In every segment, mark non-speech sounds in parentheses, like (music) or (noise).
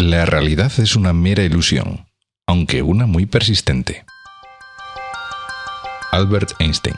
La realidad es una mera ilusión, aunque una muy persistente. Albert Einstein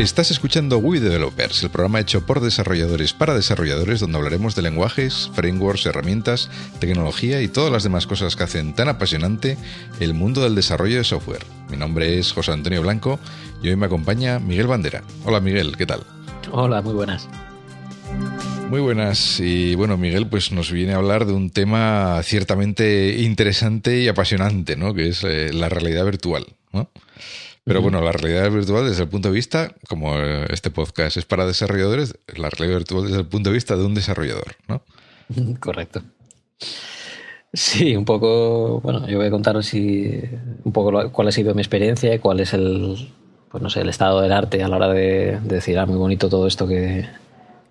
Estás escuchando We Developers, el programa hecho por desarrolladores para desarrolladores donde hablaremos de lenguajes, frameworks, herramientas, tecnología y todas las demás cosas que hacen tan apasionante el mundo del desarrollo de software. Mi nombre es José Antonio Blanco y hoy me acompaña Miguel Bandera. Hola Miguel, ¿qué tal? Hola, muy buenas. Muy buenas. Y bueno, Miguel, pues nos viene a hablar de un tema ciertamente interesante y apasionante, ¿no? Que es eh, la realidad virtual, ¿no? Pero bueno, la realidad virtual desde el punto de vista, como eh, este podcast es para desarrolladores, la realidad virtual desde el punto de vista de un desarrollador, ¿no? (laughs) Correcto. Sí, un poco, bueno, yo voy a contaros si, un poco cuál ha sido mi experiencia y cuál es el, pues no sé, el estado del arte a la hora de, decir, ah, muy bonito todo esto que,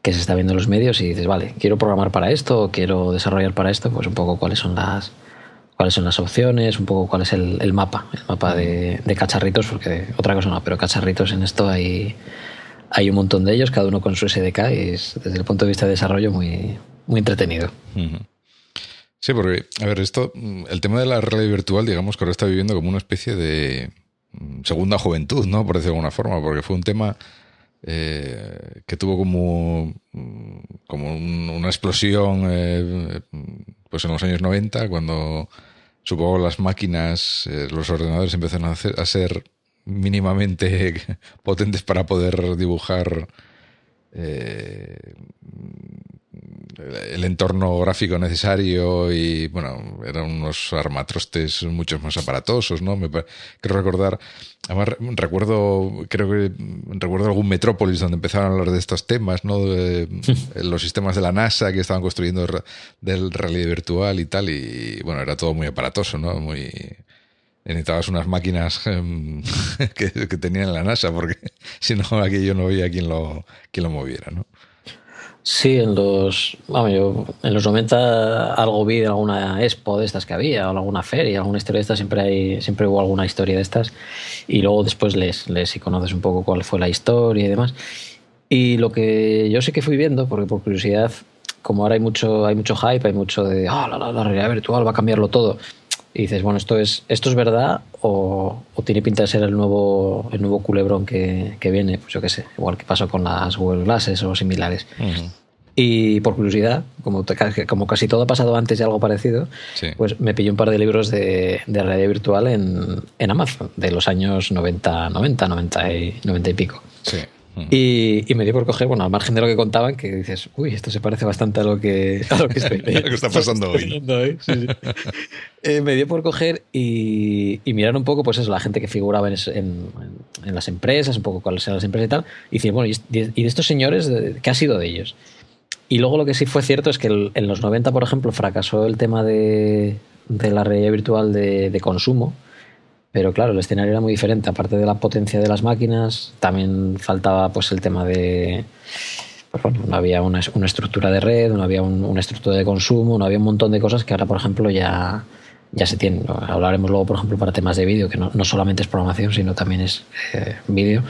que, se está viendo en los medios y dices, vale, quiero programar para esto o quiero desarrollar para esto, pues un poco cuáles son las, cuáles son las opciones, un poco cuál es el, mapa, el mapa de, cacharritos, porque otra cosa no, pero cacharritos en esto hay, hay un montón de ellos, cada uno con su SDK y es desde el punto de vista de desarrollo muy, muy entretenido. Sí, porque, a ver, esto, el tema de la realidad virtual, digamos que ahora está viviendo como una especie de mm, segunda juventud, ¿no? Por decirlo de alguna forma, porque fue un tema eh, que tuvo como, mm, como una explosión eh, pues en los años 90, cuando supongo las máquinas, eh, los ordenadores empezaron a, ser mínimamente (laughs) potentes para poder dibujar eh, el entorno gráfico necesario y bueno, eran unos armatrostes mucho más aparatosos, ¿no? Me, quiero recordar, además recuerdo, creo que recuerdo algún Metrópolis donde empezaron a hablar de estos temas, ¿no? De, (laughs) los sistemas de la NASA que estaban construyendo del realidad virtual y tal, y bueno, era todo muy aparatoso, ¿no? Muy necesitabas unas máquinas em, (laughs) que, que tenían la NASA, porque (laughs) si no, aquí yo no veía quién lo, quién lo moviera, ¿no? Sí, en los, vamos, yo, en los 90 algo vi de alguna expo de estas que había, o alguna feria, alguna historia de estas, siempre, hay, siempre hubo alguna historia de estas. Y luego después lees, lees y conoces un poco cuál fue la historia y demás. Y lo que yo sé que fui viendo, porque por curiosidad, como ahora hay mucho, hay mucho hype, hay mucho de, ah, la, la, realidad virtual va a cambiarlo todo. Y dices, bueno, esto es, esto es verdad o, tiene pinta de ser el nuevo, el nuevo culebrón que, que, viene, pues yo qué sé, igual que pasó con las Google Glasses o similares. Y por curiosidad, como, como casi todo ha pasado antes de algo parecido, pues me pillé un par de libros de, de realidad virtual en, en, Amazon, de los años 90, 90, 90 y, 90 y pico. Sí. Y, me dio por coger, bueno, al margen de lo que contaban, que dices, uy, esto se parece bastante a lo que, a lo que estoy (laughs) lo que está pasando (laughs) hoy. Eh, me dio por coger y, mirar un poco, pues eso, la gente que figuraba en, en, las empresas, un poco cuáles eran las empresas y tal, y decir, bueno, ¿y de, estos señores, qué ha sido de ellos? Y luego lo que sí fue cierto es que en los 90, por ejemplo, fracasó el tema de, de la realidad virtual de, de consumo pero claro, el escenario era muy diferente. Aparte de la potencia de las máquinas, también faltaba pues el tema de. Pues bueno, no había una, una, estructura de red, no había una estructura de consumo, no había un montón de cosas que ahora, por ejemplo, ya, ya se tienen. Hablaremos luego, por ejemplo, para temas de vídeo, que no, no, solamente es programación, sino también es eh, vídeo.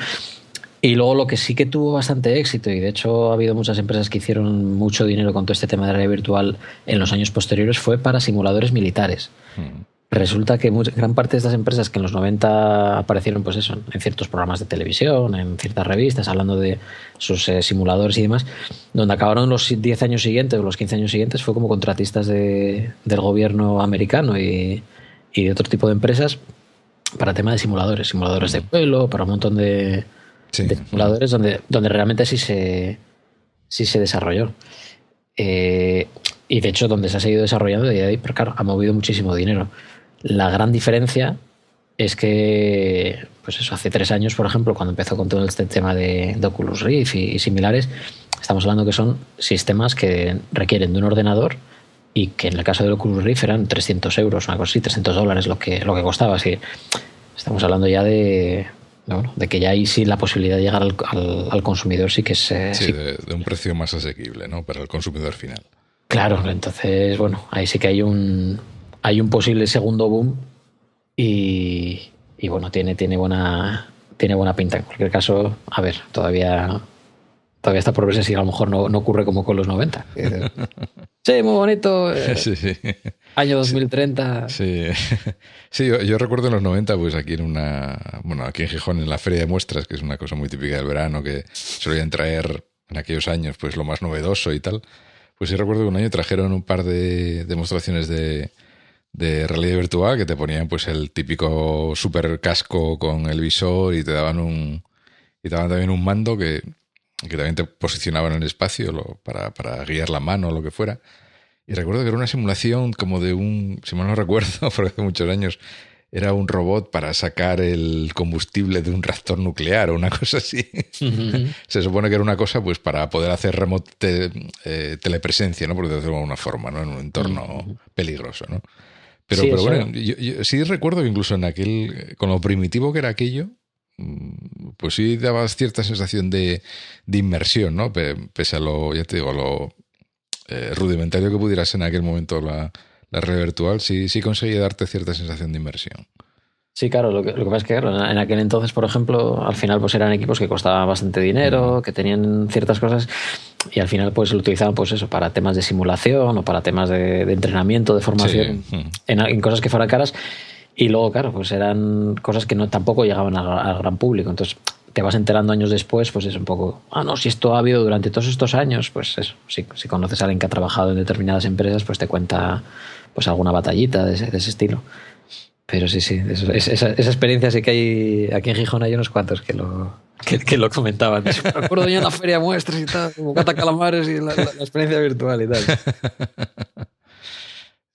Y luego lo que sí que tuvo bastante éxito, y de hecho ha habido muchas empresas que hicieron mucho dinero con todo este tema de realidad virtual en los años posteriores, fue para simuladores militares. Mm. Resulta que gran parte de estas empresas que en los 90 aparecieron, pues eso, en ciertos programas de televisión, en ciertas revistas, hablando de sus eh, simuladores y demás, donde acabaron los 10 años siguientes o los 15 años siguientes fue como contratistas de, del gobierno americano y, y, de otro tipo de empresas para tema de simuladores, simuladores de vuelo, para un montón de, simuladores donde, donde realmente sí se, sí se desarrolló. Eh, y de hecho, donde se ha seguido desarrollando, de ahí, pero claro, ha movido muchísimo dinero. La gran diferencia es que, pues eso, hace tres años, por ejemplo, cuando empezó con todo este tema de, Oculus Rift y, similares, estamos hablando que son sistemas que requieren de un ordenador y que en el caso del Oculus Rift eran 300 euros, una cosa así, 300 dólares lo que, lo que costaba. Así estamos hablando ya de, de que ya hay sí la posibilidad de llegar al, consumidor sí que es... Eh, sí, De, de, un precio más asequible, ¿no? Para el consumidor final. Claro, entonces, bueno, ahí sí que hay un, hay un posible segundo boom y, y bueno, tiene, tiene, buena, tiene buena pinta. En cualquier caso, a ver, todavía, todavía está por verse si a lo mejor no, no ocurre como con los 90. (laughs) sí, muy bonito. eh, Sí, sí. Año 2030. Sí, (laughs) sí yo, yo recuerdo en los 90, pues aquí en una, bueno, aquí en Gijón, en la feria de muestras, que es una cosa muy típica del verano, que solían traer en aquellos años, pues lo más novedoso y tal. Pues sí recuerdo que un año trajeron un par de demostraciones de, de realidad virtual que te ponían pues el típico super casco con el visor y te daban un y te daban también un mando que, que también te posicionaban en el espacio lo- para, para guiar la mano o lo que fuera. Y recuerdo que era una simulación como de un, si mal no recuerdo, (laughs) porque hace muchos años, era un robot para sacar el combustible de un reactor nuclear o una (laughs) cosa así. Se supone que era una cosa pues para poder hacer remote te- eh, telepresencia, ¿no? Por decirlo de alguna forma, ¿no? En un entorno peligroso, ¿no? Pero, Sí, pero bueno, yo, yo sí recuerdo que incluso en aquel, con lo primitivo que era aquello, pues sí daba cierta sensación de, de inmersión, ¿no? Pe- Pese a lo, ya te digo, lo eh, rudimentario que pudiera ser en aquel momento la, la red virtual, sí, sí conseguía darte cierta sensación de inmersión. Sí, claro, lo que, lo que pasa es que claro, en aquel entonces, por ejemplo, al final pues eran equipos que costaban bastante dinero, que tenían ciertas cosas y al final pues lo utilizaban pues eso para temas de simulación o para temas de, de entrenamiento, de formación, Sí. Mm. en, en cosas que fueran caras y luego, claro, pues eran cosas que no tampoco llegaban al, al gran público. Entonces te vas enterando años después, pues es un poco, ah, no, si esto ha habido durante todos estos años, pues eso, si, si conoces a alguien que ha trabajado en determinadas empresas, pues te cuenta pues alguna batallita de ese, de ese estilo. Pero sí, sí, eso- es- esa, esa experiencia sí que hay, aquí en Gijón hay unos cuantos que lo, que, que lo comentaban. (laughs) Me acuerdo yo en la feria de muestras y tal, como cata calamares y la, la- la experiencia virtual y tal. (laughs)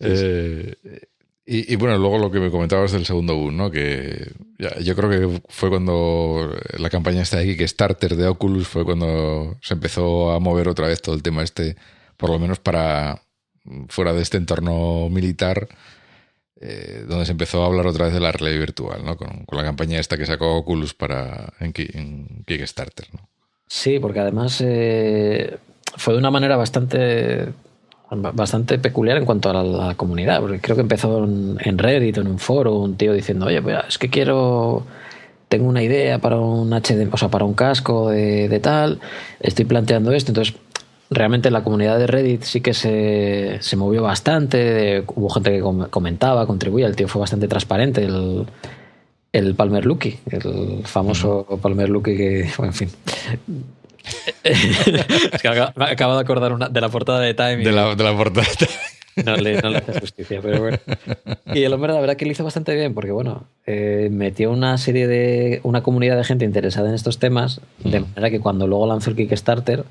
Eh, y, bueno, luego lo que me comentabas del segundo boom, ¿no? Que ya- yo creo que fue cuando la campaña esta de Kickstarter de Oculus fue cuando se empezó a mover otra vez todo el tema este, por lo menos para fuera de este entorno militar, eh, donde se empezó a hablar otra vez de la realidad virtual, ¿no? Con, la campaña esta que sacó Oculus para en Kickstarter, ¿no? Sí, porque además eh, fue de una manera bastante bastante peculiar en cuanto a la, la comunidad, porque creo que empezó en, en Reddit o en un foro un tío diciendo, oye, pues es que quiero, tengo una idea para un HD, o sea, para un casco de, de tal, estoy planteando esto, entonces realmente la comunidad de Reddit sí que se, se movió bastante, de- hubo gente que com- comentaba, contribuía, el tío fue bastante transparente, el, el Palmer Lucky, el famoso Palmer Lucky que, bueno, (laughs) en fin. (laughs) es que me acabo de acordar una- de la portada de Time y De la, de la portada. no, le, no le hace justicia, pero bueno. Y el hombre, la verdad que lo hizo bastante bien, porque bueno, eh, metió una serie de. una comunidad de gente interesada en estos temas, de manera que cuando luego lanzó el Kickstarter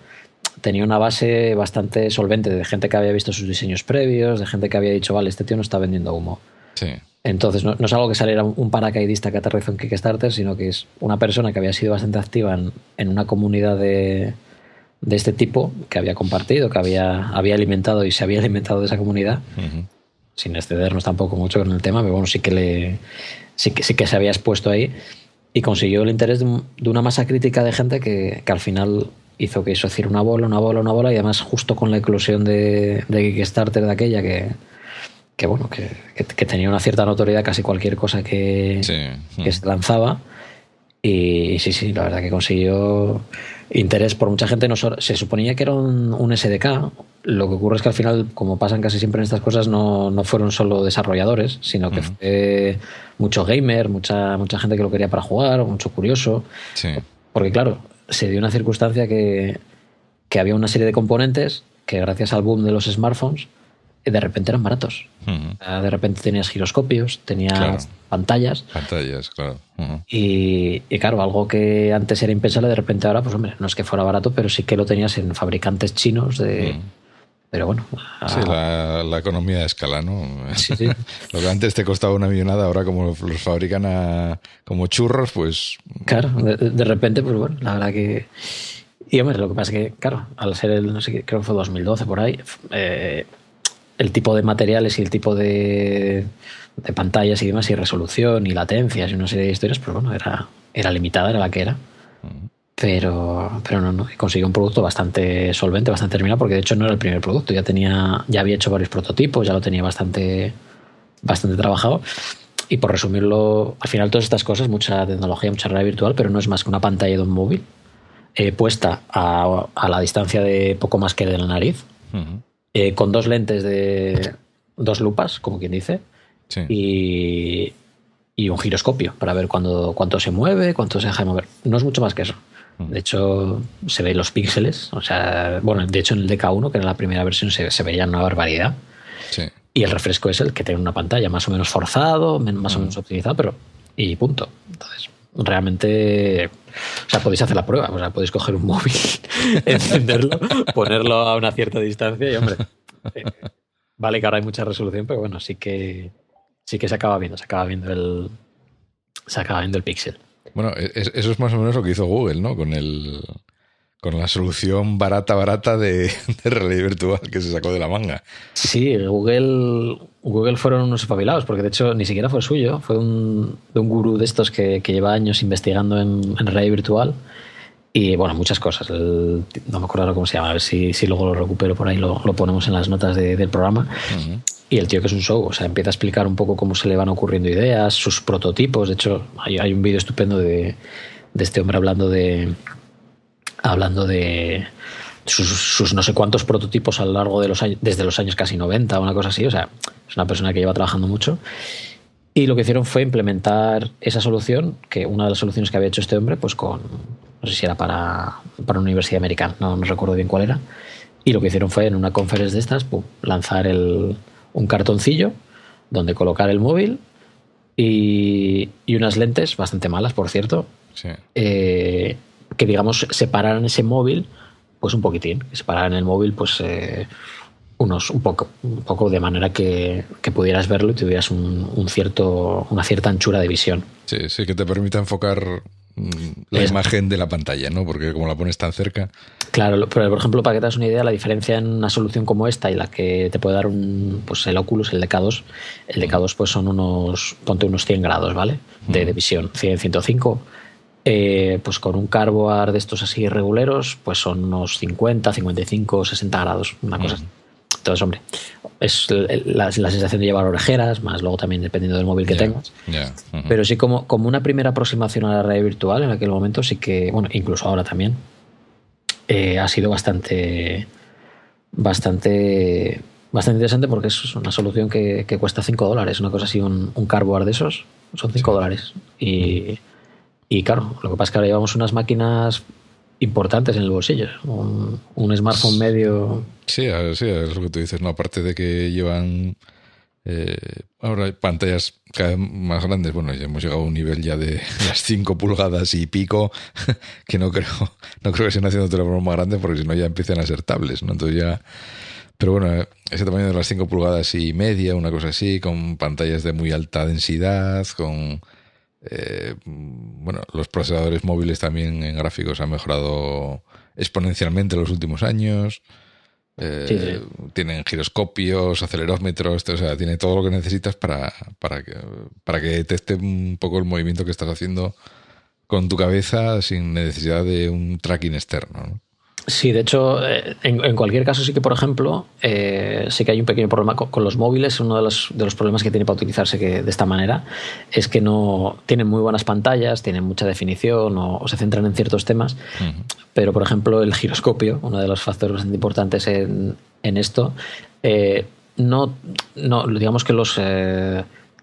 tenía una base bastante solvente de gente que había visto sus diseños previos, de gente que había dicho, vale, este tío no está vendiendo humo. Sí. Entonces, no, no es algo que saliera un paracaidista que aterrizó en Kickstarter, sino que es una persona que había sido bastante activa en, en una comunidad de, de este tipo, que había compartido, que había, había alimentado y se había alimentado de esa comunidad, sin excedernos tampoco mucho con el tema, pero bueno, sí que, le, sí que, sí que se había expuesto ahí y consiguió el interés de, un- de una masa crítica de gente que, que al final hizo que eso hiciera una bola, una bola, una bola, y además justo con la eclosión de, de Kickstarter de aquella que que bueno, que, que- que tenía una cierta notoriedad casi cualquier cosa que, Sí. que se lanzaba. Y, sí, sí, la verdad que consiguió interés por mucha gente. No se suponía que era un, un SDK. Lo que ocurre es que al final, como pasan casi siempre en estas cosas, no, no fueron solo desarrolladores, sino que fue mucho gamer, mucha, mucha gente que lo quería para jugar, mucho curioso. Sí. Porque claro, se dio una circunstancia que, que había una serie de componentes que gracias al boom de los smartphones de repente eran baratos. De repente tenías giroscopios, tenías Claro. pantallas Pantallas, claro. Y, y claro, algo que antes era impensable, de repente ahora, pues hombre, no es que fuera barato, pero sí que lo tenías en fabricantes chinos de... Pero bueno, Sí, la, la economía de escala, ¿no? Sí, sí. (laughs) Lo que antes te costaba una millonada, ahora como los fabrican a- como churros, pues Claro, de, de repente, pues bueno, la verdad que. Y hombre, lo que pasa es que, claro, al ser el, no sé qué, creo que fue 2012 por ahí, eh, el tipo de materiales y el tipo de, de pantallas y demás, y resolución y latencias y una serie de historias, pues bueno, era, era limitada, era la que era. Pero, pero no, no, consiguió un producto bastante solvente, bastante terminado, porque de hecho no era el primer producto, ya tenía, ya había hecho varios prototipos, ya lo tenía bastante, bastante trabajado. Y por resumirlo, al final todas estas cosas, mucha tecnología, mucha realidad virtual, pero no es más que una pantalla de un móvil eh, puesta a, la distancia de poco más que de la nariz, eh, con dos lentes de dos lupas, como quien dice, y, y, un giroscopio para ver cuándo, cuánto se mueve, cuánto se deja de mover. No es mucho más que eso. De hecho, se ven los píxeles. O sea, bueno, de hecho en el DK1, que era la primera versión, se, se veía una barbaridad. Y el refresco es el que tiene una pantalla más o menos forzado, más o menos optimizado, pero. Y punto. Entonces, realmente. O sea, podéis hacer la prueba. O sea, podéis coger un móvil, (laughs) encenderlo, ponerlo a una cierta distancia y, hombre. Eh, vale que ahora hay mucha resolución, pero bueno, sí que. Sí que se acaba viendo, se acaba viendo el. Se acaba viendo el píxel. Bueno, e-, eso es más o menos lo que hizo Google, ¿no? Con el con la solución barata, barata (laughs) de, realidad virtual que se sacó de la manga. Sí, Google, Google fueron unos espabilados, porque de hecho ni siquiera fue suyo, fue un, de un gurú de estos que, lleva años investigando en, realidad virtual. Y bueno, muchas cosas. no me acuerdo cómo se llama, a ver si, si luego lo recupero por ahí, lo, lo ponemos en las notas del programa. Y el tío que es un show, o sea, empieza a explicar un poco cómo se le van ocurriendo ideas, sus prototipos. De hecho, hay, hay un vídeo estupendo de, de este hombre hablando de, hablando de sus, no sé cuántos prototipos a lo largo de los años, desde los años casi 90, una cosa así. O sea, es una persona que lleva trabajando mucho. Y lo que hicieron fue implementar esa solución, que una de las soluciones que había hecho este hombre, pues con, no sé si era para, para una universidad americana, no, no recuerdo bien cuál era. Y lo que hicieron fue en una conferencia de estas, lanzar el, un cartoncillo donde colocar el móvil y, y unas lentes bastante malas, por cierto. Sí. Eh, que digamos separaran ese móvil pues un poquitín, que separaran el móvil pues eh, unos un poco, un poco de manera que, pudieras verlo y tuvieras un, cierto, una cierta anchura de visión. Sí, sí, que te permita enfocar mm, la imagen de la pantalla, ¿no? Porque como la pones tan cerca. Claro, pero por ejemplo, para que te das una idea, la diferencia en una solución como esta y la que te puede dar un, pues el Oculus, el DK2, el DK2 pues son unos, ponte unos 100 grados, ¿vale? De, de visión, 100, 105 eh, pues con un carboar de estos así reguleros, pues son unos 50, 55, 60 grados, una cosa Entonces, hombre, es la, sensación de llevar orejeras, más luego también dependiendo del móvil que tengas. Pero sí, como, como una primera aproximación a la realidad virtual en aquel momento, sí que, bueno, incluso ahora también, eh, ha sido bastante, bastante, bastante interesante porque es una solución que, cuesta 5 dólares, una cosa así, un, un carboard de esos, son 5 dólares. Y. Y claro, lo que pasa es que ahora llevamos unas máquinas importantes en el bolsillo. Un, smartphone medio. Sí, sí, es lo que tú dices, ¿no? Aparte de que llevan eh, ahora hay pantallas cada vez más grandes. Bueno, ya hemos llegado a un nivel ya de las 5 pulgadas y pico, (laughs) que no creo, no creo que estén haciendo teléfonos más grandes porque si no ya empiezan a ser tablets, ¿no? Entonces ya. Pero bueno, ese tamaño de las 5 pulgadas y media, una cosa así, con pantallas de muy alta densidad, con eh, bueno, los procesadores móviles también en gráficos han mejorado exponencialmente en los últimos años. Eh, tienen giroscopios, acelerómetros, o sea, tiene todo lo que necesitas para, para, que, para que detecte un poco el movimiento que estás haciendo con tu cabeza sin necesidad de un tracking externo. ¿no? Sí, de hecho, eh, en, cualquier caso sí que, por ejemplo, eh, sí que hay un pequeño problema con, los móviles. Uno de los, de los, problemas que tiene para utilizarse que, de esta manera es que no tienen muy buenas pantallas, tienen mucha definición o, se centran en ciertos temas. Pero, por ejemplo, el giroscopio, uno de los factores bastante importantes en, en esto, eh, no, no, digamos que los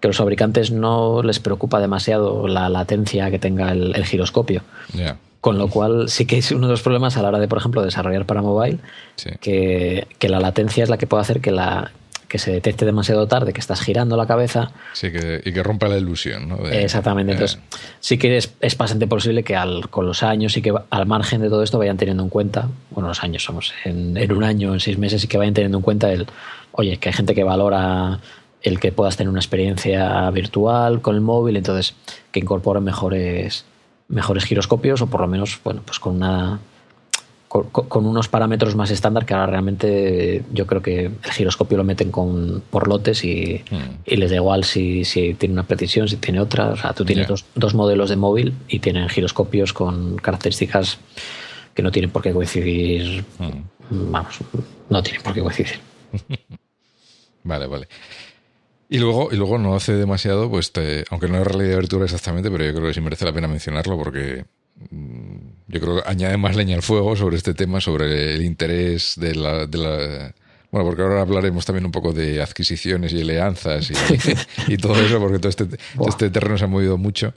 que los fabricantes no les preocupa demasiado la latencia que tenga el, giroscopio. Con lo cual sí que es uno de los problemas a la hora de, por ejemplo, desarrollar para mobile, que, la latencia es la que puede hacer que la que se detecte demasiado tarde, que estás girando la cabeza. Sí, que, y que rompa la ilusión, ¿no? Exactamente. Entonces, sí que es, es, bastante posible que al, con los años y que al margen de todo esto vayan teniendo en cuenta, bueno, los años somos, en, en un año, en seis meses, y que vayan teniendo en cuenta el, oye, que hay gente que valora el que puedas tener una experiencia virtual con el móvil, entonces que incorporen mejores mejores giroscopios o por lo menos, bueno, pues con una con, unos parámetros más estándar que ahora realmente yo creo que el giroscopio lo meten con por lotes y, mm. les da igual si, si, tiene una precisión, si tiene otra. O sea, tú tienes dos, modelos de móvil y tienen giroscopios con características que no tienen por qué coincidir. Mm. Vamos, no tienen por qué coincidir. (laughs) vale, vale. Y luego, y luego no hace demasiado, pues aunque no es realidad virtual exactamente, pero yo creo que sí merece la pena mencionarlo porque mm, yo creo que añade más leña al fuego sobre este tema, sobre el interés de la, de la bueno, porque ahora hablaremos también un poco de adquisiciones y alianzas (laughs) y, todo eso, porque todo este, este terreno se ha movido mucho.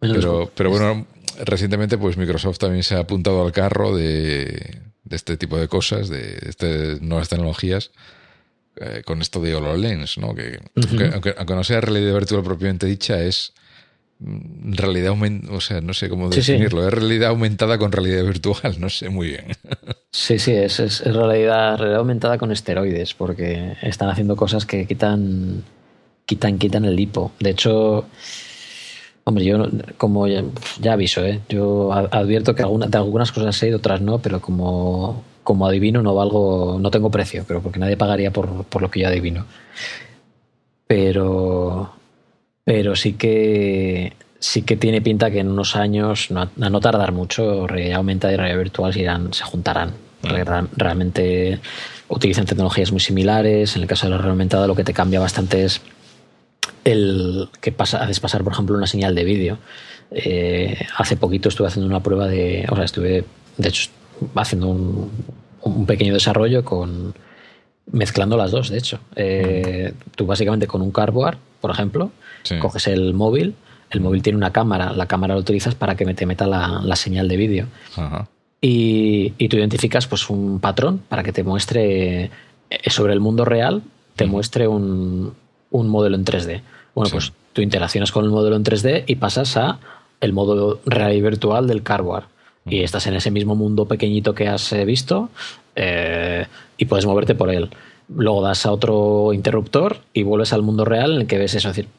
Pero, pero bueno, recientemente pues Microsoft también se ha apuntado al carro de, este tipo de cosas, de, este, nuevas tecnologías, eh, con esto de HoloLens, ¿no? Que, aunque, aunque, no sea realidad virtual propiamente dicha, es Mm, realidad aumentada, o sea, no sé cómo definirlo, es realidad aumentada con realidad virtual, no sé muy bien. (laughs) Sí, sí, es, es, realidad, realidad aumentada con esteroides, porque están haciendo cosas que quitan, quitan, quitan el hipo. De hecho, hombre, yo como ya, aviso, ¿eh? yo advierto que alguna, de algunas cosas sé y de otras no, pero como, como adivino no valgo, no tengo precio, pero porque nadie pagaría por, por lo que yo adivino. Pero pero sí que sí que tiene pinta que en unos años, no, a no tardar mucho, realidad aumentada y realidad virtual se, irán, se juntarán. realmente utilizan tecnologías muy similares. En el caso de la realidad aumentada, lo que te cambia bastante es el que pasa, haces pasar, por ejemplo, una señal de vídeo. Eh, hace poquito estuve haciendo una prueba de. O sea, estuve, de hecho, haciendo un, un pequeño desarrollo con. mezclando las dos, de hecho. Eh, tú básicamente con un cardboard, por ejemplo, Coges el móvil, el móvil tiene una cámara, la cámara la utilizas para que te meta la, señal de vídeo. Y, tú identificas pues un patrón para que te muestre eh, sobre el mundo real, te muestre un, modelo en 3D. Bueno, pues tú interaccionas con el modelo en 3D y pasas a el modo real y virtual del cardboard. Y estás en ese mismo mundo pequeñito que has eh, visto eh, y puedes moverte por él. Luego das a otro interruptor y vuelves al mundo real en el que ves eso. Es decir,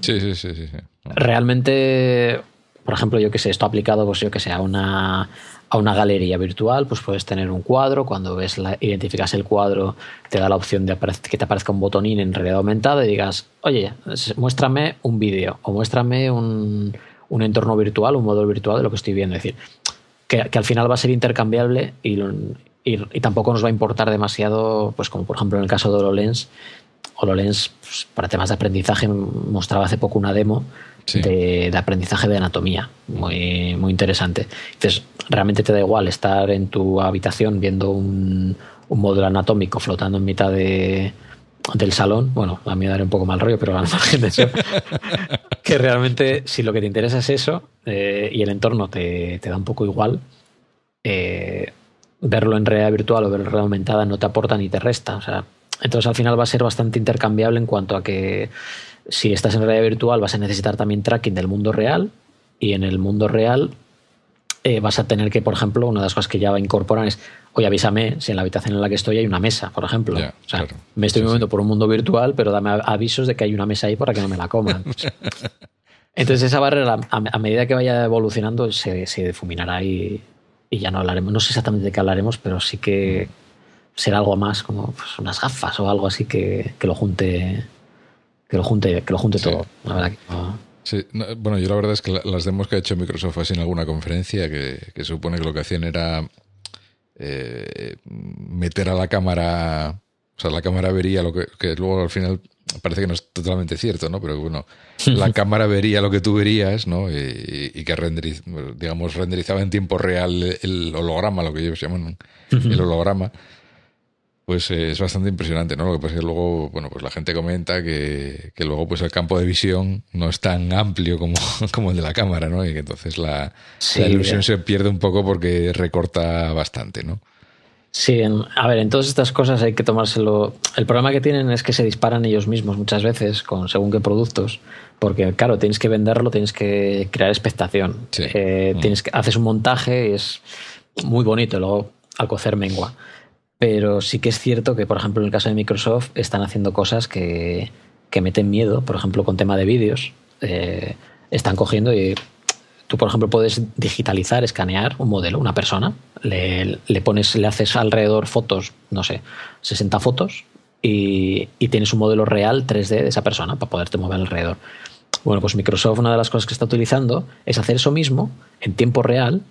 sí, sí, sí, sí, Realmente, por ejemplo, yo que sé, esto aplicado, pues yo que sé, a una, a una galería virtual, pues puedes tener un cuadro, cuando ves la, identificas el cuadro, te da la opción de que te aparezca un botonín en realidad aumentada y digas, oye, muéstrame un vídeo o muéstrame un, un, entorno virtual, un modelo virtual de lo que estoy viendo. Es decir, que, que al final va a ser intercambiable y, y, tampoco nos va a importar demasiado, pues como por ejemplo en el caso de HoloLens, HoloLens, pues, para temas de aprendizaje, mostraba hace poco una demo de, aprendizaje de anatomía, muy, muy interesante. Entonces, realmente te da igual estar en tu habitación viendo un, un módulo anatómico flotando en mitad de, del salón. Bueno, a mí me daría un poco mal rollo, pero al (laughs) margen de eso, que realmente si lo que te interesa es eso eh, y el entorno te, te, da un poco igual, eh, verlo en realidad virtual o verlo en realidad aumentada no te aporta ni te resta. O sea, entonces al final va a ser bastante intercambiable en cuanto a que si estás en realidad virtual vas a necesitar también tracking del mundo real y en el mundo real eh, vas a tener que, por ejemplo, una de las cosas que ya va a incorporar es, oye, avísame si en la habitación en la que estoy hay una mesa, por ejemplo. o sea, me estoy moviendo por un mundo virtual, pero dame avisos de que hay una mesa ahí para que no me la coman. (laughs) Entonces esa barrera, a, medida que vaya evolucionando, se, se difuminará y, y, ya no hablaremos. No sé exactamente de qué hablaremos, pero sí que ser algo más como pues, unas gafas o algo así que, que, lo junte que lo junte que lo junte todo la verdad Sí, bueno, yo la verdad es que las demos que ha hecho Microsoft así en alguna conferencia, que, que supone que lo que hacían era eh, meter a la cámara, o sea, la cámara vería lo que, que luego al final parece que no es totalmente cierto, ¿no? Pero bueno, la cámara vería lo que tú verías, ¿no? Y, y que renderiz, digamos, renderizaba en tiempo real el holograma, lo que ellos llaman el holograma pues eh, es bastante impresionante, ¿no? Lo que pasa es que luego, bueno, pues la gente comenta que, que, luego pues el campo de visión no es tan amplio como, (laughs) como el de la cámara, ¿no? Y que entonces la, la ilusión se pierde un poco porque recorta bastante, ¿no? Sí, a ver, en todas estas cosas hay que tomárselo. El problema que tienen es que se disparan ellos mismos muchas veces con según qué productos, porque claro, tienes que venderlo, tienes que crear expectación. Eh, mm. tienes que, haces un montaje y es muy bonito, luego al cocer mengua. Pero sí que es cierto que, por ejemplo, en el caso de Microsoft están haciendo cosas que, que meten miedo, por ejemplo, con tema de vídeos. Eh, están cogiendo y tú, por ejemplo, puedes digitalizar, escanear un modelo, una persona, le, le pones, le haces alrededor fotos, no sé, 60 fotos y, y, tienes un modelo real 3D de esa persona para poderte mover alrededor. Bueno, pues Microsoft una de las cosas que está utilizando es hacer eso mismo en tiempo real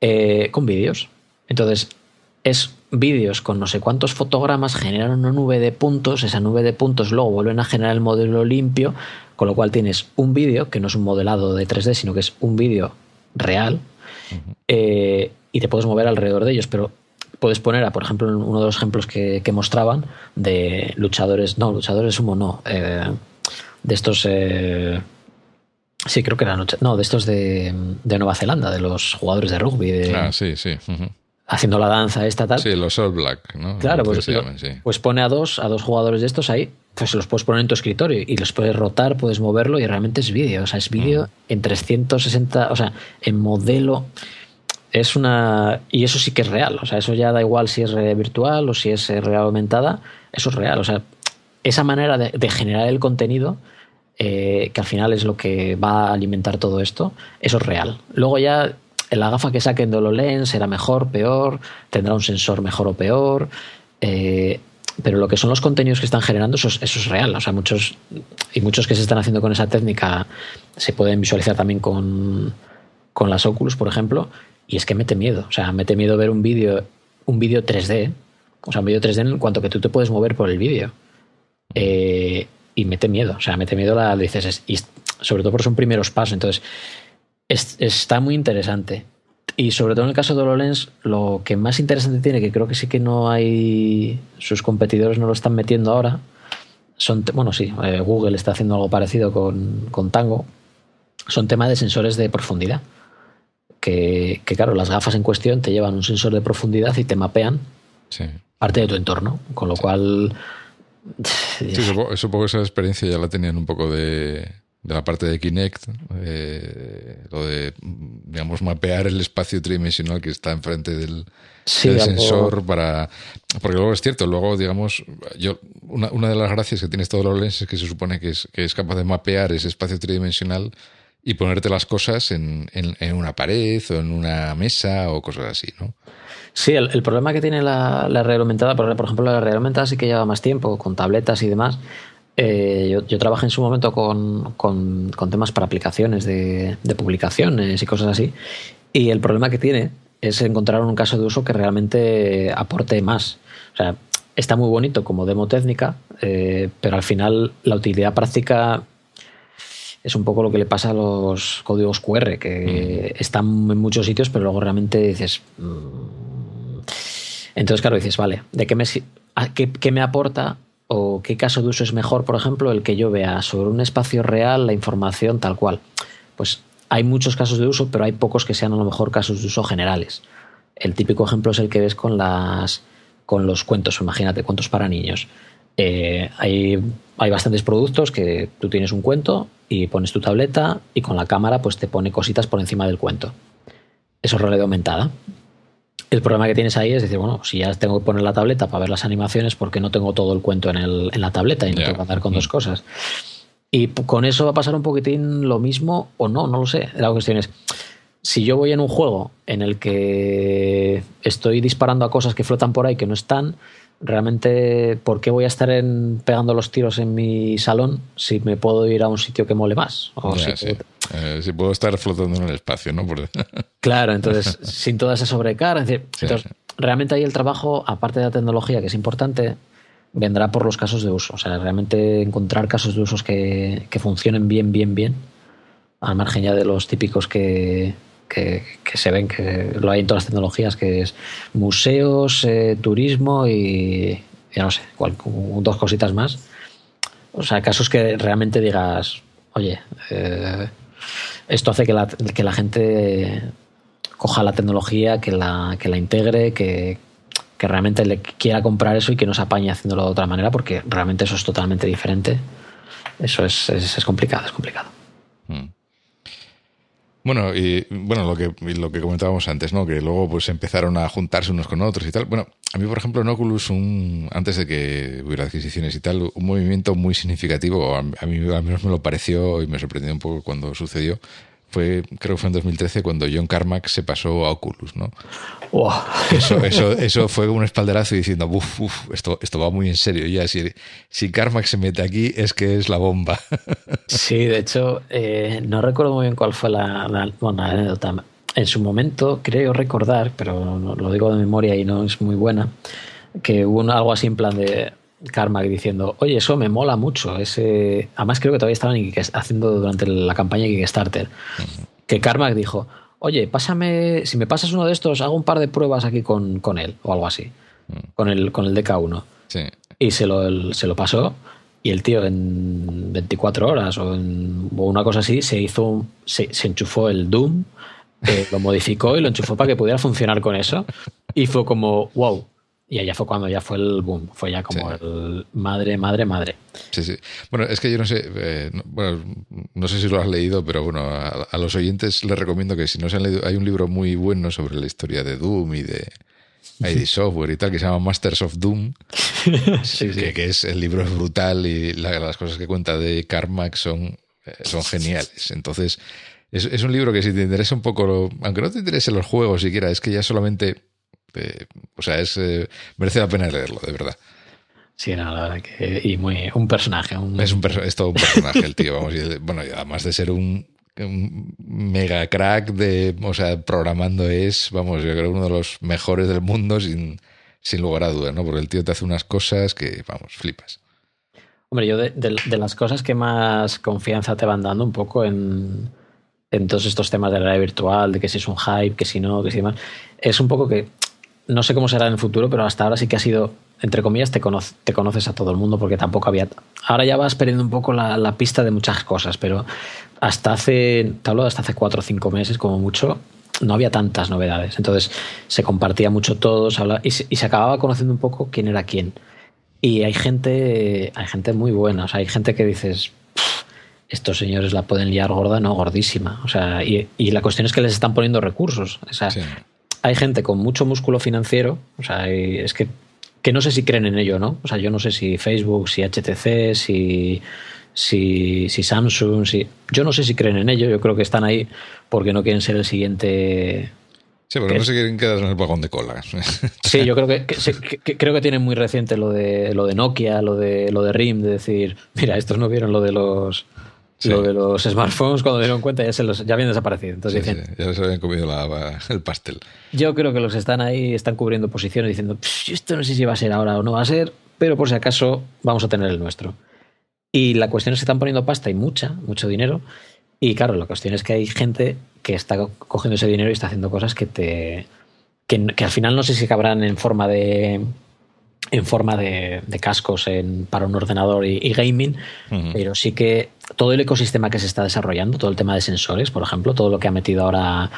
eh, con vídeos. Entonces, es vídeos con no sé cuántos fotogramas, generan una nube de puntos, esa nube de puntos luego vuelven a generar el modelo limpio, con lo cual tienes un vídeo que no es un modelado de 3D, sino que es un vídeo real, eh, y te puedes mover alrededor de ellos, pero puedes poner, a, por ejemplo, uno de los ejemplos que, mostraban de luchadores, no, luchadores sumo, no, eh, de estos... Eh, sí, creo que eran. No, de estos de, Nueva Zelanda, de los jugadores de rugby. De, ah, sí, sí. Haciendo la danza esta tal. Sí, los All Black, ¿no? Claro, pues, pues, pone a dos, a dos jugadores de estos ahí, pues los puedes poner en tu escritorio y los puedes rotar, puedes moverlo y realmente es vídeo. O sea, es vídeo en 360, o sea, en modelo es una. Y eso sí que es real. O sea, eso ya da igual si es virtual o si es real aumentada. Eso es real. O sea, esa manera de, generar el contenido, eh, que al final es lo que va a alimentar todo esto, eso es real. Luego ya la gafa que saquen de HoloLens será mejor, peor, tendrá un sensor mejor o peor. Eh, pero lo que son los contenidos que están generando, eso es, real. O sea, muchos, y muchos que se están haciendo con esa técnica se pueden visualizar también con, con las Oculus, por ejemplo, y es que mete miedo. O sea, mete miedo ver un vídeo un vídeo 3D. O sea, un vídeo 3D en cuanto que tú te puedes mover por el vídeo. Eh, y mete miedo. O sea, mete miedo la dices. Y sobre todo porque son primeros pasos. Entonces, está muy interesante. Y sobre todo en el caso de HoloLens, lo que más interesante tiene, que creo que sí que no hay. Sus competidores no lo están metiendo ahora. Son, bueno, sí, eh, Google está haciendo algo parecido con, con Tango. Son temas de sensores de profundidad que, claro, las gafas en cuestión te llevan un sensor de profundidad y te mapean parte de tu entorno, con lo cual... Sí, supongo, que esa experiencia ya la tenían un poco de, la parte de Kinect, eh, lo de, digamos, mapear el espacio tridimensional que está enfrente del, sensor para... Porque luego es cierto, luego, digamos, yo una, una de las gracias que tiene todo lens es que se supone que es, que es capaz de mapear ese espacio tridimensional y ponerte las cosas en, en, una pared o en una mesa o cosas así, ¿no? Sí, el, problema que tiene la, la realidad aumentada, por, ejemplo, la realidad aumentada sí que lleva más tiempo, con tabletas y demás. Eh, yo, yo, trabajé en su momento con, con, con temas para aplicaciones de, de, publicaciones y cosas así. Y el problema que tiene es encontrar un caso de uso que realmente aporte más. O sea, está muy bonito como demo técnica, eh, pero al final la utilidad práctica es un poco lo que le pasa a los códigos QR, que están en muchos sitios, pero luego realmente dices. Mm". Entonces, claro, dices, vale, ¿de qué me, qué, me aporta o qué caso de uso es mejor, por ejemplo, el que yo vea sobre un espacio real la información tal cual? Pues hay muchos casos de uso, pero hay pocos que sean a lo mejor casos de uso generales. El típico ejemplo es el que ves con las con los cuentos, imagínate, cuentos para niños. Eh, hay, hay bastantes productos que tú tienes un cuento y pones tu tableta y con la cámara pues te pone cositas por encima del cuento. Eso es realidad aumentada. El problema que tienes ahí es decir, bueno, si ya tengo que poner la tableta para ver las animaciones, porque no tengo todo el cuento en, el, en la tableta y no tengo que andar con dos cosas? Y con eso va a pasar un poquitín lo mismo o no, no lo sé. La cuestión es, si yo voy en un juego en el que estoy disparando a cosas que flotan por ahí que no están, realmente, ¿por qué voy a estar en, pegando los tiros en mi salón si me puedo ir a un sitio que mole más? O eh, si, puedo... estar flotando en el espacio, ¿no? claro, entonces, sin toda esa sobrecarga. entonces, realmente ahí el trabajo, aparte de la tecnología, que es importante, vendrá por los casos de uso. O sea, realmente encontrar casos de usos que, que funcionen bien, bien, bien, al margen ya de los típicos que, que, se ven, que lo hay en todas las tecnologías, que es museos, eh, turismo y ya no sé, dos cositas más. O sea, casos que realmente digas, oye, eh, esto hace que la, que la gente coja la tecnología, que la, que la integre, que, que realmente le quiera comprar eso y que no se apañe haciéndolo de otra manera, porque realmente eso es totalmente diferente. Eso es, es, complicado, es complicado. Mm. Bueno, y bueno, lo que, lo que comentábamos antes, ¿no? Que luego pues empezaron a juntarse unos con otros y tal. Bueno, a mí, por ejemplo, en Oculus, un, antes de que hubiera adquisiciones y tal, un movimiento muy significativo, a, mí al menos me lo pareció y me sorprendió un poco cuando sucedió, fue, creo que fue en 2013 cuando John Carmack se pasó a Oculus, ¿no? Eso, (laughs) eso, eso, fue un espalderazo diciendo, uff, uf, esto, esto va muy en serio. Ya, si, si Carmack se mete aquí, es que es la bomba. (laughs) Sí, de hecho, eh, no recuerdo muy bien cuál fue la, anécdota. en su momento, creo recordar, pero lo digo de memoria y no es muy buena, que hubo algo así en plan de Carmack diciendo, oye, eso me mola mucho. Ese... Además, creo que todavía estaban haciendo durante la campaña Kickstarter. Que Carmack dijo, oye, pásame, si me pasas uno de estos, hago un par de pruebas aquí con, con él, o algo así. Con el, con el DK1. Y se lo, se lo pasó. Y el tío en 24 horas o, en, una cosa así se hizo, se, se enchufó el Doom, eh, lo modificó y lo enchufó para que pudiera funcionar con eso. Y fue como, wow, y allá fue cuando ya fue el boom, fue ya como el madre, madre, madre. Sí, sí. Bueno, es que yo no sé, eh, bueno, no sé si lo has leído, pero bueno, a, los oyentes les recomiendo que si no se han leído, hay un libro muy bueno sobre la historia de Doom y de ID (laughs) Software y tal, que se llama Masters of Doom, (laughs) sí, que, que, es el libro es brutal y las cosas que cuenta de Carmack son, eh, son geniales. Entonces, es, es un libro que si te interesa un poco, aunque no te interese los juegos siquiera, es que ya solamente eh, o sea, es eh, merece la pena leerlo, de verdad. Sí, no, la verdad que. Y muy. Un personaje. Es, un es todo un personaje el tío, vamos. Y, bueno, además de ser un, mega crack de. O sea, programando es, vamos, yo creo uno de los mejores del mundo sin, sin lugar a dudas, ¿no? Porque el tío te hace unas cosas que, vamos, flipas. Hombre, yo de, de las cosas que más confianza te van dando un poco en, en todos estos temas de la realidad virtual, de que si es un hype, que si no, que si demás, es un poco que no sé cómo será en el futuro, pero hasta ahora sí que ha sido, entre comillas, te, te conoces a todo el mundo porque tampoco había... Ahora ya vas perdiendo un poco la, pista de muchas cosas, pero hasta hace, te hablo hasta hace cuatro o cinco meses como mucho, no había tantas novedades. Entonces se compartía mucho todo y, se, y se acababa conociendo un poco quién era quién. Y hay gente, hay gente muy buena, o sea, hay gente que dices, estos señores la pueden liar gorda, no, gordísima. O sea, y, la cuestión es que les están poniendo recursos. O sea, hay gente con mucho músculo financiero, o sea, es que, que no sé si creen en ello, ¿no? O sea, yo no sé si Facebook, si HTC, si, si, si Samsung, si... Yo no sé si creen en ello, yo creo que están ahí porque no quieren ser el siguiente Sí, porque no se quieren quedar en el vagón de cola. (laughs) Sí, yo creo que, creo que tienen muy reciente lo de lo de Nokia, lo de lo de RIM, de decir, mira, estos no vieron lo de los lo de los smartphones, cuando dieron cuenta, ya, se los, ya habían desaparecido. Entonces dicen, ya se habían comido el pastel. Yo creo que los están ahí, están cubriendo posiciones diciendo, esto no sé si va a ser ahora o no va a ser, pero por si acaso vamos a tener el nuestro. Y la cuestión es que están poniendo pasta y mucha, mucho dinero. Y claro, la cuestión es que hay gente que está cogiendo ese dinero y está haciendo cosas que te. que, que al final no sé si cabrán en forma de en forma de, cascos para un ordenador y, gaming, pero sí que todo el ecosistema que se está desarrollando, todo el tema de sensores, por ejemplo, todo lo que ha metido ahora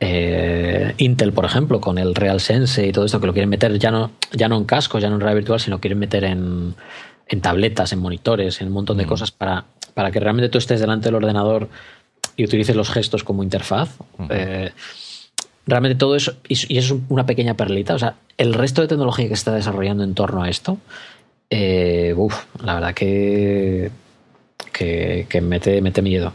eh, Intel, por ejemplo, con el Real Sense y todo esto, que lo quieren meter ya no, ya no en cascos, ya no en realidad virtual, sino quieren meter en, tabletas, en monitores, en un montón de cosas para, para que realmente tú estés delante del ordenador y utilices los gestos como interfaz. Realmente todo eso, y, eso es una pequeña perlita, o sea, el resto de tecnología que se está desarrollando en torno a esto, eh, la verdad que, que, mete, mete miedo.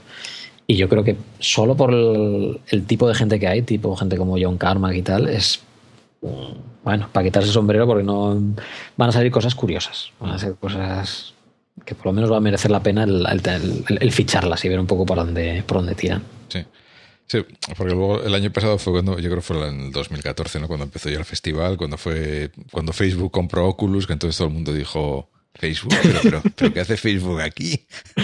Y yo creo que solo por el, tipo de gente que hay, tipo gente como John Carmack y tal, es bueno, para quitarse el sombrero porque no van a salir cosas curiosas, van a ser cosas que por lo menos va a merecer la pena el, el ficharlas y ver un poco por dónde, por dónde tiran. Sí. Sí, porque luego el año pasado fue cuando, yo creo que fue en el 2014, ¿no? Cuando empezó ya el festival, cuando fue, cuando Facebook compró Oculus, que entonces todo el mundo dijo, Facebook, pero, pero, ¿qué hace Facebook aquí? (laughs)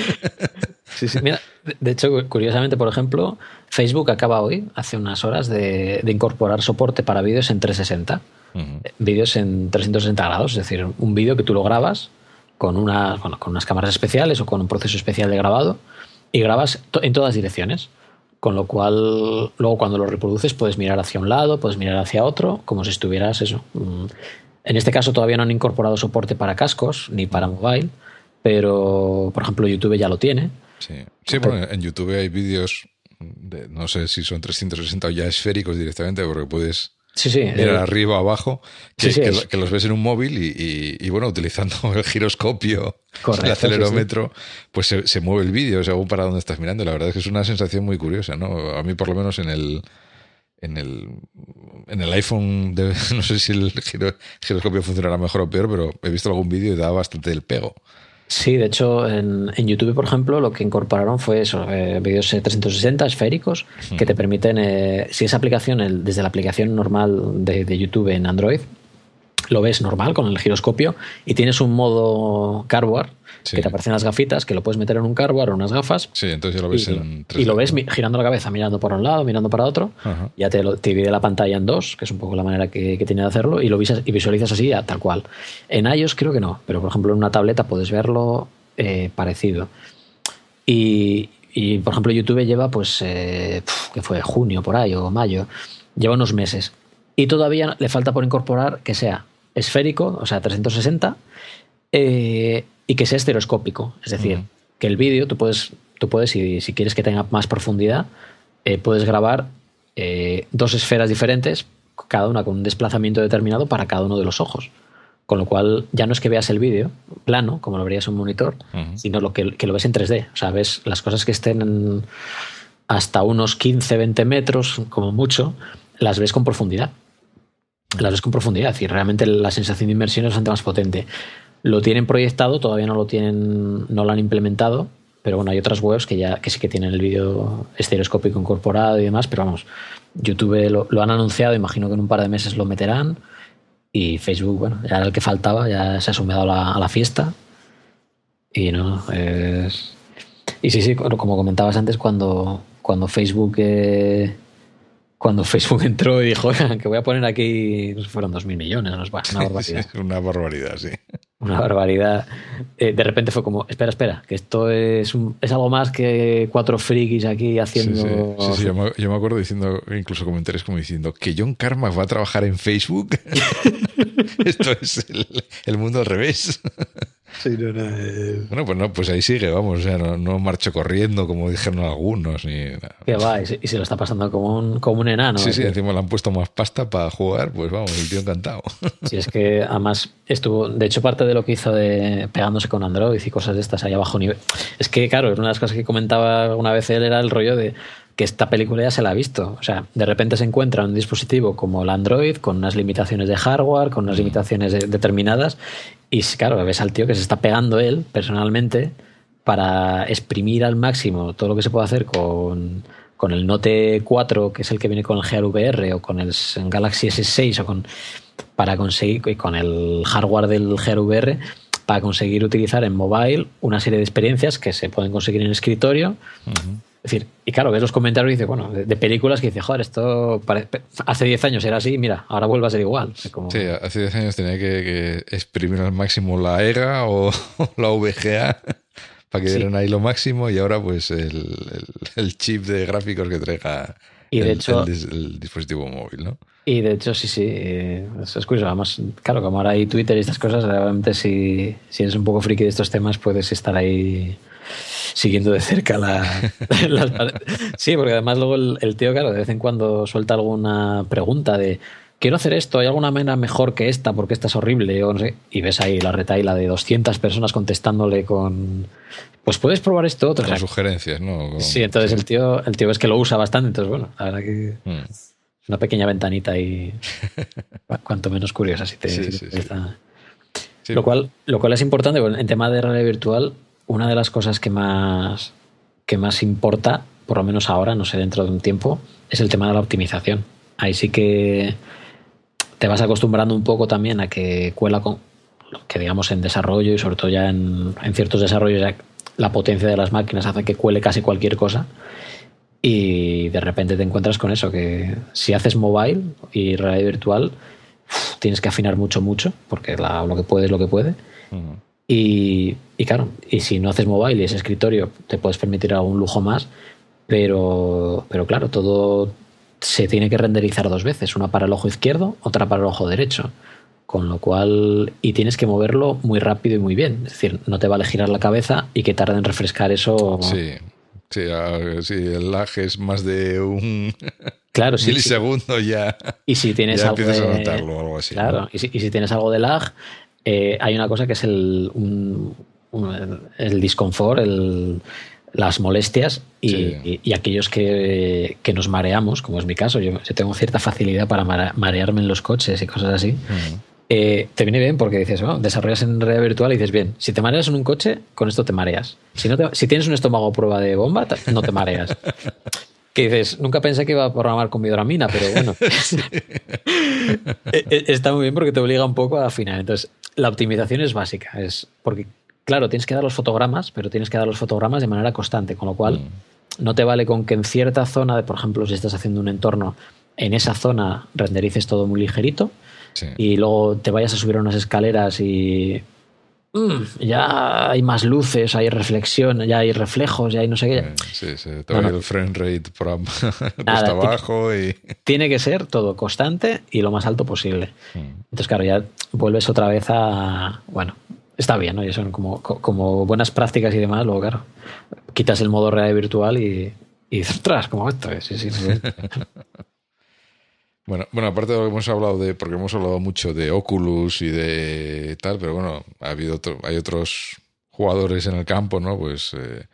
Sí, sí. Mira, de hecho, curiosamente, por ejemplo, Facebook acaba hoy, hace unas horas, de, incorporar soporte para vídeos en 360. Vídeos en 360 grados, es decir, un vídeo que tú lo grabas con, una, bueno, con unas cámaras especiales o con un proceso especial de grabado y grabas en todas direcciones. Con lo cual, luego cuando lo reproduces puedes mirar hacia un lado, puedes mirar hacia otro, como si estuvieras eso. En este caso todavía no han incorporado soporte para cascos ni para mobile, pero por ejemplo YouTube ya lo tiene. Sí, sí bueno, en YouTube hay vídeos, de, no sé si son 360 o ya esféricos directamente, porque puedes Sí, sí. Era eh, arriba o abajo, que, los ves en un móvil y, bueno, utilizando (laughs) el giroscopio, el acelerómetro, pues se, mueve el vídeo según para dónde estás mirando. La verdad es que es una sensación muy curiosa, ¿no? A mí por lo menos en el en el, en el iPhone, (laughs) no sé si el giroscopio funcionará mejor o peor, pero he visto algún vídeo y da bastante el pego. Sí, de hecho, en, YouTube, por ejemplo, lo que incorporaron fue eso, eh, vídeos 360 esféricos que te permiten, eh, si esa aplicación, desde la aplicación normal de, YouTube en Android, lo ves normal con el giroscopio y tienes un modo carboard que te aparecen las gafitas, que lo puedes meter en un carboard o unas gafas. Sí, entonces ya lo ves y, en Y lo ves girando la cabeza, mirando por un lado, mirando para otro. Ya te, te, divide la pantalla en dos, que es un poco la manera que, tiene de hacerlo, y lo y visualizas así, tal cual. En iOS creo que no, pero por ejemplo en una tableta puedes verlo eh, parecido. Y, y, por ejemplo YouTube lleva, pues, eh, que fue junio por ahí o mayo, lleva unos meses. Y todavía le falta por incorporar que sea esférico, o sea, 360, eh, y que sea estereoscópico. Es decir, que el vídeo tú puedes, tú puedes si, si quieres que tenga más profundidad, eh, puedes grabar eh, dos esferas diferentes, cada una con un desplazamiento determinado para cada uno de los ojos. Con lo cual ya no es que veas el vídeo plano, como lo verías en un monitor, sino lo que, que, lo ves en 3D. O sea, ves las cosas que estén hasta unos 15, 20 metros, como mucho, las ves con profundidad las ves con profundidad y realmente la sensación de inmersión es bastante más potente. Lo tienen proyectado, todavía no lo tienen, no lo han implementado, pero bueno, hay otras webs que ya que sí que tienen el vídeo estereoscópico incorporado y demás, pero vamos, YouTube lo, han anunciado, imagino que en un par de meses lo meterán y Facebook, bueno, ya era el que faltaba, ya se ha sumado a la, fiesta y no, es... Y sí, sí, como comentabas antes, cuando, cuando Facebook... Eh, cuando Facebook (laughs) entró y dijo que voy a poner aquí, fueron dos mil millones, una (laughs) barbaridad. una barbaridad, sí. Una barbaridad. Eh, de repente fue como, espera, espera, que esto es, es algo más que cuatro frikis aquí haciendo... Sí, sí, Yo, me, acuerdo diciendo, incluso comentarios como diciendo, que John Carmack va a trabajar en Facebook. (laughs) esto es el mundo al revés. Bueno, pues no, pues ahí sigue, vamos, o sea, no, no marcho corriendo como dijeron algunos. Ni Que va, y se, lo está pasando como un, como un enano. Sí, sí, encima le han puesto más pasta para jugar, pues vamos, el tío encantado. (laughs) Sí, es que además estuvo, de hecho, parte de lo que hizo de pegándose con Android y cosas de estas ahí abajo nivel. Es que, claro, una de las cosas que comentaba una vez él era el rollo de que esta película ya se la ha visto. O sea, de repente se encuentra un dispositivo como el Android con unas limitaciones de hardware, con unas mm. limitaciones determinadas, y claro, ves al tío que se está pegando él personalmente para exprimir al máximo todo lo que se puede hacer con, con el Note 4, que es el que viene con el Gear VR, o con el Galaxy S6, o con para conseguir con el hardware del Gear VR para conseguir utilizar en mobile una serie de experiencias que se pueden conseguir en escritorio. Es decir, y claro, ves los comentarios y dices, bueno, de, películas que dices, joder, esto hace 10 años era así, mira, ahora vuelve a ser igual. Sí, hace 10 años tenía que, exprimir al máximo la EGA (laughs) o, la VGA (laughs) para que dieran ahí lo máximo y ahora pues el, chip de gráficos que traiga y de el, hecho, el, dispositivo móvil, ¿no? Y de hecho, sí, sí, es curioso. Además, claro, como ahora hay Twitter y estas cosas, realmente si, si eres un poco friki de estos temas, puedes estar ahí siguiendo de cerca la, (laughs) Sí, porque además luego el, tío, claro, de vez en cuando suelta alguna pregunta de quiero hacer esto, ¿hay alguna manera mejor que esta porque esta es horrible? O no sé, y ves ahí la retaila de 200 personas contestándole con pues puedes probar esto otro. Con sugerencias, ¿no? sí, entonces el tío el tío es que lo usa bastante, entonces bueno, la verdad que mm. una pequeña ventanita y (laughs) cuanto menos curiosa si te, Lo cual, lo cual es importante, en tema de realidad virtual, una de las cosas que más, que más importa, por lo menos ahora, no sé, dentro de un tiempo, es el tema de la optimización. Ahí sí que te vas acostumbrando un poco también a que cuela con, que digamos en desarrollo y sobre todo ya en, ciertos desarrollos ya la potencia de las máquinas hace que cuele casi cualquier cosa y de repente te encuentras con eso, que si haces mobile y realidad virtual tienes que afinar mucho, mucho, porque lo que puede es lo que puede. Y, claro, y si no haces mobile y es escritorio, te puedes permitir algún lujo más, pero, pero claro, todo se tiene que renderizar dos veces, una para el ojo izquierdo, otra para el ojo derecho. Con lo cual, y tienes que moverlo muy rápido y muy bien. Es decir, no te vale girar la cabeza y que tarde en refrescar eso. Sí, sí, el lag es más de un (laughs) claro, sí, milisegundo ya. Y si tienes ya algo empiezas a notarlo algo así. Claro, y, si, y si tienes algo de lag, eh, hay una cosa que es el, el disconfort, el, las molestias y, aquellos que, nos mareamos, como es mi caso. Yo, tengo cierta facilidad para marearme en los coches y cosas así. eh, te viene bien porque dices, bueno, desarrollas en realidad virtual y dices, bien, si te mareas en un coche, con esto te mareas. Si, no si tienes un estómago a prueba de bomba, no te mareas. (laughs) que dices, nunca pensé que iba a programar con mina pero bueno. (laughs) E, e, está muy bien porque te obliga un poco a afinar. Entonces, la optimización es básica. Es porque, claro, tienes que dar los fotogramas, pero tienes que dar los fotogramas de manera constante, con lo cual mm. no te vale con que en cierta zona, por ejemplo, si estás haciendo un entorno, en esa zona renderices todo muy ligerito y luego te vayas a subir a unas escaleras y mm, ya hay más luces, hay reflexión, ya hay reflejos, ya hay no sé qué. Sí, sí, te va el frame rate por (laughs) abajo y... Tiene que ser todo constante y lo más alto posible. Mm. Entonces, claro, ya vuelves otra vez a... Bueno, está bien, ¿no? Y son como, como buenas prácticas y demás, luego, claro, quitas el modo realidad virtual y, y ostras, como esto. Sí, sí, sí. (laughs) Bueno, bueno, aparte de lo que hemos hablado de, porque hemos hablado mucho de Oculus y de tal, pero bueno, ha habido hay otros jugadores en el campo, ¿no? Pues eh,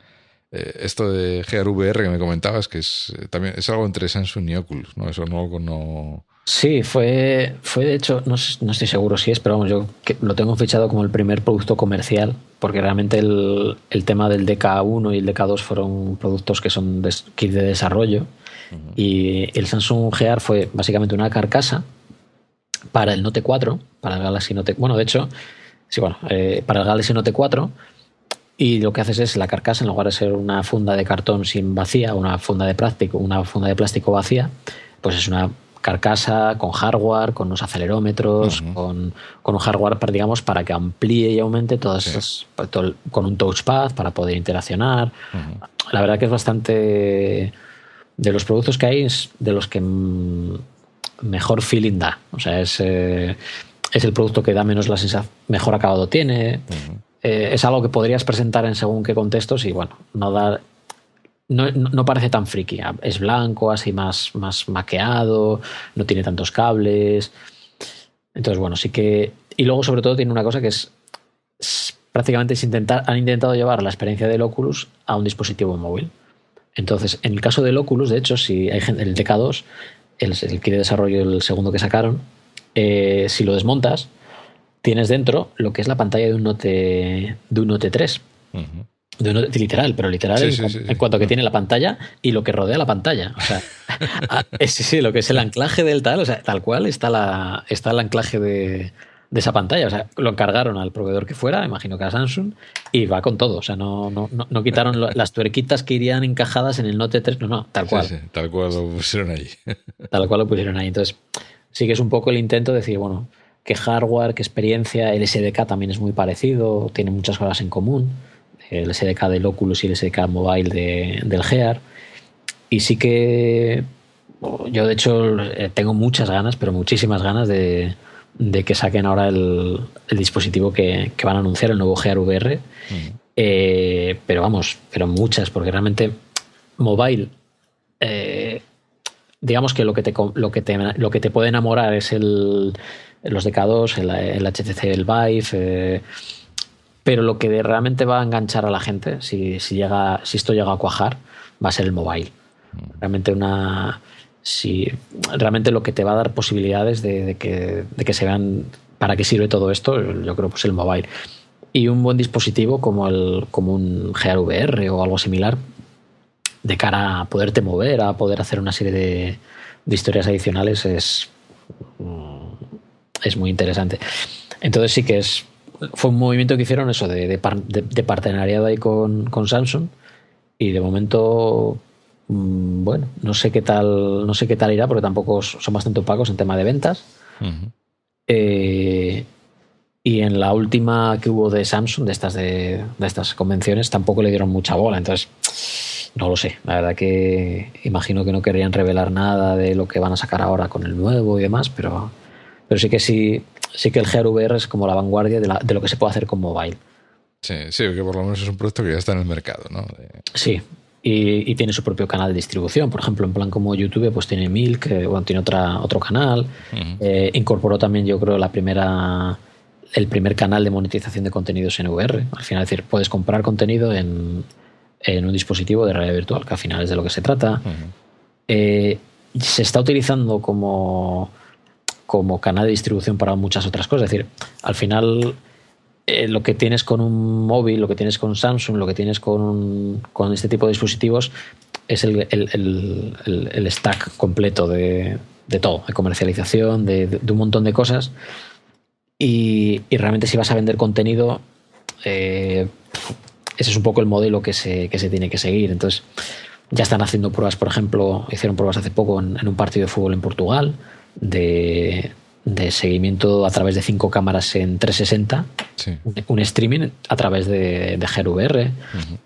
eh, esto de GRVR que me comentabas, que es eh, también es algo entre Samsung y Oculus, ¿no? Eso no, no... Sí, fue, fue de hecho, no, no, estoy seguro si es, pero vamos, yo lo tengo fichado como el primer producto comercial, porque realmente el, el tema del DK1 y el DK2 fueron productos que son de desarrollo y el Samsung Gear fue básicamente una carcasa para el Note 4, para el Galaxy Note. Bueno, de hecho, sí, bueno, eh, para el Galaxy Note 4. Y lo que haces es la carcasa, en lugar de ser una funda de cartón sin vacía, una funda de plástico, una funda de plástico vacía, pues es una carcasa con hardware, con unos acelerómetros, con, un hardware, digamos, para que amplíe y aumente todas esas, pues, con un touchpad para poder interaccionar. La verdad que es bastante de los productos que hay es de los que mejor feeling da. O sea, es, eh, es el producto que da menos la sensación, mejor acabado tiene. Eh, es algo que podrías presentar en según qué contextos y bueno, no da. No, no, parece tan friki. Es blanco, así más, más maqueado, no tiene tantos cables. Entonces, bueno, sí que. Y luego, sobre todo, tiene una cosa que es. prácticamente es intentar, han intentado llevar la experiencia del Oculus a un dispositivo móvil. Entonces, en el caso del Oculus, de hecho, si hay gente, el DK2, el, el kit de desarrollo, el segundo que sacaron, eh, si lo desmontas, tienes dentro lo que es la pantalla de un Note, de un Note 3. de un literal, pero literal en, cuanto a que tiene la pantalla y lo que rodea la pantalla. O sea, (laughs) sí, sí, lo que es el anclaje del tal, o sea, tal cual está, la, está el anclaje de, de esa pantalla. O sea, lo encargaron al proveedor que fuera, imagino que a Samsung, y va con todo. O sea, no, no, no, quitaron las tuerquitas que irían encajadas en el Note 3, no, no, tal cual. tal cual lo pusieron ahí. (laughs) Tal cual lo pusieron ahí. Entonces, sí que es un poco el intento de decir, bueno, qué hardware, qué experiencia, el SDK también es muy parecido, tiene muchas cosas en común, el SDK del Oculus y el SDK mobile de, del Gear. Y sí que yo de hecho eh, tengo muchas ganas, pero muchísimas ganas de, de que saquen ahora el, dispositivo que, van a anunciar, el nuevo Gear VR. Eh, pero vamos, pero muchas, porque realmente mobile, eh, digamos que lo que, te, lo, que te, lo que te puede enamorar es el, los DK2, el, el HTC, el Vive. Eh, pero lo que realmente va a enganchar a la gente, si, si, llega, si esto llega a cuajar, va a ser el mobile. Realmente una si realmente lo que te va a dar posibilidades de, que, se vean para qué sirve todo esto, yo creo pues el mobile. Y un buen dispositivo como, el, como un GRVR o algo similar, de cara a poderte mover, a poder hacer una serie de, historias adicionales, es, es muy interesante. Entonces sí que es fue un movimiento que hicieron eso de, de, partenariado ahí con, con Samsung y de momento Mm, bueno, no sé qué tal, no sé qué tal irá, porque tampoco son bastante opacos en tema de ventas. Eh, y en la última que hubo de Samsung, de estas de, estas convenciones, tampoco le dieron mucha bola. Entonces, no lo sé. La verdad que imagino que no querían revelar nada de lo que van a sacar ahora con el nuevo y demás, pero, pero sí que sí, sí que el GRVR es como la vanguardia de, de lo que se puede hacer con mobile. Sí, sí, que por lo menos es un producto que ya está en el mercado, ¿no? Sí, y, tiene su propio canal de distribución. Por ejemplo, en plan como YouTube, pues tiene Milk, bueno, tiene otra, otro canal. Eh, incorporó también, yo creo, la primera el primer canal de monetización de contenidos en VR. Al final, es decir, puedes comprar contenido en, en un dispositivo de realidad virtual, que al final es de lo que se trata. Eh, se está utilizando como como canal de distribución para muchas otras cosas. Es decir, al final eh, lo que tienes con un móvil, lo que tienes con Samsung, lo que tienes con, con este tipo de dispositivos es el, el, stack completo de, de, todo, de comercialización, de, un montón de cosas. Y, realmente si vas a vender contenido, eh, ese es un poco el modelo que se, que se tiene que seguir. Entonces, ya están haciendo pruebas, por ejemplo, hicieron pruebas hace poco en, un partido de fútbol en Portugal de, seguimiento a través de cinco cámaras en 360, un, streaming a través de, de GRVR.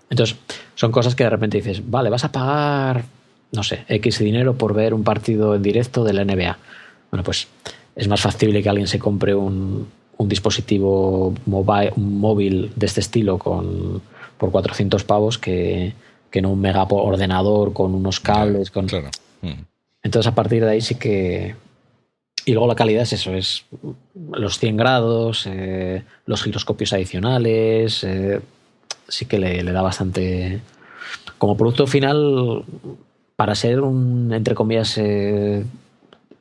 Entonces, son cosas que de repente dices, vale, vas a pagar, no sé, X dinero por ver un partido en directo de la NBA. Bueno, pues es más factible que alguien se compre un, un dispositivo mobile, un móvil de este estilo con, por 400 pavos que que no un mega ordenador con unos cables. con... Mm. Entonces a partir de ahí sí que... Y luego la calidad es eso, es los 100 grados, eh, los giroscopios adicionales, eh, sí que le, da bastante... Como producto final, para ser un, entre comillas, eh,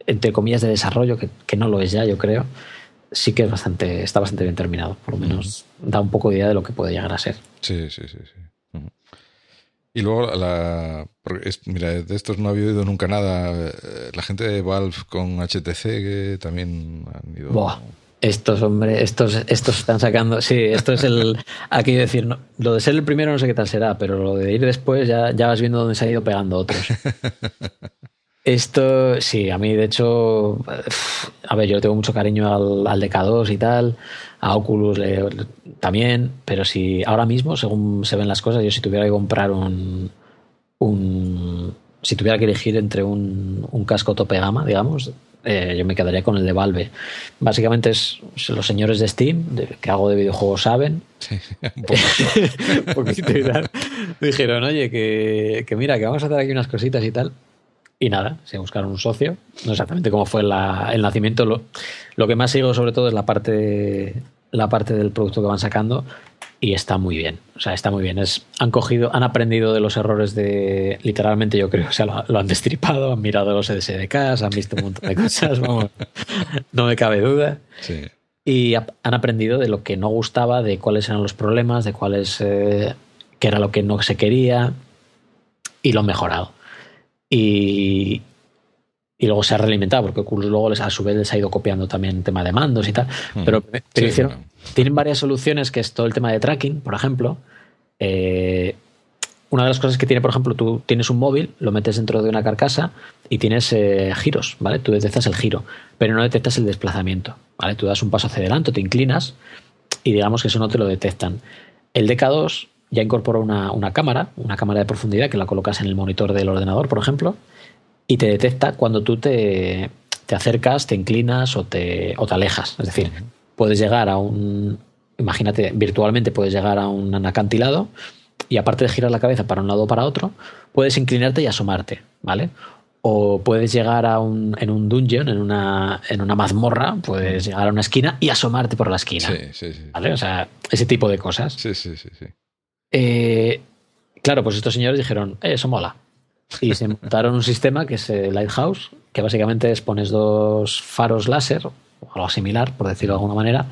entre comillas de desarrollo, que, no lo es ya, yo creo, sí que es bastante, está bastante bien terminado. Por lo menos da un poco de idea de lo que puede llegar a ser. Sí, sí, sí. sí. Y luego, la, mira, de estos no había oído nunca nada. Eh, la gente de Valve con HTC que también han ido. Buah. Estos, hombre, estos, estos están sacando. Sí, esto es el. (laughs) Aquí decir, no, lo de ser el primero no sé qué tal será, pero lo de ir después ya, ya vas viendo dónde se han ido pegando otros. (laughs) Esto, sí, a mí de hecho, a ver, yo tengo mucho cariño al, al DK2 y tal, a Oculus también, pero si ahora mismo, según se ven las cosas, yo si tuviera que comprar un, un si tuviera que elegir entre un, un casco tope gama, digamos, eh, yo me quedaría con el de Valve. Básicamente es los señores de Steam, que hago de videojuegos saben. (laughs) un poquito y tal. Dijeron, oye, que, que mira, que vamos a hacer aquí unas cositas y tal. Y nada, se buscaron un socio. No exactamente cómo fue el nacimiento. Lo, lo, que más sigo sobre todo es la parte, la parte del producto que van sacando y está muy bien. O sea, está muy bien. Es, han cogido, han aprendido de los errores de, literalmente yo creo, o sea, lo, han destripado, han mirado los SDKs, han visto un montón de cosas, (laughs) no me cabe duda. Y han aprendido de lo que no gustaba, de cuáles eran los problemas, de cuáles, eh, qué era lo que no se quería y lo han mejorado. Y, y luego se ha realimentado, porque Oculus luego a su vez les ha ido copiando también tema de mandos y tal. Mm. Pero, tienen varias soluciones, que es todo el tema de tracking, por ejemplo. Eh, una de las cosas que tiene, por ejemplo, tú tienes un móvil, lo metes dentro de una carcasa y tienes eh, giros, ¿vale? Tú detectas el giro, pero no detectas el desplazamiento, ¿vale? Tú das un paso hacia adelante, te inclinas y digamos que eso no te lo detectan. El DK2 ya incorpora una, una, cámara, una cámara de profundidad que la colocas en el monitor del ordenador, por ejemplo, y te detecta cuando tú te, te acercas, te inclinas o te, o te alejas. Es decir, puedes llegar a un, imagínate, virtualmente puedes llegar a un acantilado y aparte de girar la cabeza para un lado o para otro, puedes inclinarte y asomarte, ¿vale? O puedes llegar a un, en un dungeon, en una, en una mazmorra, puedes llegar a una esquina y asomarte por la esquina. Sí, sí, sí. ¿Vale? O sea, ese tipo de cosas. Sí, sí, sí. sí. Eh, claro, pues estos señores dijeron, eh, eso mola. Y se montaron un sistema que es el Lighthouse, que básicamente es pones dos faros láser, o algo similar, por decirlo de alguna manera,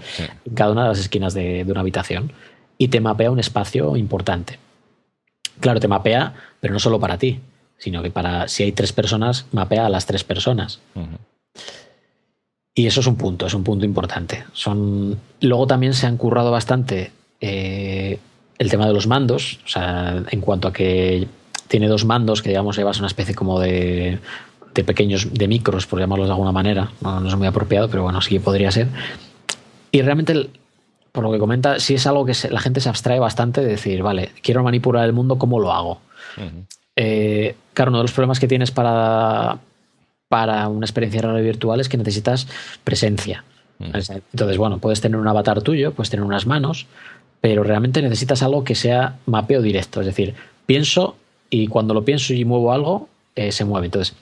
en cada una de las esquinas de, una habitación, y te mapea un espacio importante. Claro, te mapea, pero no solo para ti, sino que para si hay tres personas, mapea a las tres personas. Y eso es un punto, es un punto importante. Son... Luego también se han currado bastante eh, el tema de los mandos, o sea, en cuanto a que tiene dos mandos que digamos llevas una especie como de, de pequeños, de micros, por llamarlos de alguna manera, no, es muy apropiado, pero bueno, sí podría ser. Y realmente, por lo que comenta, sí es algo que la gente se abstrae bastante de decir, vale, quiero manipular el mundo, ¿cómo lo hago? Eh, claro, uno de los problemas que tienes para, para una experiencia real virtual es que necesitas presencia. Entonces, bueno, puedes tener un avatar tuyo, puedes tener unas manos, pero realmente necesitas algo que sea mapeo directo. Es decir, pienso y cuando lo pienso y muevo algo, eh, se mueve. Entonces,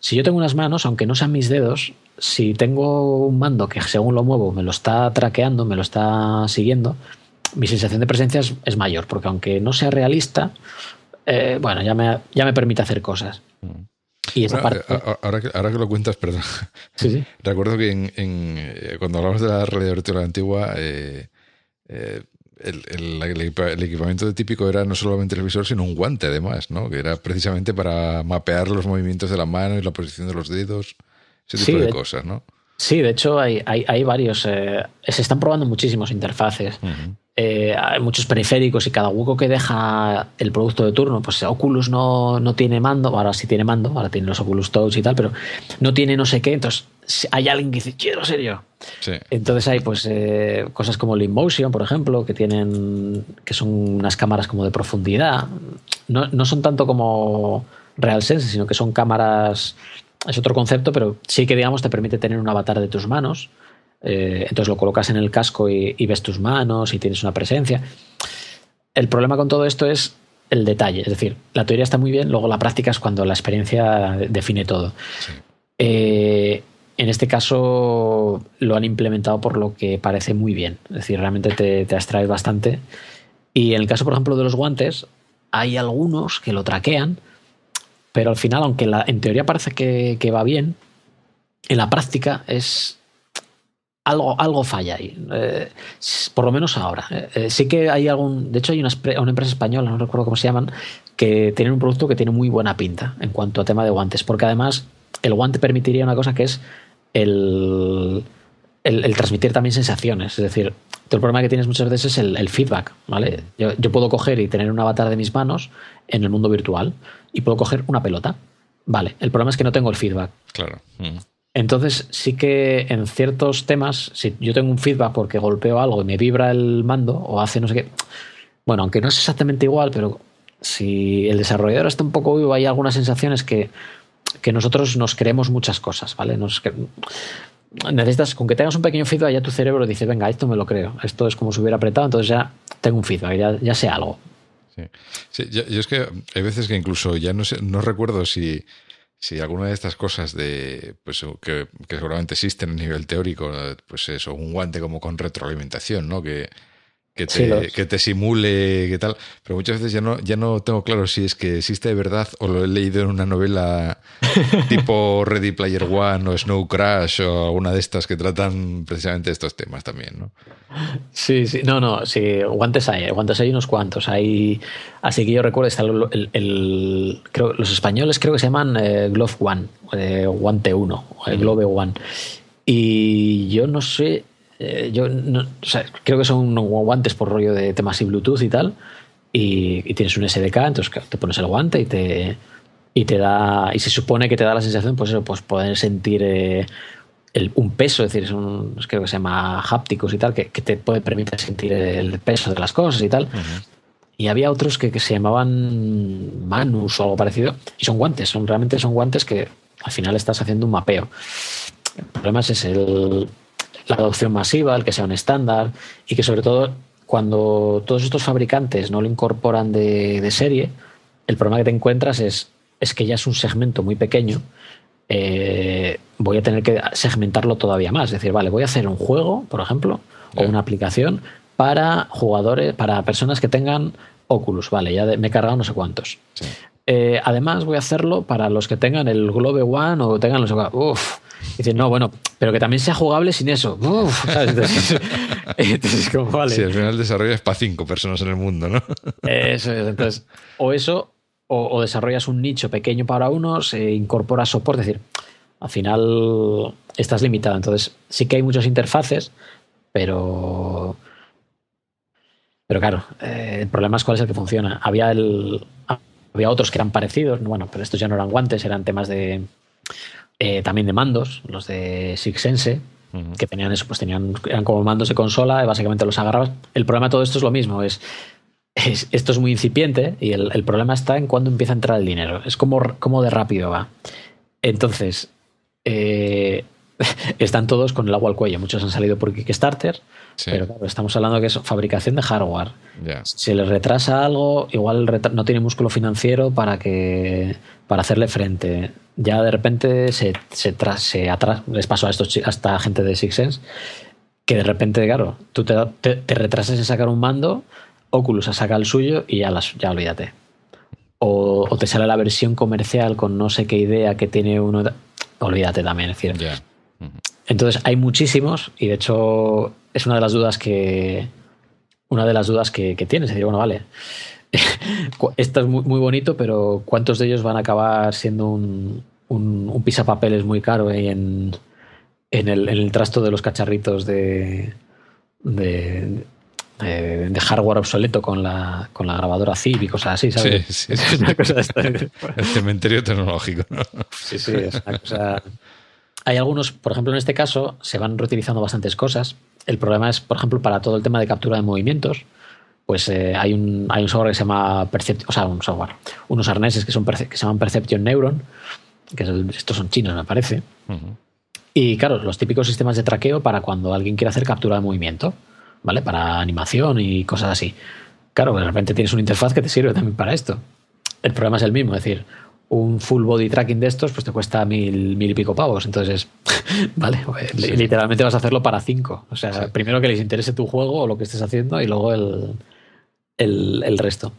si yo tengo unas manos, aunque no sean mis dedos, si tengo un mando que según lo muevo me lo está traqueando, me lo está siguiendo, mi sensación de presencia es, mayor, porque aunque no sea realista, eh, bueno, ya me, ya me permite hacer cosas. Y esa Bueno, parte... a- ahora, que, ahora que lo cuentas, perdón. Sí, sí. (laughs) Recuerdo que en, en, eh, cuando hablamos de la realidad virtual antigua, eh, eh, el, el- el equipa- el equipamiento típico era no solamente el visor, sino un guante además, ¿no? Que era precisamente para mapear los movimientos de la mano y la posición de los dedos, ese Sí, tipo de de- cosas, ¿no? Sí, de hecho hay, hay, hay varios. eh, se están probando muchísimos interfaces. Eh, hay muchos periféricos y cada hueco que deja el producto de turno, pues Oculus no, no tiene mando, ahora sí tiene mando, ahora tiene los Oculus Touch y tal, pero no tiene no sé qué, entonces hay alguien que dice, quiero ser yo. Sí. Entonces hay pues eh, cosas como el InMotion, por ejemplo, que tienen que son unas cámaras como de profundidad. No, no son tanto como RealSense, sino que son cámaras. Es otro concepto, pero sí que digamos te permite tener un avatar de tus manos. Eh, entonces lo colocas en el casco y, y ves tus manos y tienes una presencia. El problema con todo esto es el detalle. Es decir, la teoría está muy bien, luego la práctica es cuando la experiencia define todo. Sí. Eh, en este caso lo han implementado por lo que parece muy bien. Es decir, realmente te, te bastante. Y en el caso, por ejemplo, de los guantes, hay algunos que lo traquean, pero al final, aunque la- en teoría parece que, va bien, en la práctica es algo, algo falla ahí. Eh, por lo menos ahora. Eh, eh, sí que hay algún. De hecho, hay una, una empresa española, no recuerdo cómo se llaman, que tienen un producto que tiene muy buena pinta en cuanto a tema de guantes. Porque además, el guante permitiría una cosa que es el, el, el transmitir también sensaciones. Es decir, tú el problema que tienes muchas veces es el, el feedback. ¿vale? Yo, yo puedo coger y tener un avatar de mis manos en el mundo virtual y puedo coger una pelota. Vale, el problema es que no tengo el feedback. Claro. Ujú. Entonces, sí que en ciertos temas, si yo tengo un feedback porque golpeo algo y me vibra el mando o hace no sé qué, bueno, aunque no es exactamente igual, pero si el desarrollador está un poco vivo, hay algunas sensaciones que, que nosotros nos creemos muchas cosas, ¿vale? Nos necesitas, con que tengas un pequeño feedback, ya tu cerebro dice, venga, esto me lo creo, esto es como si hubiera apretado, entonces ya tengo un feedback, ya, ya sé algo. Sí. Sí, yo, yo es que hay veces que incluso ya no sé, no recuerdo si, si alguna de estas cosas de pues que, que seguramente existen a nivel teórico, pues eso, un guante como con retroalimentación, ¿no? Que, que te, Sí, los- que te simule, que tal. Pero muchas veces ya no, ya no tengo claro si es que existe de verdad o lo he leído en una novela (laughs) tipo Ready Player One o Snow Crash o alguna de estas que tratan precisamente estos temas también, ¿no? Sí, sí, no, no, sí, guantes hay, guantes hay unos cuantos. Hay, así que yo recuerdo, está el, el- el- creo, los españoles creo que se llaman eh, Glove One, eh, guante 1, el Glove One. Y yo no sé, eh, yo no- o sea, creo que son guantes por rollo de temas y Bluetooth y tal. Y, y tienes un SDK, entonces te pones el guante y te, y te da, y se supone que te da la sensación, pues eso, pues poder sentir eh, el- un peso, es decir, es un, creo que se llama hápticos y tal, que, que te puede permitir sentir el peso de las cosas y tal. Y había otros que, que se llamaban Manus o algo parecido, y son guantes, son realmente son guantes que al final estás haciendo un mapeo. El problema es ese, el- la adopción masiva, el que sea un estándar, y que sobre todo cuando todos estos fabricantes no lo incorporan de, de serie, el problema que te encuentras es, es que ya es un segmento muy pequeño. eh, voy a tener que segmentarlo todavía más. Es decir, vale, voy a hacer un juego, por ejemplo, o una aplicación para jugadores, para personas que tengan Oculus. Vale, ya de- me he cargado no sé cuántos. Sí. Eh, además, voy a hacerlo para los que tengan el Globe One o tengan los. Uf. Dicen, no, bueno, pero que también sea jugable sin eso. Uf, ¿sabes? Entonces, (laughs) entonces, como vale. Sí, al final el desarrollo es para cinco personas en el mundo, ¿no? Eso es. Entonces, o eso, o, o desarrollas un nicho pequeño para unos, e incorporas soporte. Es decir, al final estás limitado. Entonces, sí que hay muchas interfaces, pero. Pero claro, eh, el problema es cuál es el que funciona. Había el. Había otros que eran parecidos, bueno, pero estos ya no eran guantes, eran temas de. Eh, también de mandos, los de Six Sense, que tenían eso, pues tenían, eran como mandos de consola, y básicamente los agarrabas. El problema de todo esto es lo mismo, es, es- esto es muy incipiente y el, el problema está en cuando empieza a entrar el dinero. Es como, como de rápido va. Entonces, eh, (laughs) están todos con el agua al cuello. Muchos han salido por Kickstarter, Sí, pero claro, estamos hablando que es fabricación de hardware. ya. Si les retrasa algo, igual no tiene músculo financiero para que para hacerle frente. Ya de repente se, se, tra- se les pasó a, estos, chi- a esta gente de Six Sense que de repente, claro, tú te, te- te retrasas en sacar un mando, Oculus saca el suyo y ya, las, ya olvídate. o, te sale la versión comercial con no sé qué idea que tiene uno. Olvídate también, es decir. Entonces hay muchísimos y de hecho es una de las dudas que una de las dudas que, tienes. Es decir, bueno, vale, (laughs) esto es muy, muy, bonito, pero ¿cuántos de ellos van a acabar siendo un, un, un pisapapeles muy caro en, en, el, en el trasto de los cacharritos de, de, de, hardware obsoleto con la, con la grabadora ZIP y cosas así, ¿sabes? Sí, sí, (laughs) es una cosa (laughs) El cementerio tecnológico, ¿no? Sí, sí, es una cosa. Hay algunos, por ejemplo, en este caso, se van reutilizando bastantes cosas. El problema es, por ejemplo, para todo el tema de captura de movimientos, pues eh, hay, un, hay un software que se llama Perception, o sea, un software, unos arneses que, son, que se llaman Perception Neuron, que estos son chinos, me parece. Y claro, los típicos sistemas de traqueo para cuando alguien quiere hacer captura de movimiento. ¿vale? Para animación y cosas así. Claro, de repente tienes una interfaz que te sirve también para esto. El problema es el mismo, es decir, un full body tracking de estos pues te cuesta mil, mil y pico pavos. Entonces, (laughs) vale, pues, literalmente vas a hacerlo para cinco. O sea, primero que les interese tu juego o lo que estés haciendo y luego el, el, resto.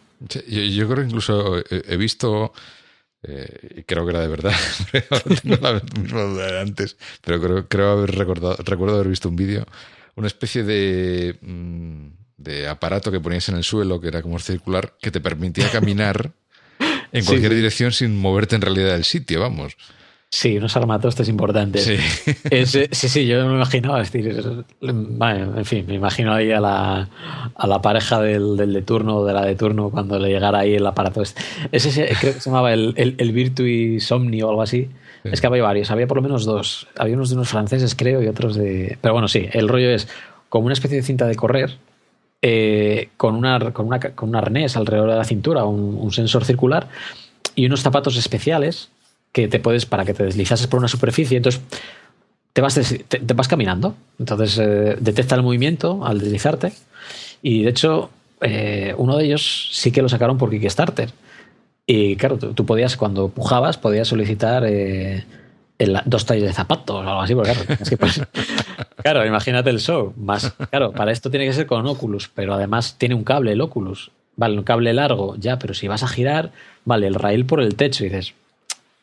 yo, creo que incluso he visto, eh, y creo que era de verdad, (laughs) tengo la misma duda de antes, pero creo, creo haber recordado, recuerdo haber visto un vídeo una especie de, mm, de aparato que ponías en el suelo, que era como circular, que te permitía caminar (laughs) en cualquier dirección sin moverte en realidad del sitio, vamos. Sí, unos armatostes importantes. Sí. sí, sí, yo me imaginaba, es decir, en fin, me imagino ahí a la, a la pareja del, del, de turno o de la de turno cuando le llegara ahí el aparato este. Ese creo que se llamaba el, el, el Virtui Somni o algo así. Es que había varios, había por lo menos dos. Había unos de unos franceses, creo, y otros de. Pero bueno, sí, el rollo es como una especie de cinta de correr eh, con, una, con, una, con un arnés alrededor de la cintura, un, sensor circular y unos zapatos especiales que te puedes para que te deslizases por una superficie. Entonces te vas, te, vas caminando. Entonces eh, detecta el movimiento al deslizarte. Y de hecho, eh, uno de ellos sí que lo sacaron por Kickstarter. Y claro, tú, podías, cuando pujabas, podías solicitar dos tallos de zapatos o algo así, porque claro, (laughs) claro, imagínate el show. Más, claro, para esto tiene que ser con Oculus, pero además tiene un cable el Oculus. Vale, un cable largo, ya, pero si vas a girar, vale, el rail por el techo, y dices.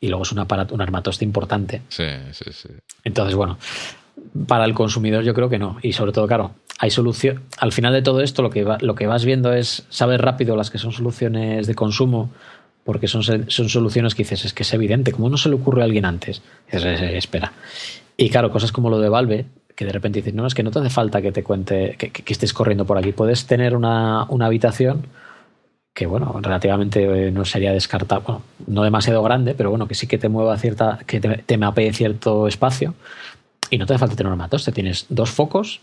Y luego es un aparato, un armatoste importante. Sí, sí, sí. Entonces, bueno, para el consumidor yo creo que no. Y sobre todo, claro, hay solución. Al final de todo esto, lo que, lo que vas viendo es saber rápido las que son soluciones de consumo porque son, son soluciones que dices, es que es evidente, ¿cómo no se le ocurre a alguien antes? Dices, espera. Y claro, cosas como lo de Valve, que de repente dices, no, es que no te hace falta que te cuente, que, estés corriendo por aquí. Puedes tener una, habitación que, bueno, relativamente eh, no sería descartable, bueno, no demasiado grande, pero bueno, que sí que te mueva cierta, que te, te mapee cierto espacio y no te hace falta tener un te Tienes dos focos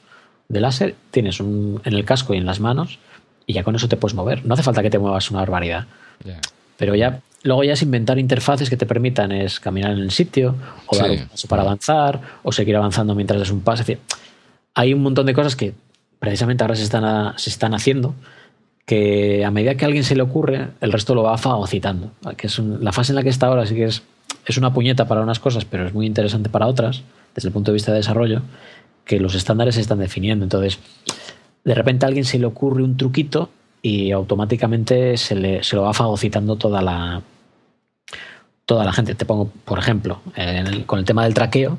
de láser, tienes un en el casco y en las manos y ya con eso te puedes mover. No hace falta que te muevas una barbaridad. Pero ya luego ya es inventar interfaces que te permitan es caminar en el sitio, o dar un paso para avanzar, o seguir avanzando mientras das un paso. Es decir, hay un montón de cosas que precisamente ahora se están, se están haciendo que a medida que a alguien se le ocurre, el resto lo va fagocitando. Que es la fase en la que está ahora sí que es, es una puñeta para unas cosas, pero es muy interesante para otras, desde el punto de vista de desarrollo, que los estándares se están definiendo. Entonces, de repente a alguien se le ocurre un truquito y automáticamente se, le, se lo va fagocitando toda la, toda la gente. Te pongo, por ejemplo, con el tema del traqueo,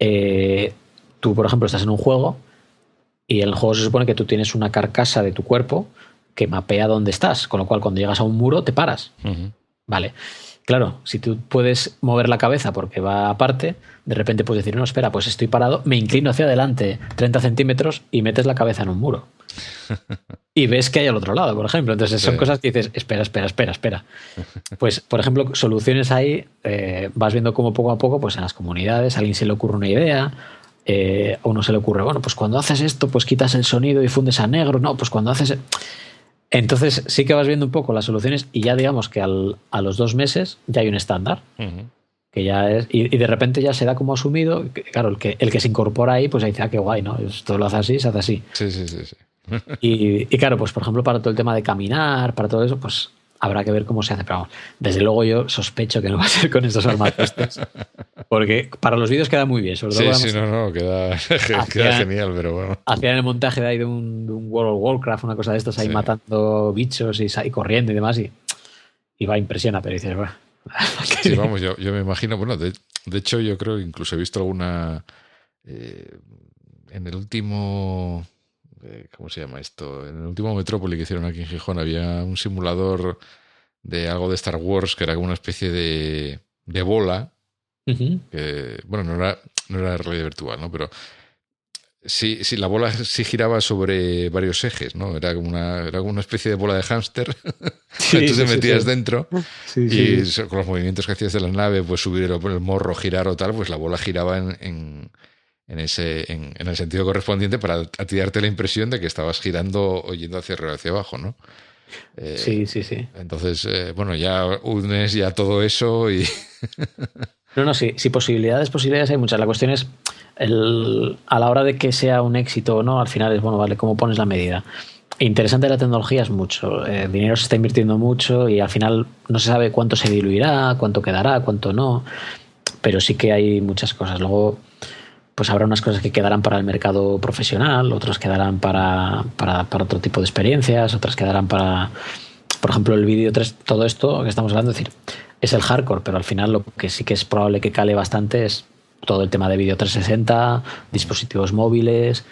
eh, tú, por ejemplo, estás en un juego y en el juego se supone que tú tienes una carcasa de tu cuerpo que mapea dónde estás, con lo cual cuando llegas a un muro te paras. Vale. Claro, si tú puedes mover la cabeza porque va aparte, de repente puedes decir, no, espera, pues estoy parado, me inclino hacia adelante 30 centímetros y metes la cabeza en un muro. Y ves que hay al otro lado, por ejemplo. Entonces son cosas que dices, espera, espera, espera, espera. Pues, por ejemplo, soluciones ahí, eh, vas viendo cómo poco a poco, pues en las comunidades, a alguien se le ocurre una idea, eh, a uno se le ocurre, bueno, pues cuando haces esto, pues quitas el sonido y fundes a negro, no, pues cuando haces... Entonces sí que vas viendo un poco las soluciones y ya digamos que a los dos meses ya hay un estándar. Que ya es, y, de repente ya se da como asumido, claro, el que, el que se incorpora ahí, pues ahí dice, ah, qué guay, ¿no? Esto lo hace así, se hace así. Sí, sí, sí. sí. (laughs) Y, claro, pues por ejemplo, para todo el tema de caminar, para todo eso, pues habrá que ver cómo se hace. Pero vamos, desde luego yo sospecho que no va a ser con estos armatostes. (laughs) Porque para los vídeos queda muy bien. Sobre todo sí, sí, no, no, queda, (laughs) genial, pero bueno. Hacían el montaje de ahí de un, World of Warcraft, una cosa de estas, ahí matando bichos y, y, corriendo y demás. Y, y va, impresiona, pero dices, bueno. Sí, vamos, yo, me imagino, bueno, de, hecho yo creo incluso he visto alguna... Eh, en el último... Eh, ¿Cómo se llama esto? En el último Metrópoli que hicieron aquí en Gijón había un simulador de algo de Star Wars que era como una especie de, de bola. que, bueno, no era, no era realidad virtual, ¿no? Pero Sí, sí, la bola sí giraba sobre varios ejes, ¿no? Era como una, era como una especie de bola de hámster. (laughs) Sí, Tú te metías dentro y con los movimientos que hacías de la nave, pues subir el, el morro, girar o tal, pues la bola giraba en, en, ese, en, el sentido correspondiente para tirarte la impresión de que estabas girando o yendo hacia arriba hacia abajo, ¿no? Eh, sí, sí, sí. Entonces, eh, bueno, ya unes ya todo eso y... (laughs) no, no, sí, sí, posibilidades, posibilidades hay muchas. La cuestión es el, a la hora de que sea un éxito o no, al final es, bueno, vale, ¿cómo pones la medida? Interesante la tecnología es mucho. El eh, dinero se está invirtiendo mucho y al final no se sabe cuánto se diluirá, cuánto quedará, cuánto no. Pero sí que hay muchas cosas. Luego, pues habrá unas cosas que quedarán para el mercado profesional, otras quedarán para, para, otro tipo de experiencias, otras quedarán para, por ejemplo, el vídeo 3, todo esto que estamos hablando, es decir, es el hardcore, pero al final lo que sí que es probable que cale bastante es todo el tema de vídeo 360, dispositivos móviles,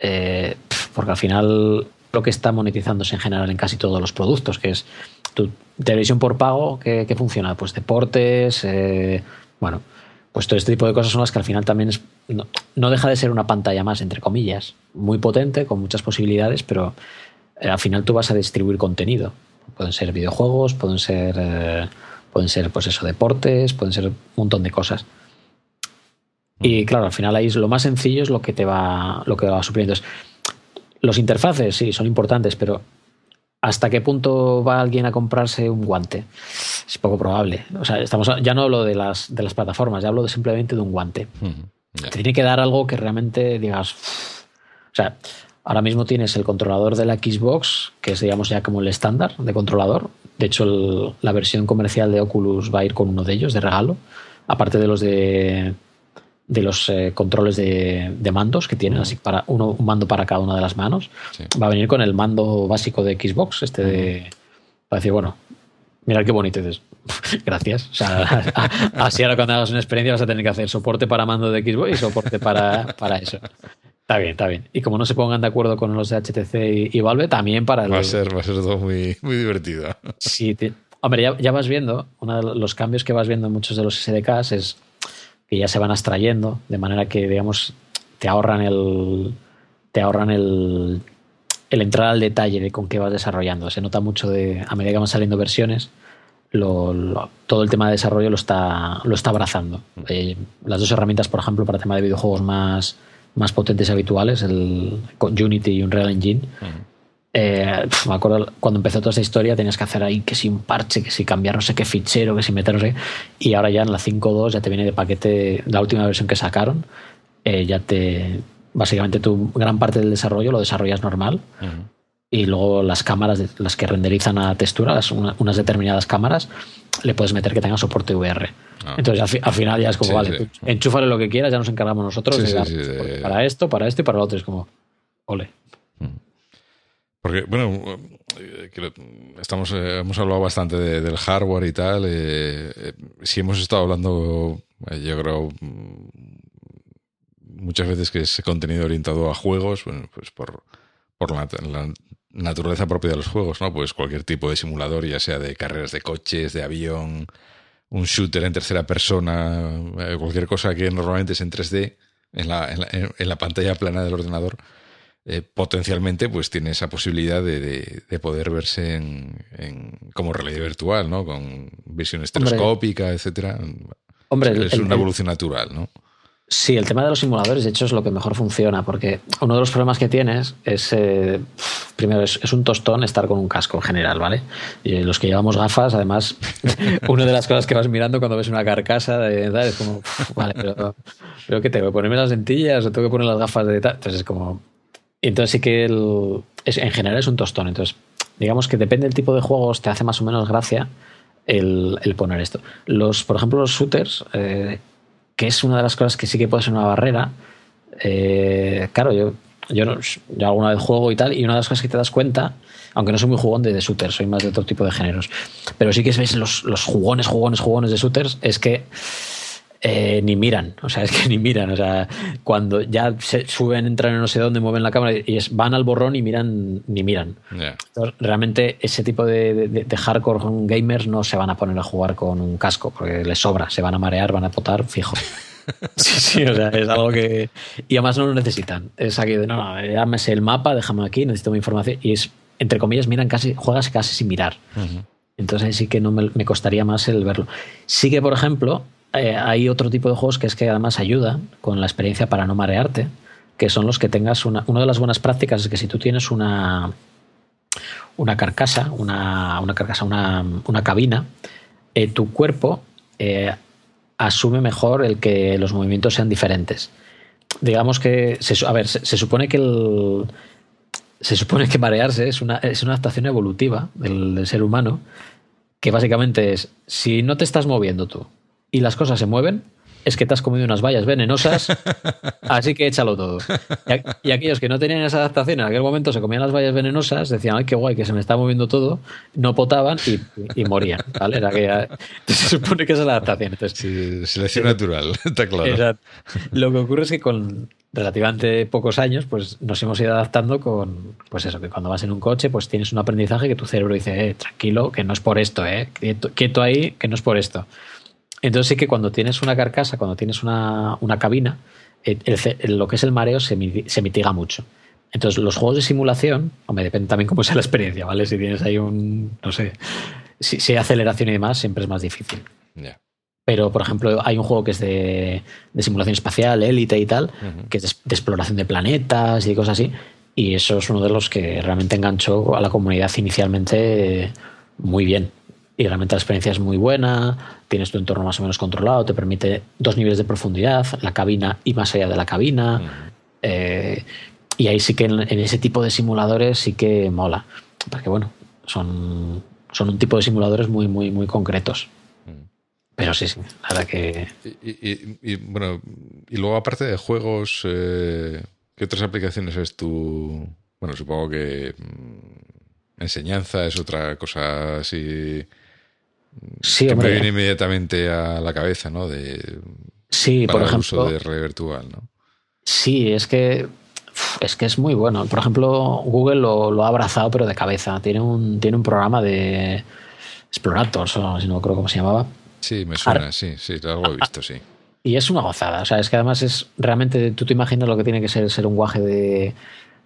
eh, porque al final lo que está monetizándose en general en casi todos los productos, que es tu televisión por pago, que, funciona? Pues deportes, eh, bueno, pues todo este tipo de cosas son las que al final también es, no, deja de ser una pantalla más, entre comillas, muy potente, con muchas posibilidades, pero eh, al final tú vas a distribuir contenido. Pueden ser videojuegos, pueden ser, pueden ser pues eso, deportes, pueden ser un montón de cosas. Y claro, al final ahí lo más sencillo es lo que te va, lo que va supliendo. los interfaces sí son importantes, pero ¿hasta qué punto va alguien a comprarse un guante? Es poco probable. O sea, estamos, ya no hablo de las, de las plataformas, ya hablo de simplemente de un guante. Te tiene que dar algo que realmente digas. O sea, ahora mismo tienes el controlador de la Xbox, que es digamos ya como el estándar de controlador. De hecho, la versión comercial de Oculus va a ir con uno de ellos de regalo. Aparte de los de de los eh, controles de, mandos que tienen, así para uno, un mando para cada una de las manos. Va a venir con el mando básico de Xbox, este de. Para decir, bueno, mirad qué bonito. es (laughs) gracias. O sea, (laughs) así ahora cuando hagas una experiencia vas a tener que hacer soporte para mando de Xbox y soporte para, (laughs) para eso. Está bien, está bien. Y como no se pongan de acuerdo con los de HTC y, Valve, también para Va a ser, va a ser todo muy, muy divertido. Sí, hombre, ya, ya, vas viendo, uno de los cambios que vas viendo en muchos de los SDKs es ya se van extrayendo, de manera que, digamos, te ahorran el. te ahorran el, el entrar al detalle de con qué vas desarrollando. Se nota mucho de. a medida que van saliendo versiones, lo, todo el tema de desarrollo lo está, lo está abrazando. Eh, las dos herramientas, por ejemplo, para el tema de videojuegos más, más potentes y habituales, el Unity y Unreal Engine, eh, me acuerdo cuando empezó toda esta historia tenías que hacer ahí que si un parche, que si cambiar no sé qué fichero, que si meter no sé. Y ahora ya en la 5.2 ya te viene de paquete, la última versión que sacaron, eh, ya te. Básicamente tu gran parte del desarrollo lo desarrollas normal. Y luego las cámaras, las que renderizan a textura, unas determinadas cámaras, le puedes meter que tenga soporte VR. Ah. Entonces al, final ya es como, vale, enchúfale lo que quieras, ya nos encargamos nosotros de para esto, para esto y para lo otro. Es como, ole. Porque, bueno, eh, estamos, eh, hemos hablado bastante del hardware y tal. Eh, si hemos estado hablando, yo creo, mm, muchas veces que es contenido orientado a juegos, bueno, pues por, por la, naturaleza propia de los juegos, ¿no? Pues cualquier tipo de simulador, ya sea de carreras de coches, de avión, un shooter en tercera persona, cualquier cosa que normalmente es en 3D, en la, en la, en la pantalla plana del ordenador eh, potencialmente pues tiene esa posibilidad de, de, poder verse en, como realidad virtual, ¿no? Con visión estereoscópica, etcétera. Hombre, es, una evolución natural, ¿no? Sí, el tema de los simuladores, de hecho, es lo que mejor funciona, porque uno de los problemas que tienes es, eh, primero, es, un tostón estar con un casco en general, ¿vale? Y los que llevamos gafas, además, (laughs) una de las cosas que vas mirando cuando ves una carcasa de es como, vale, pero, pero ¿qué tengo que ponerme las lentillas o tengo que poner las gafas de tal? Entonces es como, entonces sí que el, en general es un tostón. Entonces, digamos que depende del tipo de juegos, te hace más o menos gracia el, poner esto. Los, por ejemplo, los shooters, eh, que es una de las cosas que sí que puede ser una barrera. Eh, claro, yo yo, no, yo alguna vez juego y tal, y una de las cosas que te das cuenta, aunque no soy muy jugón de, shooters, soy más de otro tipo de géneros, pero sí que ves los, los jugones, jugones, jugones de shooters, es que eh, ni miran, o sea, es que (laughs) ni miran, o sea, cuando ya se suben, entran en no sé dónde, mueven la cámara y es, van al borrón y miran, ni miran. Entonces, realmente ese tipo de, de- de hardcore gamers no se van a poner a jugar con un casco porque les sobra, se van a marear, van a potar, fijo. (laughs) Sí, sí, o sea, es algo que. Y además no lo necesitan. Es aquí de, no, no, ya me sé el mapa, déjame aquí, necesito mi información. Y es, entre comillas, miran casi, juegas casi sin mirar. Entonces ahí sí que no me, me costaría más el verlo. Sí que, por ejemplo, eh, hay otro tipo de juegos que es que además ayuda con la experiencia para no marearte, que son los que tengas una... Una de las buenas prácticas es que si tú tienes una una carcasa, una, una carcasa, una, una cabina, eh, tu cuerpo eh, asume mejor el que los movimientos sean diferentes. Digamos que, se, a ver, se, supone que el, se supone que marearse es una, es una adaptación evolutiva del ser humano, que básicamente es, si no te estás moviendo tú y las cosas se mueven, es que te has comido unas vallas venenosas, (laughs) así que échalo todo. Y, aquellos que no tenían esa adaptación en aquel momento se comían las vallas venenosas, decían, ay, qué guay, que se me está moviendo todo, no potaban y, y morían. ¿vale? Era que- (laughs) se supone que esa es la adaptación. Entonces, Sí, selección natural, (laughs) está claro. Exacto. Lo que ocurre es que con relativamente pocos años, pues nos hemos ido adaptando con, pues eso, que cuando vas en un coche, pues tienes un aprendizaje que tu cerebro dice, eh, tranquilo, que no es por esto, eh, quieto, quieto ahí, que no es por esto. Entonces sí que cuando tienes una carcasa, cuando tienes una, una cabina, el lo que es el mareo se, se mitiga mucho. Entonces los juegos de simulación, hombre, depende también cómo sea la experiencia, ¿vale? Si tienes ahí un, no sé, si, si hay aceleración y demás, siempre es más difícil. Ya. Pero, por ejemplo, hay un juego que es de, de simulación espacial, élite y tal, que es de, de exploración de planetas y cosas así. Y eso es uno de los que realmente enganchó a la comunidad inicialmente muy bien. Y realmente la experiencia es muy buena, tienes tu entorno más o menos controlado, te permite dos niveles de profundidad, la cabina y más allá de la cabina. Eh, y ahí sí que en, en ese tipo de simuladores sí que mola. Porque bueno, son, son un tipo de simuladores muy, muy, muy concretos. Pero sí, sí, verdad que Y, y- y, bueno, y luego aparte de juegos, eh, ¿qué otras aplicaciones ves tú? Bueno, supongo que mm, enseñanza es otra cosa así sí, que me viene inmediatamente a la cabeza, ¿no? De, sí, para por el uso ejemplo, de realidad virtual, ¿no? sí, es que es que es muy bueno. Por ejemplo, Google lo, lo ha abrazado pero de cabeza. Tiene un tiene un programa de Explorators, o si no creo cómo se llamaba. Sí, me suena, sí, sí, algo he visto, sí. Y es una gozada. O sea, es que además es realmente, tú te imaginas lo que tiene que ser ser un guaje de,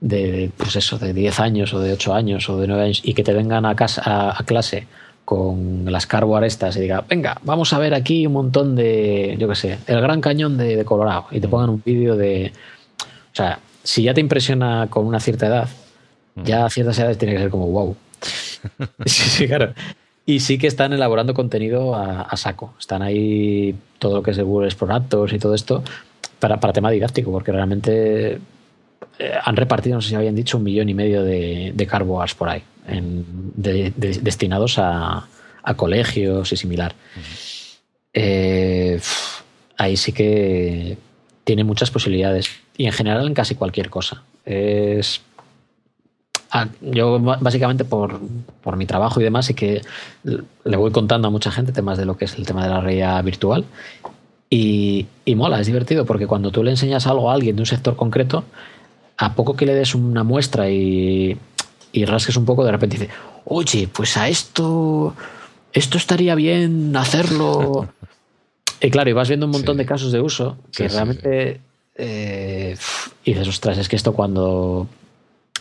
de pues eso, de 10 años o de 8 años o de 9 años y que te vengan a, casa, a, a clase con las carboar estas y diga, venga, vamos a ver aquí un montón de, yo qué sé, el Gran Cañón de, de Colorado y te pongan un vídeo de... O sea, si ya te impresiona con una cierta edad, ya a ciertas edades tiene que ser como wow. (laughs) sí, sí, claro. Y sí que están elaborando contenido a, a saco. Están ahí todo lo que es el Google Explorators y todo esto para, para tema didáctico, porque realmente eh, han repartido, no sé si habían dicho, un millón y medio de, de por ahí, en- de- de- destinados a, a colegios y similar. Eh, ahí sí que tiene muchas posibilidades. Y en general en casi cualquier cosa. Es. Ah, yo básicamente por, por mi trabajo y demás sí que le voy contando a mucha gente temas de lo que es el tema de la realidad virtual y, y mola, es divertido porque cuando tú le enseñas algo a alguien de un sector concreto, a poco que le des una muestra y, y rasques un poco, de repente dice, oye, pues a esto, esto estaría bien hacerlo. (laughs) y claro, y vas viendo un montón Sí. de casos de uso que Sí, sí, realmente eh, y dices, ostras, es que esto cuando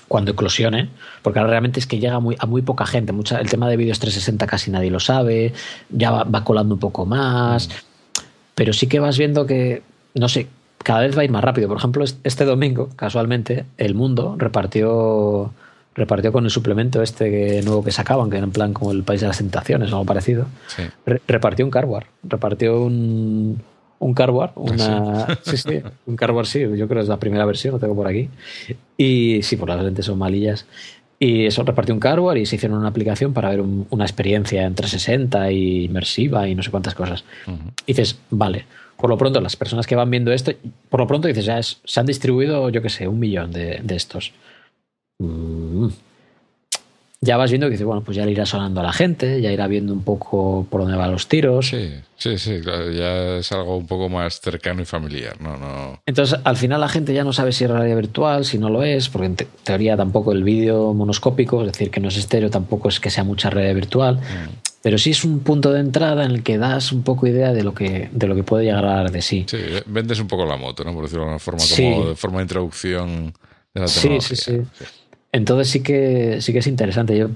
cuando eclosione, porque ahora realmente es que llega muy, a muy poca gente. Mucha, el tema de vídeos 360 casi nadie lo sabe, ya va, va colando un poco más, pero sí que vas viendo que, no sé, cada vez va a ir más rápido. Por ejemplo, es- este domingo, casualmente, El Mundo repartió repartió con el suplemento este que- nuevo que sacaban, que era en plan como el País de las Tentaciones o algo parecido. Sí. Re- repartió un carwar, repartió un, un carwar, una, sí, sí, un carwar sí, yo creo que es la primera versión, lo tengo por aquí. Y sí, por las lentes son malillas. Y eso repartió un hardware y se hicieron una aplicación para ver una experiencia en 360 y inmersiva y no sé cuántas cosas. Y dices, vale, por lo pronto las personas que van viendo esto, por lo pronto dices, ya se han distribuido, yo qué sé, un millón de, estos. Mm, ya vas viendo que dices, bueno, pues ya le irá sonando a la gente, ya irá viendo un poco por dónde van los tiros. Sí, sí, sí, ya es algo un poco más cercano y familiar, ¿no? no... Entonces, al final la gente ya no sabe si es realidad virtual, si no lo es, porque en teoría tampoco el vídeo monoscópico, es decir, que no es estéreo, tampoco es que sea mucha realidad virtual, mm. pero sí es un punto de entrada en el que das un poco idea de lo que, de lo que puede llegar a dar de sí. Sí, vendes un poco la moto, ¿no? Por decirlo de alguna forma, como de forma de introducción de la tecnología. sí, sí. sí. Entonces sí que, sí que es interesante. Yo,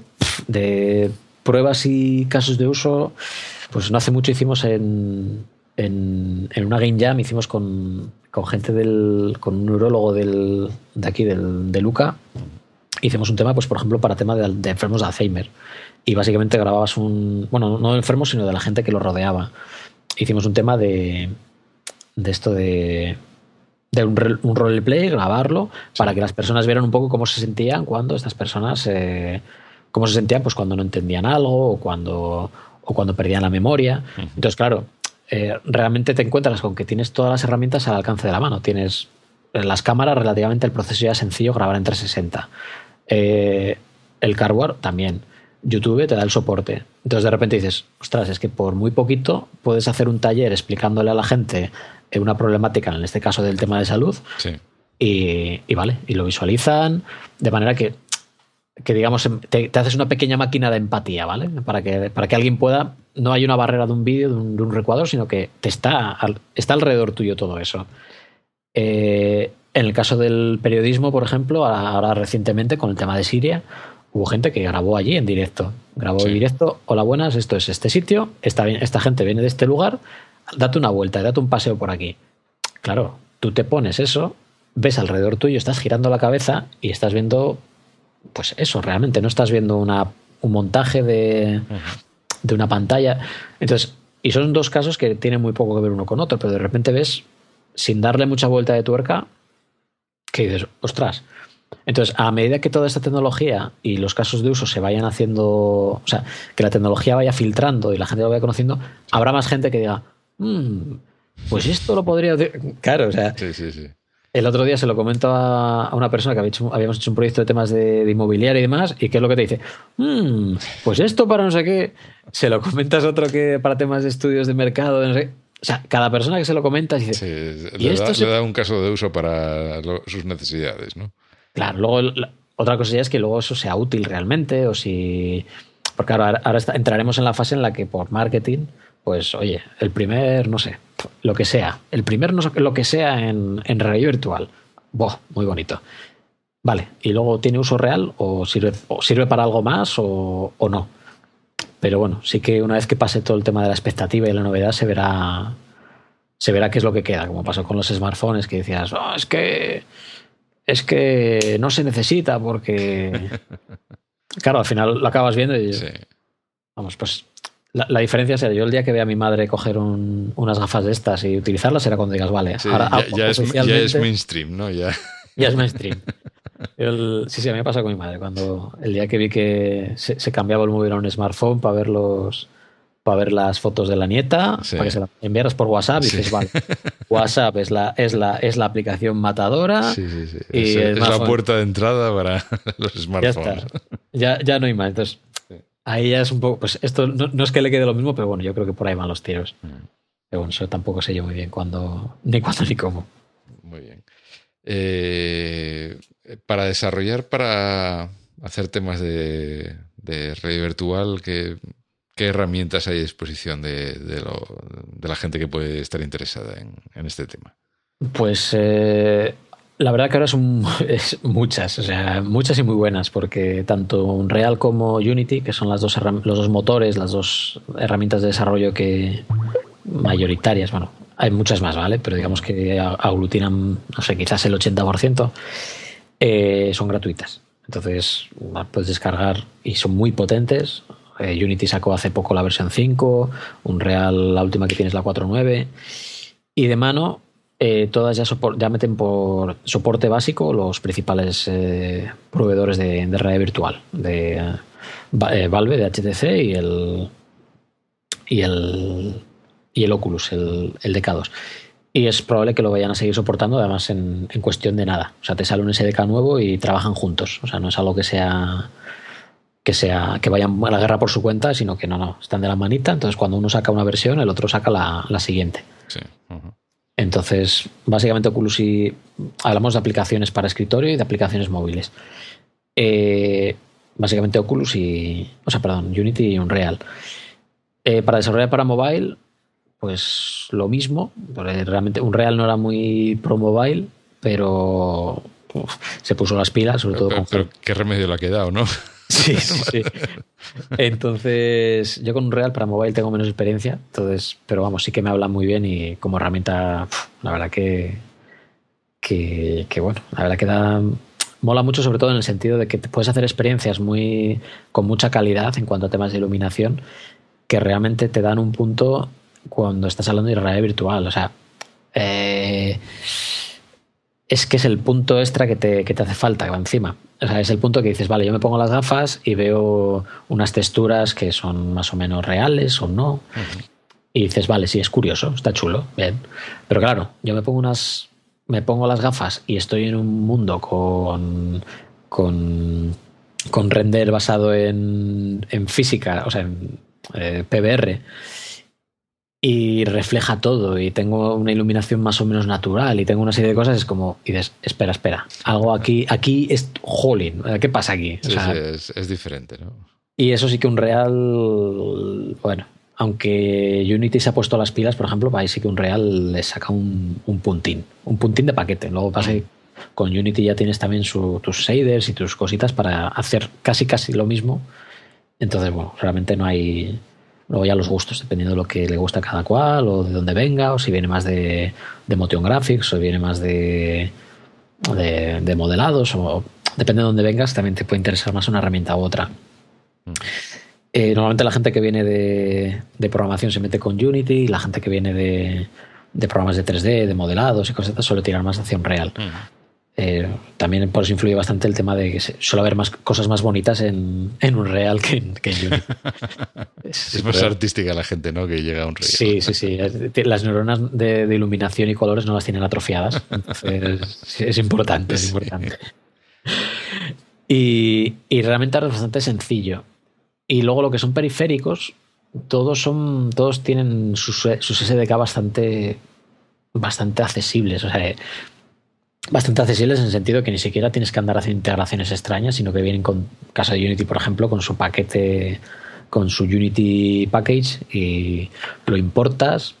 de pruebas y casos de uso, pues no hace mucho hicimos en, en, una Game Jam, hicimos con, con gente del, con un neurólogo del, de aquí, del, de Luca, hicimos un tema, pues por ejemplo, para tema de, enfermos de Alzheimer. Y básicamente grababas un, bueno, no de enfermos, sino de la gente que lo rodeaba. Hicimos un tema de, de esto de de un, un roleplay, grabarlo, para que las personas vieran un poco cómo se sentían cuando estas personas, eh, cómo se sentían pues cuando no entendían algo o cuando, o cuando perdían la memoria. Entonces, claro, eh, realmente te encuentras con que tienes todas las herramientas al alcance de la mano. Tienes las cámaras, relativamente el proceso ya es sencillo, grabar en 360. Eh, el hardware también. YouTube te da el soporte. Entonces de repente dices, ostras, es que por muy poquito puedes hacer un taller explicándole a la gente una problemática, en este caso del tema de salud, y, vale, y lo visualizan de manera que, que digamos, te, haces una pequeña máquina de empatía, ¿vale? Para que, para que alguien pueda, no hay una barrera de un vídeo, de un, de recuadro, sino que te está, está alrededor tuyo todo eso. Eh, en el caso del periodismo, por ejemplo, ahora recientemente con el tema de Siria, hubo gente que grabó allí en directo. Grabó en directo, hola buenas, esto es este sitio, esta, esta gente viene de este lugar, date una vuelta, date un paseo por aquí. Claro, tú te pones eso, ves alrededor tuyo, estás girando la cabeza y estás viendo, pues eso, realmente, no estás viendo una, un montaje de, de una pantalla. Entonces, y son dos casos que tienen muy poco que ver uno con otro, pero de repente ves, sin darle mucha vuelta de tuerca, que dices, ostras. Entonces, a medida que toda esta tecnología y los casos de uso se vayan haciendo, o sea, que la tecnología vaya filtrando y la gente lo vaya conociendo, habrá más gente que diga, Mm, pues esto lo podría. Claro, o sea. El otro día se lo comento a, una persona que habíamos hecho un proyecto de temas de, inmobiliario y demás, y qué es lo que te dice, mm, pues esto para no sé qué, se lo comentas a otro que para temas de estudios de mercado, no sé. O sea, cada persona que se lo comenta dice. Sí, le, da, le, da, un caso de uso para sus necesidades, ¿no? Claro, luego otra cosa ya es que luego eso sea útil realmente, o si. Porque ahora, ahora entraremos en la fase en la que por marketing pues oye, el primer, no sé, lo que sea, el primer no sé, lo que sea en, en realidad virtual. Boh, muy bonito. Vale, y luego tiene uso real o sirve, o sirve para algo más o, o, no. Pero bueno, sí que una vez que pase todo el tema de la expectativa y la novedad se verá se verá qué es lo que queda, como pasó con los smartphones que decías, oh, es que es que no se necesita porque (laughs) claro, al final lo acabas viendo y vamos, pues la, diferencia sería, yo el día que vea a mi madre coger unas gafas de estas y utilizarlas será cuando digas, vale, ahora ya, es, mainstream, ¿no? Ya, ya es mainstream. sí, sí, a mí me pasa con mi madre. Cuando el día que vi que se, cambiaba el móvil a un smartphone para ver los para ver las fotos de la nieta, para que se las enviaras por WhatsApp y dices, vale, WhatsApp es la, es la, es la aplicación matadora. Sí, sí, sí. Y es, la puerta de entrada para (laughs) los smartphones. Ya, ya, ya no hay más. Entonces, Ahí ya es un poco, pues esto no, es que le quede lo mismo, pero bueno, yo creo que por ahí van los tiros. Mm. Pero bueno, eso tampoco sé yo muy bien cuándo, ni cuándo ni cómo. Muy bien. Eh, para desarrollar, para hacer temas de, de red virtual, ¿qué, ¿qué, herramientas hay a disposición de, de, la gente que puede estar interesada en, en este tema? Pues eh, la verdad que ahora son (laughs) es muchas, o sea, muchas y muy buenas, porque tanto Unreal como Unity, que son las dos los dos motores, las dos herramientas de desarrollo que mayoritarias, bueno, hay muchas más, ¿vale? Pero digamos que aglutinan, no sé, quizás el 80%, eh, son gratuitas. Entonces, puedes descargar y son muy potentes. Eh, Unity sacó hace poco la versión 5, Unreal la última que tienes la 4.9. Y de mano eh, todas ya, meten por soporte básico los principales eh, proveedores de, realidad virtual, de eh, Valve, de HTC y el y el y el Oculus, el, el DK2. Y es probable que lo vayan a seguir soportando, además en, en, cuestión de nada. O sea, te sale un SDK nuevo y trabajan juntos. O sea, no es algo que sea que sea que vayan a la guerra por su cuenta, sino que no, no, están de la manita. Entonces, cuando uno saca una versión, el otro saca la, la siguiente. Sí. Entonces, básicamente Oculus y hablamos de aplicaciones para escritorio y de aplicaciones móviles. Eh, básicamente Oculus y, o sea, perdón, Unity y Unreal. Eh, para desarrollar para mobile, pues lo mismo. Realmente Unreal no era muy pro mobile, pero se puso las pilas, sobre todo pero, con. Pero qué remedio le ha quedado, ¿no? (laughs) Sí, sí, Entonces, yo con un Real para mobile tengo menos experiencia, entonces, pero vamos, sí que me habla muy bien y como herramienta, la verdad que, que, que bueno, la verdad que da, mola mucho sobre todo en el sentido de que te puedes hacer experiencias muy con mucha calidad en cuanto a temas de iluminación que realmente te dan un punto cuando estás hablando de realidad virtual, o sea, eh, es que es el punto extra que te, que te hace falta encima. O sea, es el punto que dices, vale, yo me pongo las gafas y veo unas texturas que son más o menos reales o no. Uh -huh. Y dices, vale, sí, es curioso, está chulo, bien. Pero claro, yo me pongo unas. Me pongo las gafas y estoy en un mundo con. con. con render basado en, en física, o sea, en eh, PBR y refleja todo y tengo una iluminación más o menos natural y tengo una serie de cosas, es como, y dices, espera, espera, algo aquí, aquí es jolín, ¿qué pasa aquí? O sea, sí, es, es, diferente, ¿no? Y eso sí que un real, bueno, aunque Unity se ha puesto las pilas, por ejemplo, ahí sí que un real le saca un, un puntín, un puntín de paquete. Luego pasa que con Unity ya tienes también su, tus shaders y tus cositas para hacer casi casi lo mismo. Entonces, bueno, realmente no hay, Luego ya los gustos, dependiendo de lo que le gusta a cada cual, o de dónde venga, o si viene más de, de motion graphics, o viene más de, de, de, modelados, o depende de dónde vengas, también te puede interesar más una herramienta u otra. Mm. Eh, normalmente la gente que viene de, de, programación se mete con Unity, y la gente que viene de, de programas de 3D, de modelados y cosas suele tirar más hacia un real. Mm. Eh, también por eso influye bastante el tema de que suele haber más cosas más bonitas en, en un real que en, que en Unity. (laughs) es, es, más pero, artística la gente, ¿no? Que llega a un real. Sí, sí, sí. Las neuronas de, de iluminación y colores no las tienen atrofiadas. Entonces, es importante, es importante. Y, y realmente es bastante sencillo. Y luego lo que son periféricos, todos son. Todos tienen sus, sus SDK bastante. bastante accesibles. O sea, bastante accesibles en el sentido que ni siquiera tienes que andar haciendo integraciones extrañas, sino que vienen con caso de Unity, por ejemplo, con su paquete, con su Unity package y lo importas,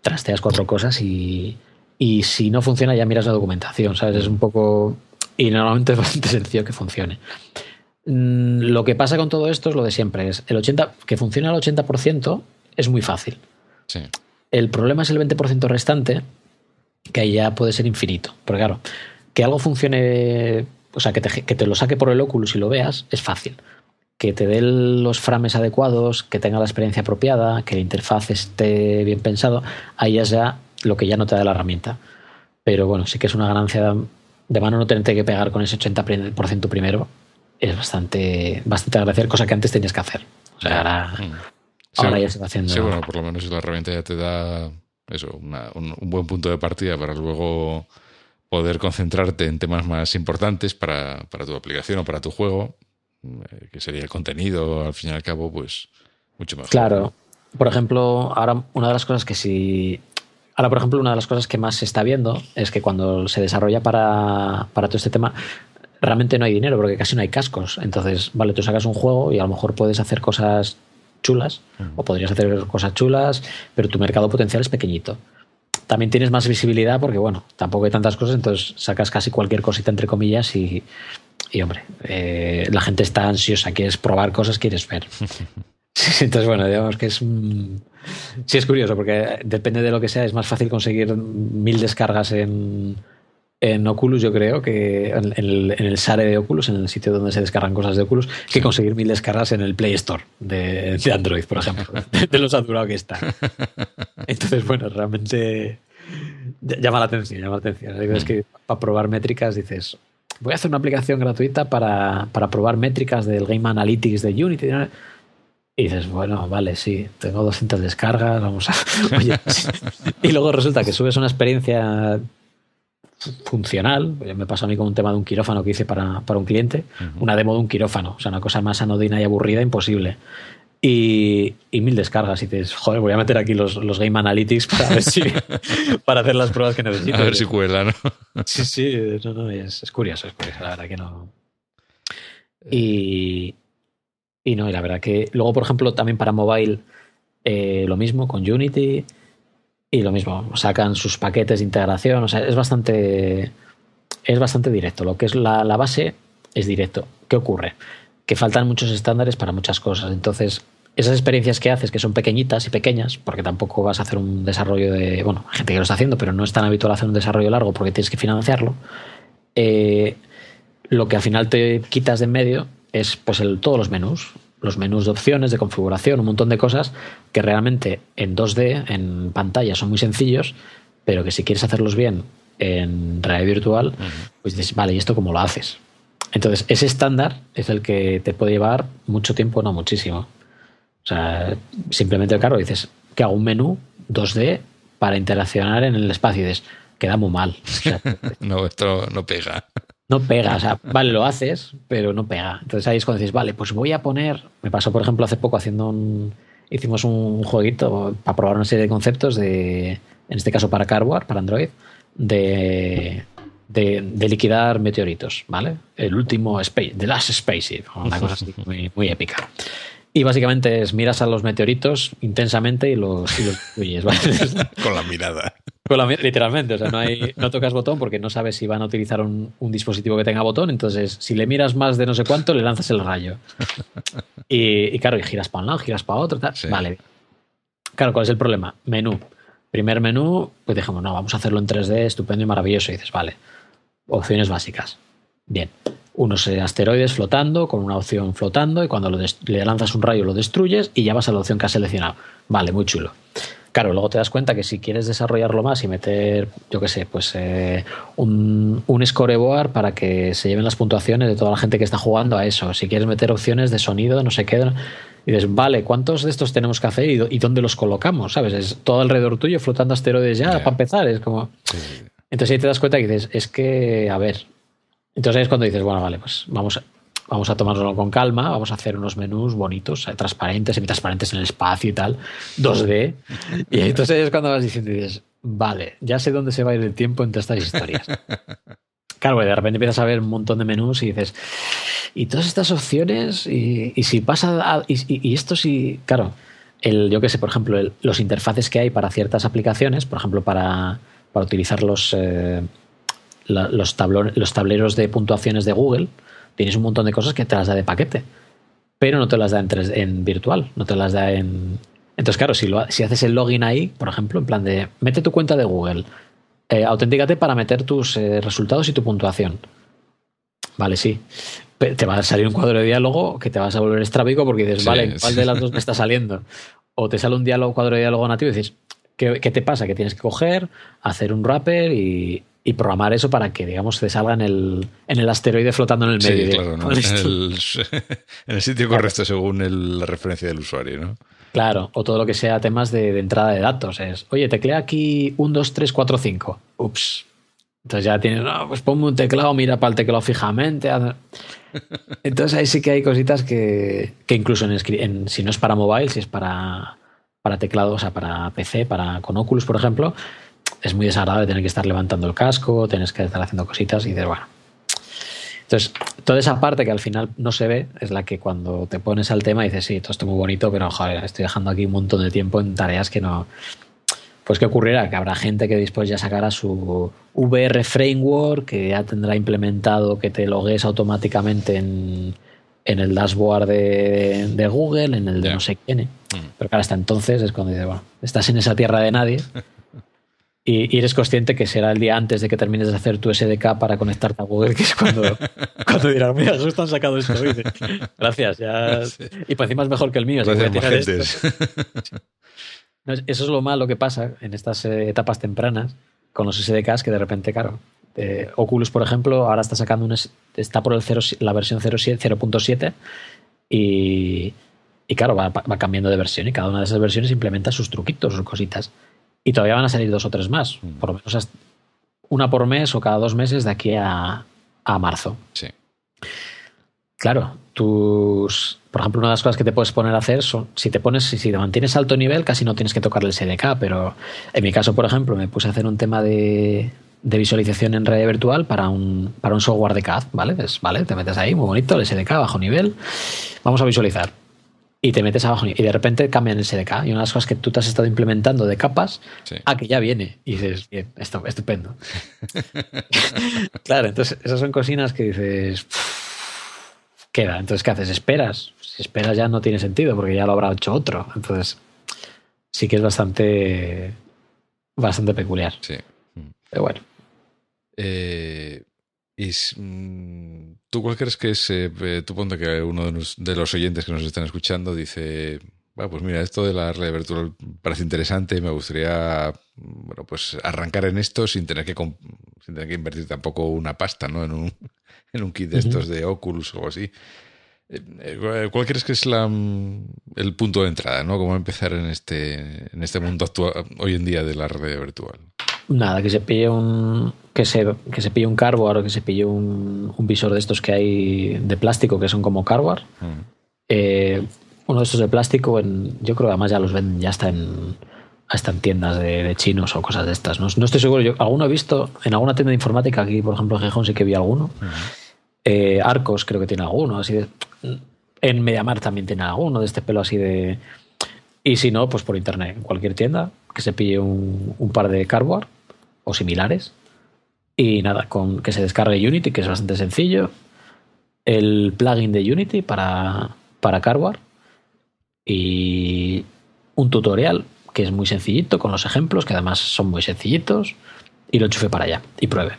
trasteas cuatro cosas y, y si no funciona ya miras la documentación, ¿sabes? Es un poco... Y normalmente es bastante (laughs) sencillo que funcione. Lo que pasa con todo esto es lo de siempre, es el 80, que funcione al 80% es muy fácil. Sí. El problema es el 20% restante, que ahí ya puede ser infinito. Porque claro, que algo funcione, o sea, que te, que te, lo saque por el Oculus y lo veas, es fácil. Que te dé los frames adecuados, que tenga la experiencia apropiada, que la interfaz esté bien pensado, ahí es ya lo que ya no te da la herramienta. Pero bueno, sí que es una ganancia de mano no tenerte que pegar con ese 80% primero. Es bastante, bastante agradecer, cosa que antes tenías que hacer. O sea, ahora, sí, ahora ya se va haciendo. Sí, bueno, por lo menos la herramienta ya te da eso, una, un, un, buen punto de partida para luego poder concentrarte en temas más importantes para, para tu aplicación o para tu juego, eh, que sería el contenido, al fin y al cabo, pues mucho mejor. Claro. Por ejemplo, ahora una de las cosas que sí. Ahora, por ejemplo, una de las cosas que más se está viendo es que cuando se desarrolla para, para todo este tema, realmente no hay dinero porque casi no hay cascos. Entonces, vale, tú sacas un juego y a lo mejor puedes hacer cosas chulas o podrías hacer cosas chulas, pero tu mercado potencial es pequeñito. También tienes más visibilidad porque, bueno, tampoco hay tantas cosas, entonces sacas casi cualquier cosita entre comillas y, y hombre, eh, la gente está ansiosa, quieres probar cosas, quieres ver. (laughs) (laughs) Entonces, bueno, digamos que es. Sí, es curioso, porque depende de lo que sea, es más fácil conseguir mil descargas en, en Oculus, yo creo que en el, en el SARE de Oculus, en el sitio donde se descargan cosas de Oculus, que conseguir mil descargas en el Play Store de, de Android, por ejemplo, de, lo saturado que está. (laughs) Entonces, bueno, realmente llama la atención, llama la atención. Es que para probar métricas dices, voy a hacer una aplicación gratuita para, para probar métricas del Game Analytics de Unity. Y dices, bueno, vale, sí, tengo 200 descargas, vamos a... (laughs) (laughs) y luego resulta que subes una experiencia funcional, me pasó a mí con un tema de un quirófano que hice para, para un cliente, una demo de un quirófano, o sea, una cosa más anodina y aburrida, imposible. Y, y, mil descargas. Y dices, joder, voy a meter aquí los, los Game Analytics para ver si (laughs) (laughs) para hacer las pruebas que necesito. A ver si cuela, ¿no? (laughs) Sí, sí, no, no, es, es, curioso, es curioso, la verdad que no. Y, y no, y la verdad que luego, por ejemplo, también para mobile, eh, lo mismo con Unity. Y lo mismo, sacan sus paquetes de integración. O sea, es bastante. Es bastante directo. Lo que es la, la base es directo. ¿Qué ocurre? Que faltan muchos estándares para muchas cosas. Entonces, esas experiencias que haces, que son pequeñitas y pequeñas, porque tampoco vas a hacer un desarrollo de. Bueno, gente que lo está haciendo, pero no es tan habitual hacer un desarrollo largo porque tienes que financiarlo. Eh, lo que al final te quitas de en medio es pues todos los menús, los menús de opciones, de configuración, un montón de cosas que realmente en 2D, en pantalla, son muy sencillos, pero que si quieres hacerlos bien en realidad virtual, pues dices, vale, ¿y esto cómo lo haces? Entonces, ese estándar es el que te puede llevar mucho tiempo, no muchísimo. O sea, simplemente, claro, dices que hago un menú 2D para interaccionar en el espacio y dices, queda muy mal. (laughs) no, esto no pega. No pega, o sea, vale, lo haces, pero no pega. Entonces ahí es cuando dices, vale, pues voy a poner. Me pasó, por ejemplo, hace poco haciendo un. Hicimos un jueguito para probar una serie de conceptos de. En este caso para Cardboard, para Android, de. De, liquidar meteoritos, ¿vale? El último Space, The Last Spaceship, una cosa así muy, muy épica. Y básicamente es miras a los meteoritos intensamente y los, y los ¿vale? (laughs) Con la mirada. La, literalmente, o sea, no, hay, no tocas botón porque no sabes si van a utilizar un, un, dispositivo que tenga botón, entonces si le miras más de no sé cuánto, le lanzas el rayo. Y, y claro, y giras para un lado, giras para otro, tal. Sí. Vale. Claro, ¿cuál es el problema? Menú. Primer menú, pues dijimos, no, vamos a hacerlo en 3D, estupendo y maravilloso. Y dices, vale, opciones básicas. Bien, unos asteroides flotando, con una opción flotando, y cuando lo le lanzas un rayo lo destruyes y ya vas a la opción que has seleccionado. Vale, muy chulo. Claro, luego te das cuenta que si quieres desarrollarlo más y meter, yo qué sé, pues eh, un, un scoreboard para que se lleven las puntuaciones de toda la gente que está jugando a eso. Si quieres meter opciones de sonido, no sé qué. Y dices, vale, ¿cuántos de estos tenemos que hacer y, y dónde los colocamos? ¿Sabes? Es todo alrededor tuyo flotando asteroides ya, yeah. para empezar. Es como. Sí. Entonces ahí te das cuenta que dices, es que, a ver, entonces ahí es cuando dices, bueno, vale, pues vamos a, vamos a tomárnoslo con calma, vamos a hacer unos menús bonitos, eh, transparentes, semi-transparentes en el espacio y tal, 2D. Y entonces es cuando vas diciendo, dices, vale, ya sé dónde se va a ir el tiempo entre estas historias. (laughs) Claro, de repente empiezas a ver un montón de menús y dices, y todas estas opciones, y, y si pasa, a, y, y, esto sí, claro, el, yo que sé, por ejemplo, el, los interfaces que hay para ciertas aplicaciones, por ejemplo, para, para utilizar los... Eh, la, los, los tableros de puntuaciones de Google, tienes un montón de cosas que te las da de paquete, pero no te las da en, tres, en virtual, no te las da en... Entonces, claro, si, lo, si haces el login ahí, por ejemplo, en plan de, mete tu cuenta de Google, eh, autentícate para meter tus eh, resultados y tu puntuación. Vale, sí. Te va a salir un cuadro de diálogo que te vas a volver estrábico porque dices, sí, vale, ¿cuál sí. de las dos me está saliendo? O te sale un diálogo, cuadro de diálogo nativo y dices, ¿qué, ¿qué, te pasa? Que tienes que coger, hacer un wrapper y, y programar eso para que, digamos, te salga en el, en el asteroide flotando en el medio. Sí, claro, ¿no? en, el, (laughs) en, el, sitio claro. correcto según el, la referencia del usuario, ¿no? Claro, o todo lo que sea temas de, de, entrada de datos. Es, oye, teclea aquí 1, 2, 3, 4, 5. Ups. Entonces ya tienes, no, pues ponme un teclado, mira para el teclado fijamente. (laughs) Entonces ahí sí que hay cositas que, que incluso en, en, si no es para mobile, si es para, para teclado, o sea, para PC, para con Oculus, por ejemplo, es muy desagradable tener que estar levantando el casco, tienes que estar haciendo cositas y de bueno. Entonces, toda esa parte que al final no se ve es la que cuando te pones al tema dices, sí, todo esto es muy bonito, pero joder, estoy dejando aquí un montón de tiempo en tareas que no. Pues, ¿qué ocurrirá? Que habrá gente que después ya sacará su VR framework, que ya tendrá implementado que te logues automáticamente en, en el dashboard de, de, Google, en el de yeah. no sé quién. ¿eh? Mm. Pero claro, hasta entonces es cuando dices, bueno, estás en esa tierra de nadie. (laughs) Y, y, eres consciente que será el día antes de que termines de hacer tu SDK para conectarte a Google, que es cuando, (laughs) cuando dirán, mira, justo han sacado esto. Dice, Gracias, ya. Sí. Y por encima es mejor que el mío. Gracias, (laughs) no, eso es lo malo que pasa en estas etapas tempranas, con los SDKs que de repente, claro, eh, Oculus, por ejemplo, ahora está sacando un, está por el 0, la versión 0.7 y, y claro, va, va, cambiando de versión y cada una de esas versiones implementa sus truquitos, sus cositas. Y todavía van a salir dos o tres más, mm. por lo menos una por mes o cada dos meses de aquí a, a marzo. Sí. Claro, tus. Por ejemplo, una de las cosas que te puedes poner a hacer son. Si te pones, si te mantienes alto nivel, casi no tienes que tocar el SDK, pero en mi caso, por ejemplo, me puse a hacer un tema de, de visualización en red virtual para un, para un software de CAD, ¿vale? Pues, ¿vale? Te metes ahí, muy bonito, el SDK, bajo nivel. Vamos a visualizar. Y te metes abajo y de repente cambian el SDK. Y una de las cosas que tú te has estado implementando de capas, a que ya viene. Y dices, bien, esto, estupendo. (laughs) claro, entonces esas son cocinas que dices, queda. Entonces, ¿qué haces? ¿Esperas? Si esperas ya no tiene sentido porque ya lo habrá hecho otro. Entonces, sí que es bastante, bastante peculiar. Sí. Pero bueno. Eh, y, mm, ¿Tú cuál crees que es? Eh, eh, tú ponte que uno de los, oyentes que nos están escuchando dice, bueno, pues mira, esto de la red virtual parece interesante me gustaría bueno, pues arrancar en esto sin tener que sin tener que invertir tampoco una pasta, ¿no? En un, (laughs) en un kit de estos de Oculus o algo así. ¿Cuál crees que es la, mm, el punto de entrada, ¿no? ¿Cómo empezar en este, en este mundo actual, hoy en día de la red virtual? Nada, que se pille un. que se, que se pille un cardboard o que se pille un, visor de estos que hay de plástico que son como cardboard. Mm. Eh, uno de estos de plástico, en, yo creo que además ya los ven, ya está en, hasta en tiendas de, chinos o cosas de estas. No, estoy seguro. Yo alguno he visto en alguna tienda de informática aquí, por ejemplo, en Gijón sí que vi alguno. Mm. Eh, Arcos creo que tiene alguno, así de, En Mediamar también tiene alguno de este pelo así de. Y si no, pues por internet, en cualquier tienda, que se pille un, un par de cardboard o similares. Y nada, con que se descargue Unity, que es bastante sencillo. El plugin de Unity para, para Cardboard. Y un tutorial que es muy sencillito, con los ejemplos, que además son muy sencillitos. Y lo enchufe para allá y pruebe.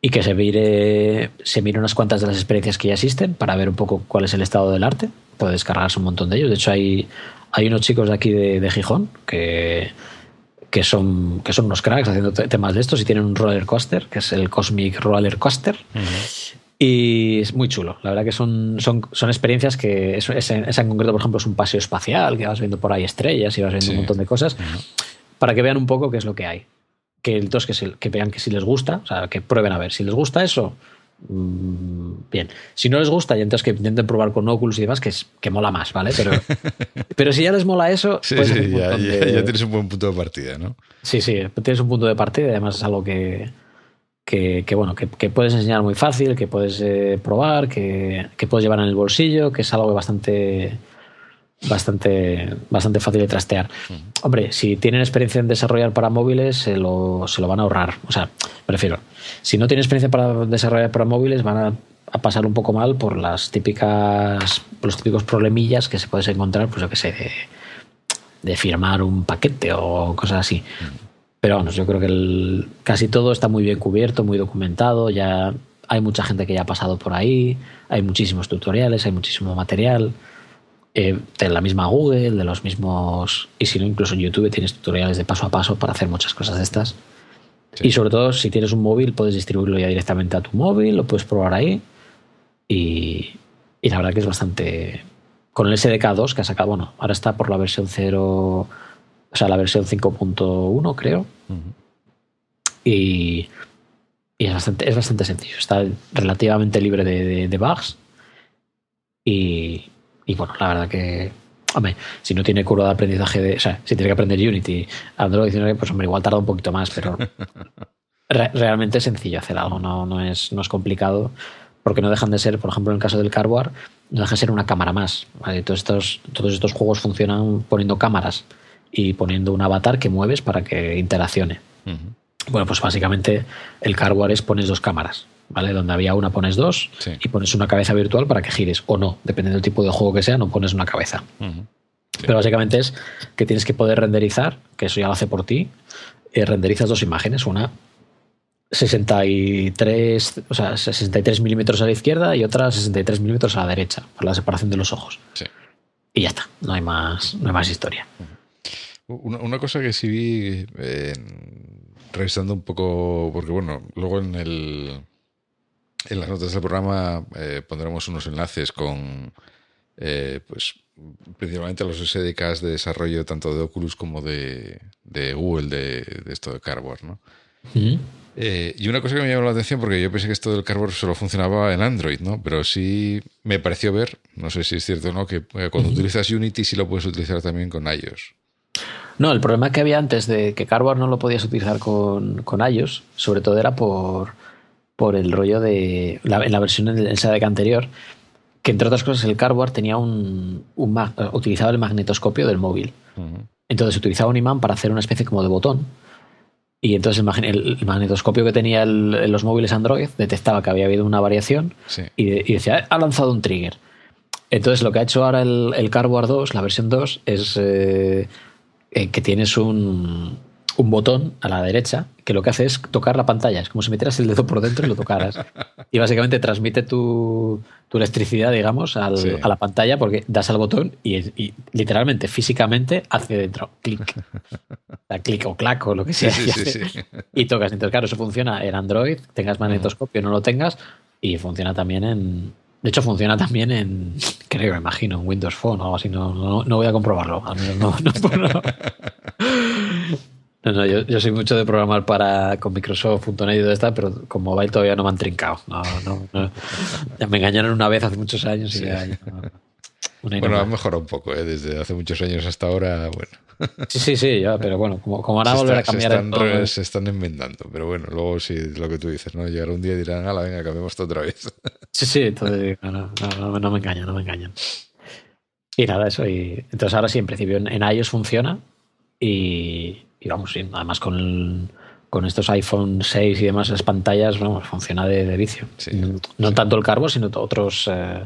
Y que se mire, se mire unas cuantas de las experiencias que ya existen para ver un poco cuál es el estado del arte. Puede descargarse un montón de ellos. De hecho, hay, hay unos chicos de aquí de, de Gijón que que son, que son unos cracks haciendo temas de estos y tienen un roller coaster, que es el Cosmic Roller Coaster. Y es muy chulo. La verdad que son, son, son experiencias que, esa en concreto, por ejemplo, es un paseo espacial, que vas viendo por ahí estrellas y vas viendo un montón de cosas, para que vean un poco qué es lo que hay. Que, entonces, que, que vean que si les gusta, o sea, que prueben a ver. Si les gusta eso, bien. Si no les gusta, y entonces que intenten probar con Oculus y demás, que, es, que mola más, ¿vale? Pero, (laughs) pero si ya les mola eso, sí, pues ya, tienes un buen punto de partida, ¿no? Sí, sí, tienes un punto de partida y además es algo que, que, bueno, que, puedes enseñar muy fácil, que puedes eh, probar, que, puedes llevar en el bolsillo, que es algo bastante bastante, bastante fácil de trastear. Hombre, si tienen experiencia en desarrollar para móviles, se lo, se lo van a ahorrar. O sea, prefiero. Si no tienen experiencia para desarrollar para móviles, van a, pasar un poco mal por las típicas, los típicos problemillas que se puedes encontrar, pues yo que sé, de, firmar un paquete o cosas así. Pero vamos, yo creo que casi todo está muy bien cubierto, muy documentado, ya hay mucha gente que ya ha pasado por ahí, hay muchísimos tutoriales, hay muchísimo material. Eh, de la misma Google, de los mismos. Y si no, incluso en YouTube tienes tutoriales de paso a paso para hacer muchas cosas de estas. Y sobre todo, si tienes un móvil, puedes distribuirlo ya directamente a tu móvil, lo puedes probar ahí. Y, y la verdad que es bastante. Con el SDK 2 que ha sacado, bueno, ahora está por la versión 0, o sea, la versión 5.1, creo. Y, y es, bastante, es bastante sencillo. Está relativamente libre de, de bugs. Y, y bueno, la verdad que, hombre, si no tiene curva de aprendizaje, de, o sea, si tiene que aprender Unity, Android, pues hombre, igual tarda un poquito más, pero (laughs) realmente es sencillo hacer algo, no, no, es, no es complicado, porque no dejan de ser, por ejemplo, en el caso del Cardboard, no deja de ser una cámara más. Todos, estos, todos estos juegos funcionan poniendo cámaras y poniendo un avatar que mueves para que interaccione. Bueno, pues básicamente el Cardboard es pones dos cámaras ¿vale? Donde había una pones dos y pones una cabeza virtual para que gires o no, dependiendo del tipo de juego que sea, no pones una cabeza. Pero básicamente es que tienes que poder renderizar, que eso ya lo hace por ti, eh, renderizas dos imágenes, una 63, o sea, 63 milímetros a la izquierda y otra 63 milímetros a la derecha, para la separación de los ojos. Y ya está, no hay más, no hay más historia. Una, cosa que sí vi revisando un poco, porque bueno, luego en el en las notas del programa eh, pondremos unos enlaces con eh, pues principalmente los SDKs de desarrollo tanto de Oculus como de, de Google de, esto de Cardboard, ¿no? Eh, y una cosa que me llamó la atención, porque yo pensé que esto del Cardboard solo funcionaba en Android, ¿no? Pero sí me pareció ver, no sé si es cierto o no, que cuando utilizas Unity sí lo puedes utilizar también con iOS. No, el problema que había antes de que Cardboard no lo podías utilizar con, con iOS, sobre todo era por, por el rollo de. La, en la versión del SADC anterior, que entre otras cosas el Cardboard tenía un, utilizaba el magnetoscopio del móvil. Entonces utilizaba un imán para hacer una especie como de botón. Y entonces el, magnetoscopio que tenía en los móviles Android detectaba que había habido una variación y, decía, ha lanzado un trigger. Entonces lo que ha hecho ahora el, el Cardboard 2, la versión 2, es eh, eh, que tienes un, un botón a la derecha que lo que hace es tocar la pantalla. Es como si metieras el dedo por dentro y lo tocaras. (laughs) Y básicamente transmite tu, electricidad, digamos, a la pantalla porque das al botón y, literalmente, físicamente, hace dentro clic. (laughs) Clic o clac o lo que sea. y, tocas. Entonces, claro, eso funciona en Android, tengas magnetoscopio o no lo tengas, y funciona también en. De hecho, funciona también en, creo, me imagino, en Windows Phone o algo así. No, no, voy a comprobarlo. Al menos no, no no, (laughs) no, yo, soy mucho de programar para con Microsoft.net y todo esto, pero con mobile todavía no me han trincado. No, no, Ya me engañaron una vez hace muchos años y ya, bueno, ha mejorado un poco, ¿eh? desde hace muchos años hasta ahora, bueno. Sí, sí, sí, ya, pero bueno, como, como ahora volver a cambiar. Se están, se están enmendando, pero bueno, luego sí, lo que tú dices, ¿no? Llegará un día y dirán, ala, venga, cambiemos esto otra vez. (laughs) Sí, sí, entonces, no, no, no, me engañan, no me engañan. Y nada, eso. Y, entonces ahora sí, en principio en, en iOS funciona y, y vamos, sí, además con, con estos iPhone 6 y demás, las pantallas, vamos, funciona de, vicio. No, tanto el carbo, sino otros eh,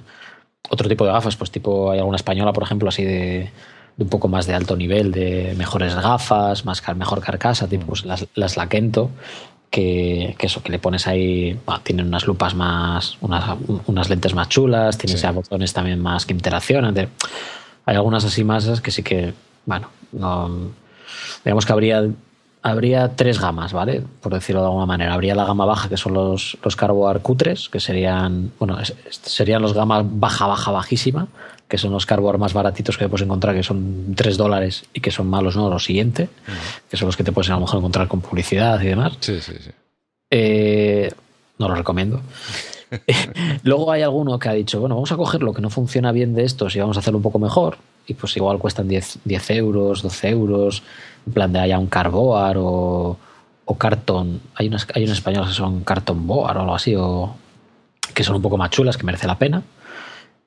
otro tipo de gafas, pues tipo, hay alguna española, por ejemplo, así de, un poco más de alto nivel, de mejores gafas, más mejor carcasa, tipo pues, las, las Laquento, que, que, eso, que le pones ahí, tienen unas lupas más, unas, unas lentes más chulas, tienen botones también más que interaccionan. hay algunas así más que sí que, bueno, no digamos que habría, habría tres gamas, ¿vale? Por decirlo de alguna manera. Habría la gama baja, que son los, los Carboar cutres, que serían, bueno, serían los gamas baja, baja, bajísima, que son los Carboar más baratitos que puedes encontrar, que son tres dólares y que son malos, ¿no? Lo siguiente, que son los que te puedes a lo mejor encontrar con publicidad y demás. Sí, sí, sí. Eh, no lo recomiendo. (laughs) Luego hay alguno que ha dicho, bueno, vamos a coger lo que no funciona bien de estos y vamos a hacerlo un poco mejor. Y pues igual cuestan 10, 10 euros, 12 euros en plan de haya un Carboar o, o Carton. Hay unas, hay unas españolas que son Carton Boar o algo así, o que son un poco más chulas, que merece la pena.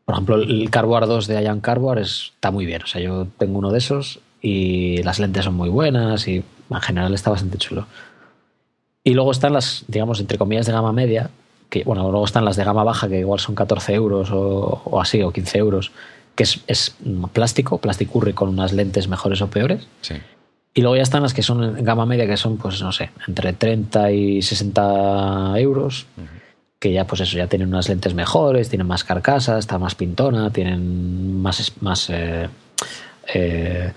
Por ejemplo, el Carboar 2 de Ian Carboar está muy bien. O sea, yo tengo uno de esos y las lentes son muy buenas y en general está bastante chulo. Y luego están las, digamos, entre comillas de gama media, que bueno, luego están las de gama baja, que igual son 14 euros o, o así, o 15 euros, que es, es plástico, plasticurri con unas lentes mejores o peores. Sí. Y luego ya están las que son en gama media, que son, pues no sé, entre 30 y 60 euros. Que ya, pues eso, ya tienen unas lentes mejores, tienen más carcasa, está más pintona, tienen más, más, eh, eh,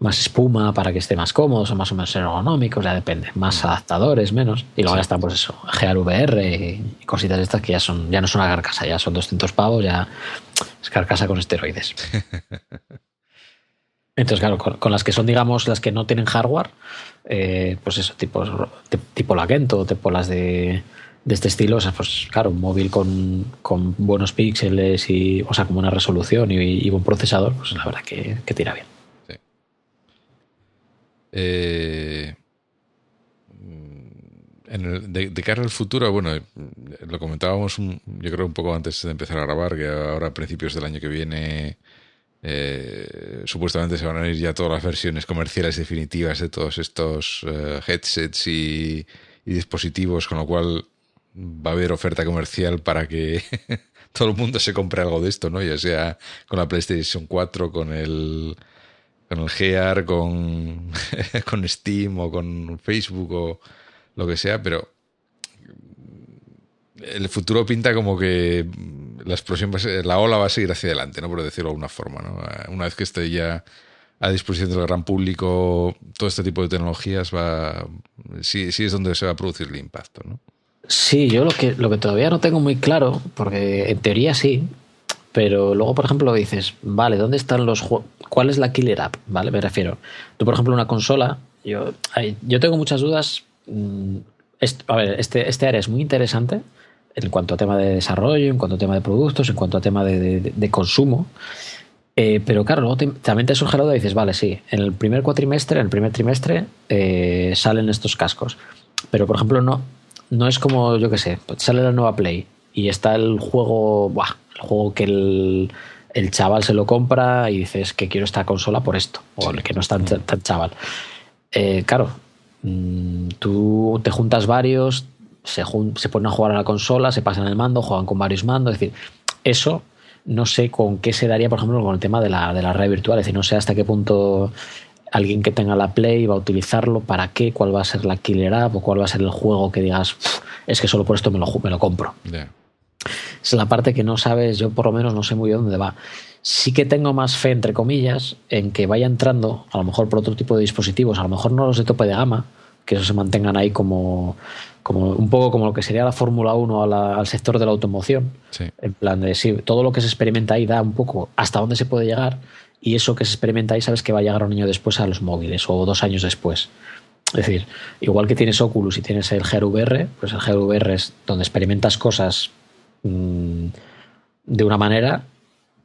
más espuma para que esté más cómodo, son más o menos ergonómicos, ya depende. Más adaptadores, menos. Y luego ya están, pues eso, GRVR y cositas estas que ya son ya no son una carcasa, ya son 200 pavos, ya es carcasa con esteroides. (laughs) Entonces, claro, con, las que son, digamos, las que no tienen hardware, eh, pues eso, tipo, tipo la Kento, tipo las de, de este estilo, o sea, pues claro, un móvil con, con, buenos píxeles y, o sea, con buena resolución y, buen procesador, pues la verdad que, que tira bien. Eh, de, de, cara al futuro, bueno, lo comentábamos yo creo un poco antes de empezar a grabar, que ahora a principios del año que viene eh, supuestamente se van a ir ya todas las versiones comerciales definitivas de todos estos eh, headsets y, dispositivos, con lo cual va a haber oferta comercial para que (laughs) todo el mundo se compre algo de esto, ¿no? Ya sea con la PlayStation 4, con el con el Gear, con, (laughs) con Steam o con Facebook o lo que sea, pero el futuro pinta como que la explosión la ola va a seguir hacia adelante, ¿no? Por decirlo de alguna forma, ¿no? Una vez que esté ya a disposición del gran público, todo este tipo de tecnologías va, sí, sí es donde se va a producir el impacto, ¿no? Sí, yo lo que, lo que todavía no tengo muy claro, porque en teoría sí, pero luego, por ejemplo, dices, vale, ¿dónde están los juegos? ¿Cuál es la killer app? ¿Vale? Me refiero. Tú, por ejemplo, una consola, yo, yo tengo muchas dudas. Mm, a ver, este, este área es muy interesante en cuanto a tema de desarrollo, en cuanto a tema de productos, en cuanto a tema de, consumo. Eh, pero claro, luego también te surge la duda y dices, vale, sí, en el primer cuatrimestre, en el primer trimestre eh, salen estos cascos. Pero, por ejemplo, no, no es como, yo qué sé, pues sale la nueva Play y está el juego, buah, el juego que el, el, chaval se lo compra y dices que quiero esta consola por esto, o el que no es tan, tan chaval. Eh, claro, mm, tú te juntas varios, se, se ponen a jugar a la consola, se pasan el mando, juegan con varios mandos, es decir, eso no sé con qué se daría, por ejemplo, con el tema de la, de la red virtual, es decir, no sé hasta qué punto alguien que tenga la Play va a utilizarlo, para qué, cuál va a ser la killer app o cuál va a ser el juego que digas, es que solo por esto me lo, me lo compro. Es la parte que no sabes, yo por lo menos no sé muy bien dónde va. Sí que tengo más fe, entre comillas, en que vaya entrando, a lo mejor por otro tipo de dispositivos, a lo mejor no los de tope de gama, que eso se mantengan ahí como, como un poco como lo que sería la Fórmula 1 al sector de la automoción. En plan de, sí, todo lo que se experimenta ahí da un poco hasta dónde se puede llegar y eso que se experimenta ahí sabes que va a llegar un año después a los móviles o dos años después. Es decir, igual que tienes Oculus y tienes el GRVR, pues el GRVR es donde experimentas cosas mm, de una manera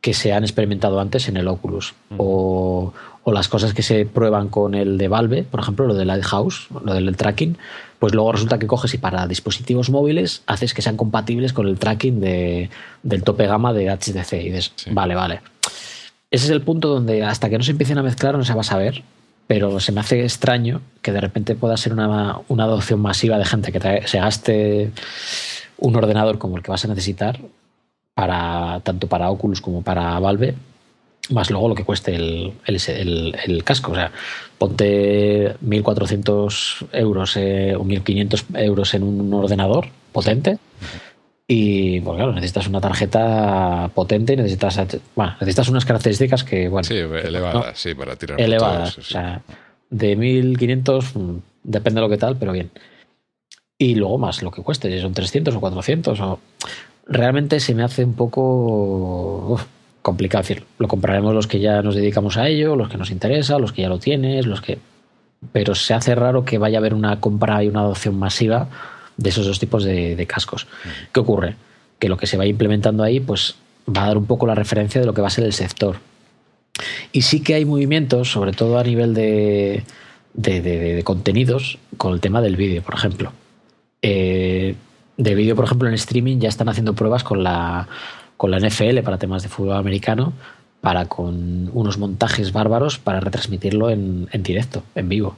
que se han experimentado antes en el Oculus. o, o, las cosas que se prueban con el de Valve, por ejemplo, lo del Lighthouse, lo del tracking, pues luego resulta que coges y para dispositivos móviles haces que sean compatibles con el tracking de, del tope gama de HTC. Y dices, vale, vale ese es el punto donde hasta que no se empiecen a mezclar no se va a saber, pero se me hace extraño que de repente pueda ser una, adopción masiva de gente que se gaste un ordenador como el que vas a necesitar para tanto para Oculus como para Valve más luego lo que cueste el, el, casco. O sea, ponte 1.400 euros eh, o 1.500 euros en un ordenador potente y, bueno, claro, necesitas una tarjeta potente y necesitas, bueno, necesitas unas características que, bueno. Sí, elevadas, sí, para tirar. Elevadas, o sea, de 1500, mm, depende de lo que tal, pero bien. Y luego más lo que cueste, si son 300 o 400, o... realmente se me hace un poco complicado. decir, lo compraremos los que ya nos dedicamos a ello, los que nos interesa, los que ya lo tienes, los que. Pero se hace raro que vaya a haber una compra y una adopción masiva de esos dos tipos de, cascos. ¿Qué ocurre? Que lo que se va implementando ahí, pues va a dar un poco la referencia de lo que va a ser el sector. Y sí que hay movimientos, sobre todo a nivel de, de, contenidos, con el tema del vídeo, por ejemplo. Eh, de vídeo, por ejemplo, en streaming ya están haciendo pruebas con la, con la NFL para temas de fútbol americano, para con unos montajes bárbaros para retransmitirlo en, en directo, en vivo.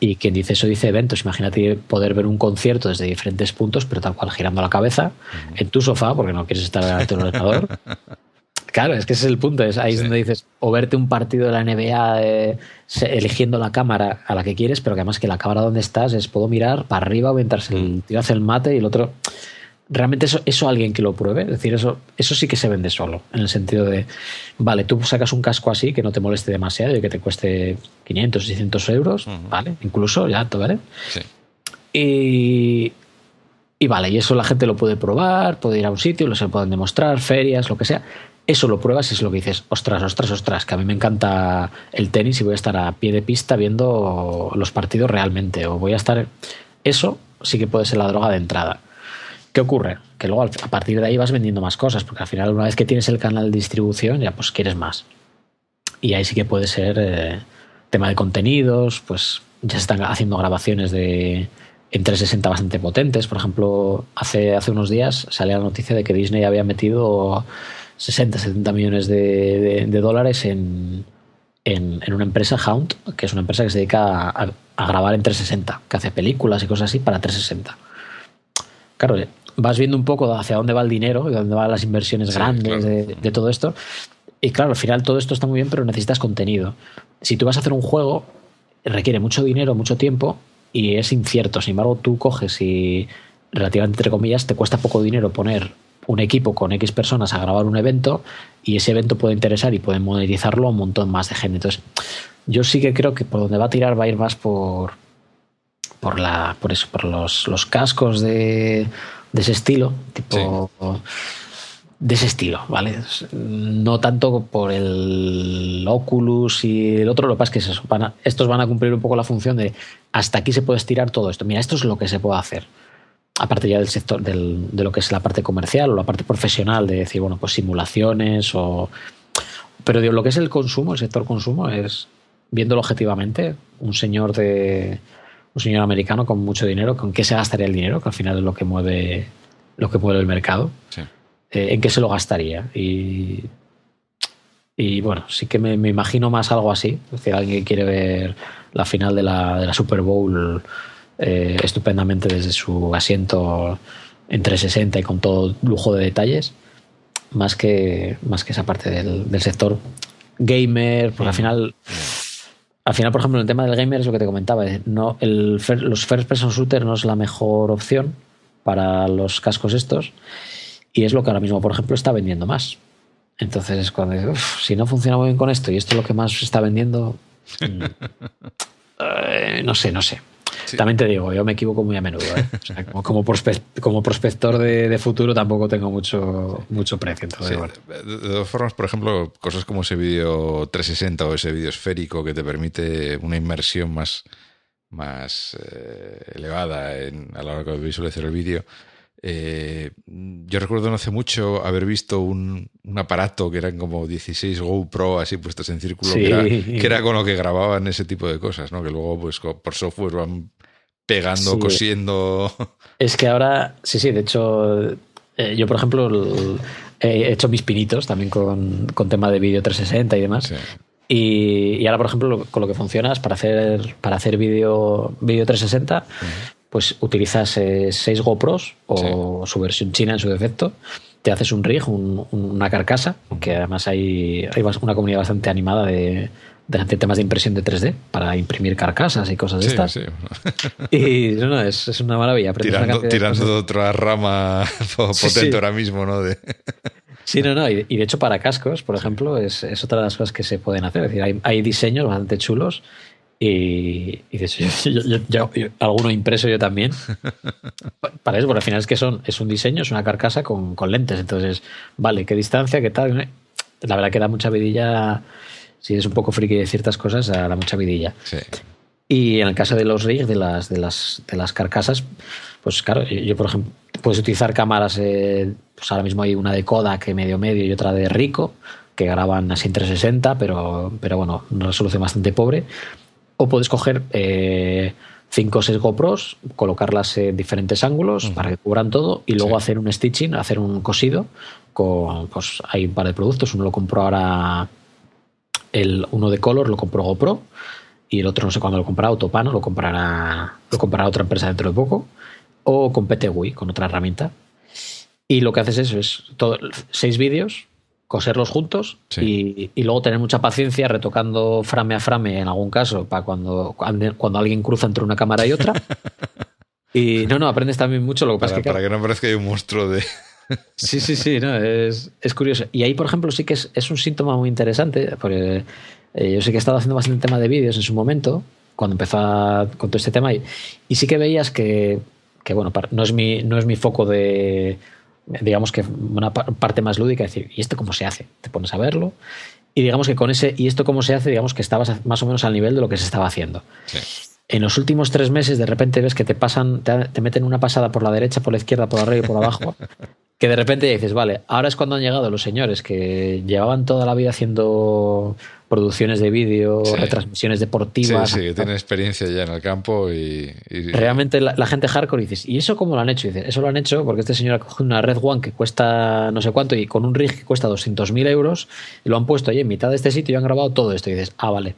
Y quien dice eso dice eventos. Imagínate poder ver un concierto desde diferentes puntos, pero tal cual girando la cabeza en tu sofá, porque no quieres estar en el ordenador. (laughs) Claro, es que ese es el punto. Es ahí es donde dices, o verte un partido de la NBA eh, eligiendo la cámara a la que quieres, pero que además que la cámara donde estás es puedo mirar para arriba o mientras el tío hace el mate y el otro realmente eso, eso alguien que lo pruebe, es decir, eso, eso sí que se vende solo, en el sentido de, vale, tú sacas un casco así que no te moleste demasiado y que te cueste 500, 600 euros, vale, incluso ya, ¿vale? Sí. Y, y vale, y eso la gente lo puede probar, puede ir a un sitio, lo se pueden demostrar, ferias, lo que sea. Eso lo pruebas y es lo que dices, ostras, ostras, ostras, que a mí me encanta el tenis y voy a estar a pie de pista viendo los partidos realmente. O voy a estar. Eso sí que puede ser la droga de entrada. ¿Qué ocurre? Que luego a partir de ahí vas vendiendo más cosas, porque al final una vez que tienes el canal de distribución ya pues quieres más. Y ahí sí que puede ser eh, tema de contenidos, pues ya se están haciendo grabaciones de en 360 bastante potentes. Por ejemplo, hace, hace unos días salía la noticia de que Disney había metido 60, 70 millones de, dólares en, en, una empresa, Hound, que es una empresa que se dedica a, a grabar en 360, que hace películas y cosas así para 360. Claro, vas viendo un poco hacia dónde va el dinero, y dónde van las inversiones grandes de, todo esto. Y claro, al final todo esto está muy bien, pero necesitas contenido. Si tú vas a hacer un juego, requiere mucho dinero, mucho tiempo y es incierto. Sin embargo, tú coges y, relativamente entre comillas, te cuesta poco dinero poner un equipo con X personas a grabar un evento y ese evento puede interesar y puede monetizarlo a un montón más de gente. Entonces, yo sí que creo que por donde va a tirar va a ir más por, por la por eso por los, los cascos de, de ese estilo tipo de ese estilo vale no tanto por el Oculus y el otro lo que pasa es que eso, estos van a cumplir un poco la función de hasta aquí se puede estirar todo esto. Mira esto es lo que se puede hacer aparte ya del sector del, de lo que es la parte comercial o la parte profesional de decir bueno pues simulaciones o pero digo, lo que es el consumo el sector consumo es viéndolo objetivamente un señor de un señor americano con mucho dinero, ¿con qué se gastaría el dinero? Que al final es lo que mueve, lo que mueve el mercado. Eh, ¿En qué se lo gastaría? Y, y bueno, sí que me, imagino más algo así. Es decir, alguien que quiere ver la final de la, de la Super Bowl eh, estupendamente desde su asiento en 360 y con todo lujo de detalles, más que, más que esa parte del, del sector gamer, porque al final al final, por ejemplo, en el tema del gamer es lo que te comentaba. No, el, los first person shooter no es la mejor opción para los cascos estos. Y es lo que ahora mismo, por ejemplo, está vendiendo más. Entonces, cuando si no funciona muy bien con esto y esto es lo que más está vendiendo, mm, (laughs) eh, no sé, no sé. También te digo, yo me equivoco muy a menudo. ¿eh? como, como, prospector de, futuro tampoco tengo mucho, mucho precio. De todas formas, por ejemplo, cosas como ese vídeo 360 o ese vídeo esférico que te permite una inmersión más, más eh, elevada en, a la hora de visualizar el vídeo. Eh, yo recuerdo no hace mucho haber visto un, aparato que eran como 16 GoPro así puestos en círculo, que, era, que, era, con lo que grababan ese tipo de cosas, ¿no? Que luego, pues por software van pegando, cosiendo. (laughs) Es que ahora, sí, sí, de hecho, eh, yo por ejemplo he hecho mis pinitos también con, con tema de vídeo 360 y demás. Y, y, ahora, por ejemplo, con lo que funciona es para hacer, para hacer vídeo, vídeo 360, pues utilizas 6 eh, GoPros o su versión china en su defecto. Te haces un rig, una carcasa, que además hay, hay una comunidad bastante animada de, de temas de impresión de 3D para imprimir carcasas y cosas de estas. Sí. Y no, es, es, una maravilla. Tirando, tirando de otra rama (laughs) potente ahora mismo, ¿no? De... (laughs) Sí, no, no. Y, de hecho, para cascos, por ejemplo, es, es, otra de las cosas que se pueden hacer. Es decir, hay, hay diseños bastante chulos. Y, y de hecho, yo, alguno impreso yo también. (laughs) Para eso, porque al final es que son, es un diseño, es una carcasa con, con lentes. Entonces, vale, qué distancia, qué tal. La verdad que da mucha vidilla si es un poco friki de ciertas cosas, a la mucha vidilla. Y en el caso de los rigs, de las, de las, de las carcasas, pues claro, yo por ejemplo, puedes utilizar cámaras, eh, pues ahora mismo hay una de Kodak medio medio y otra de Rico, que graban así en 360, pero, pero bueno, una resolución bastante pobre. O puedes coger eh, 5 o 6 GoPros, colocarlas en diferentes ángulos para que cubran todo y luego hacer un stitching, hacer un cosido con, pues hay un par de productos, uno lo compro ahora el uno de color lo compró GoPro y el otro no sé cuándo lo comprará, Autopano lo comprará, lo comprará otra empresa dentro de poco, o con PTWI, con otra herramienta. Y lo que haces eso es todo, seis vídeos, coserlos juntos y, luego tener mucha paciencia retocando frame a frame en algún caso para cuando, cuando alguien cruza entre una cámara y otra. (laughs) y no, no, aprendes también mucho lo que pasa que, para que no parezca que hay un monstruo de, Sí, sí, sí, no, es, curioso. Y ahí, por ejemplo, sí que es, un síntoma muy interesante, porque eh, yo sé que he estado haciendo bastante tema de vídeos en su momento, cuando empezó con todo este tema, y, sí que veías que, bueno, no es, mi, no es mi foco de, digamos que una parte más lúdica, decir, ¿y esto cómo se hace? Te pones a verlo. Y digamos que con ese, ¿y esto cómo se hace? Digamos que estabas más o menos al nivel de lo que se estaba haciendo. En los últimos tres meses, de repente ves que te pasan, te, te, meten una pasada por la derecha, por la izquierda, por arriba y por abajo, (laughs) que de repente dices, vale, ahora es cuando han llegado los señores que llevaban toda la vida haciendo producciones de vídeo, retransmisiones deportivas. Sí, sí, que tienen experiencia ya en el campo y... Realmente la, gente hardcore dices, ¿y eso cómo lo han hecho? Y dices, eso lo han hecho porque este señor ha cogido una Red One que cuesta no sé cuánto y con un rig que cuesta 200.000 euros y lo han puesto ahí en mitad de este sitio y han grabado todo esto y dices, ah, vale.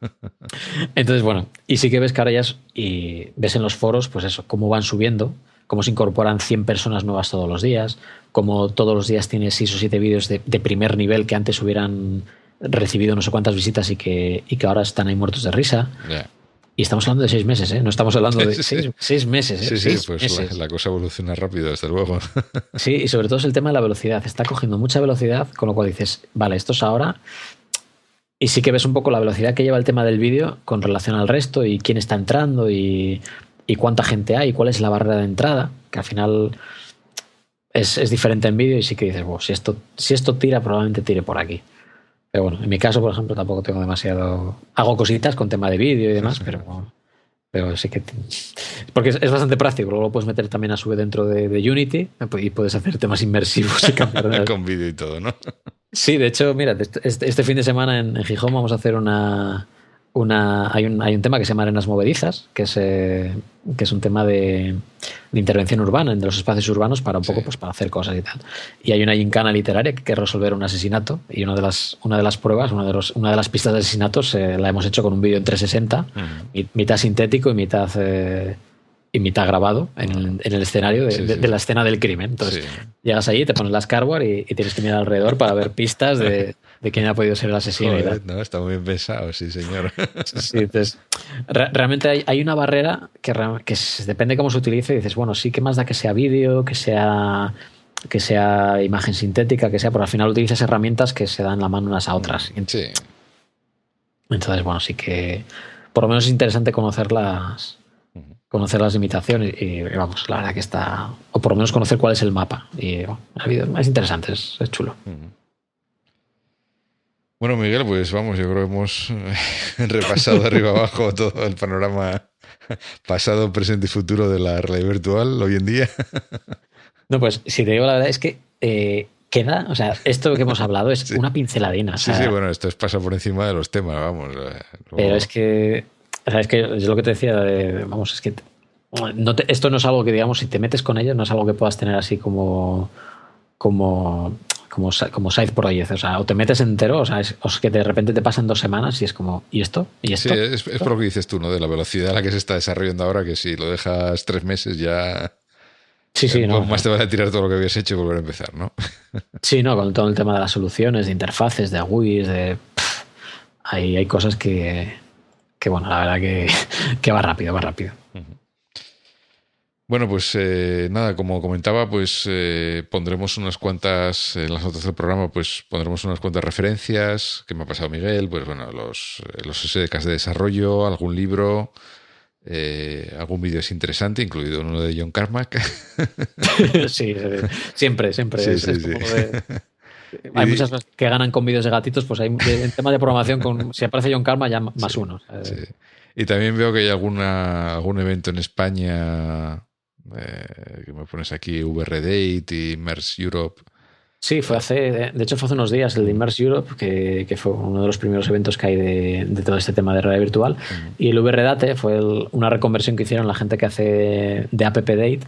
(laughs) Entonces, bueno, y sí que ves ya y ves en los foros, pues eso, cómo van subiendo cómo se incorporan 100 personas nuevas todos los días, cómo todos los días tienes 6 o 7 vídeos de, primer nivel que antes hubieran recibido no sé cuántas visitas y que, y que ahora están ahí muertos de risa. Y estamos hablando de seis meses, ¿eh? No estamos hablando de (laughs) seis, meses. ¿eh? Sí, sí, pues La, cosa evoluciona rápido, desde luego. (laughs) Sí, y sobre todo es el tema de la velocidad. Está cogiendo mucha velocidad, con lo cual dices, vale, esto es ahora. Y sí que ves un poco la velocidad que lleva el tema del vídeo con relación al resto y quién está entrando y y cuánta gente hay, cuál es la barrera de entrada, que al final es, es diferente en vídeo y sí que dices, bueno, si esto, si esto tira, probablemente tire por aquí. Pero bueno, en mi caso, por ejemplo, tampoco tengo demasiado. Hago cositas con tema de vídeo y demás, pero, pero sí que. Porque es, bastante práctico. Luego lo puedes meter también a su vez dentro de, Unity y puedes hacer temas inmersivos y cambiar. (laughs) con vídeo y todo, ¿no? Sí, de hecho, mira, este, este fin de semana en, en Gijón vamos a hacer una, una, hay, un, hay un tema que se llama Arenas Movedizas, que es, eh, que es un tema de, de, intervención urbana, en los espacios urbanos, para un poco pues, para hacer cosas y tal. Y hay una gincana literaria que quiere resolver un asesinato, y una de las, una de las pruebas, una de, los, una de las pistas de asesinatos eh, la hemos hecho con un vídeo en 360, mitad sintético y mitad. Eh, y mitad grabado en, el, escenario de, la escena del crimen. Entonces, llegas allí, te pones la Scarwar y, y, tienes que mirar alrededor para ver pistas de, (laughs) de quién ha podido ser el asesino. no, está muy bien pensado, sí, señor. Sí, entonces, realmente hay, una barrera que, que depende cómo se utilice. Y dices, bueno, sí que más da que sea vídeo, que sea que sea imagen sintética, que sea, pero al final utilizas herramientas que se dan la mano unas a otras. Sí. Entonces, bueno, sí que por lo menos es interesante conocerlas conocer las limitaciones y, vamos, la verdad que está, o por lo menos conocer cuál es el mapa. Y bueno, es interesante, es, chulo. Bueno, Miguel, pues vamos, yo creo que hemos (laughs) repasado (laughs) arriba abajo todo el panorama pasado, presente y futuro de la realidad virtual hoy en día. (laughs) No, pues si te digo la verdad es que eh, queda, o sea, esto que hemos hablado es una pinceladina. Sí, sí, bueno, esto es pasa por encima de los temas, vamos. Pero es que, es que es lo que te decía, vamos, es que no esto no es algo que, digamos, si te metes con ello, no es algo que puedas tener así como, como como, como side project, o sea, o te metes entero, o sea, es, que de repente te pasan dos semanas y es como, ¿y esto? ¿Y esto? Sí, es, por lo que dices tú, ¿no? De la velocidad a la que se está desarrollando ahora, que si lo dejas tres meses ya... Sí, sí, no. Más te vas a tirar todo lo que habías hecho y volver a empezar, ¿no? (laughs) Sí, no, con todo el tema de las soluciones, de interfaces, de GUIs, de... hay, hay cosas que, que, bueno, la verdad que, (laughs) que va rápido, va rápido. Bueno, pues eh, nada, como comentaba, pues eh, pondremos unas cuantas, en las notas del programa, pues pondremos unas cuantas referencias que me ha pasado Miguel, pues bueno, los, los SDKs de desarrollo, algún libro, eh, algún vídeo es interesante, incluido uno de John Carmack. (laughs) sí, siempre, siempre. (laughs) hay muchas que ganan con vídeos de gatitos, pues hay en tema de programación, con, (laughs) si aparece John Carmack ya más uno. Y también veo que hay alguna, algún evento en España eh, que me pones aquí VRDate y Immerse Europe. Sí, fue hace, de hecho fue hace unos días el de Immerse Europe, que, que fue uno de los primeros eventos que hay de, de todo este tema de realidad virtual. Y el VRDate fue una reconversión que hicieron la gente que hace de App Date.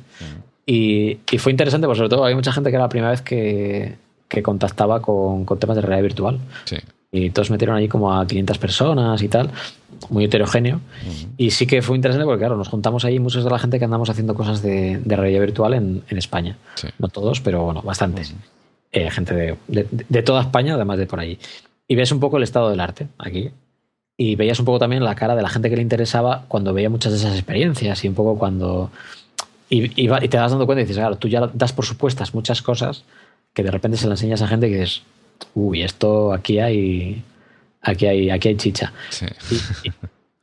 y, y, fue interesante, porque sobre todo hay mucha gente que era la primera vez que, que contactaba con, con, temas de realidad virtual. Sí. Y todos metieron allí como a 500 personas y tal muy heterogéneo. Y sí que fue interesante porque, claro, nos juntamos ahí muchos de la gente que andamos haciendo cosas de, realidad virtual en, España. No todos, pero bueno, bastantes. Eh, gente de, de, toda España, además de por allí. Y ves un poco el estado del arte aquí. Y veías un poco también la cara de la gente que le interesaba cuando veía muchas de esas experiencias y un poco cuando. Y, y, te das dando cuenta y dices, claro, tú ya das por supuestas muchas cosas que de repente se las enseñas a gente que dices, uy, esto aquí hay aquí hay, aquí hay chicha.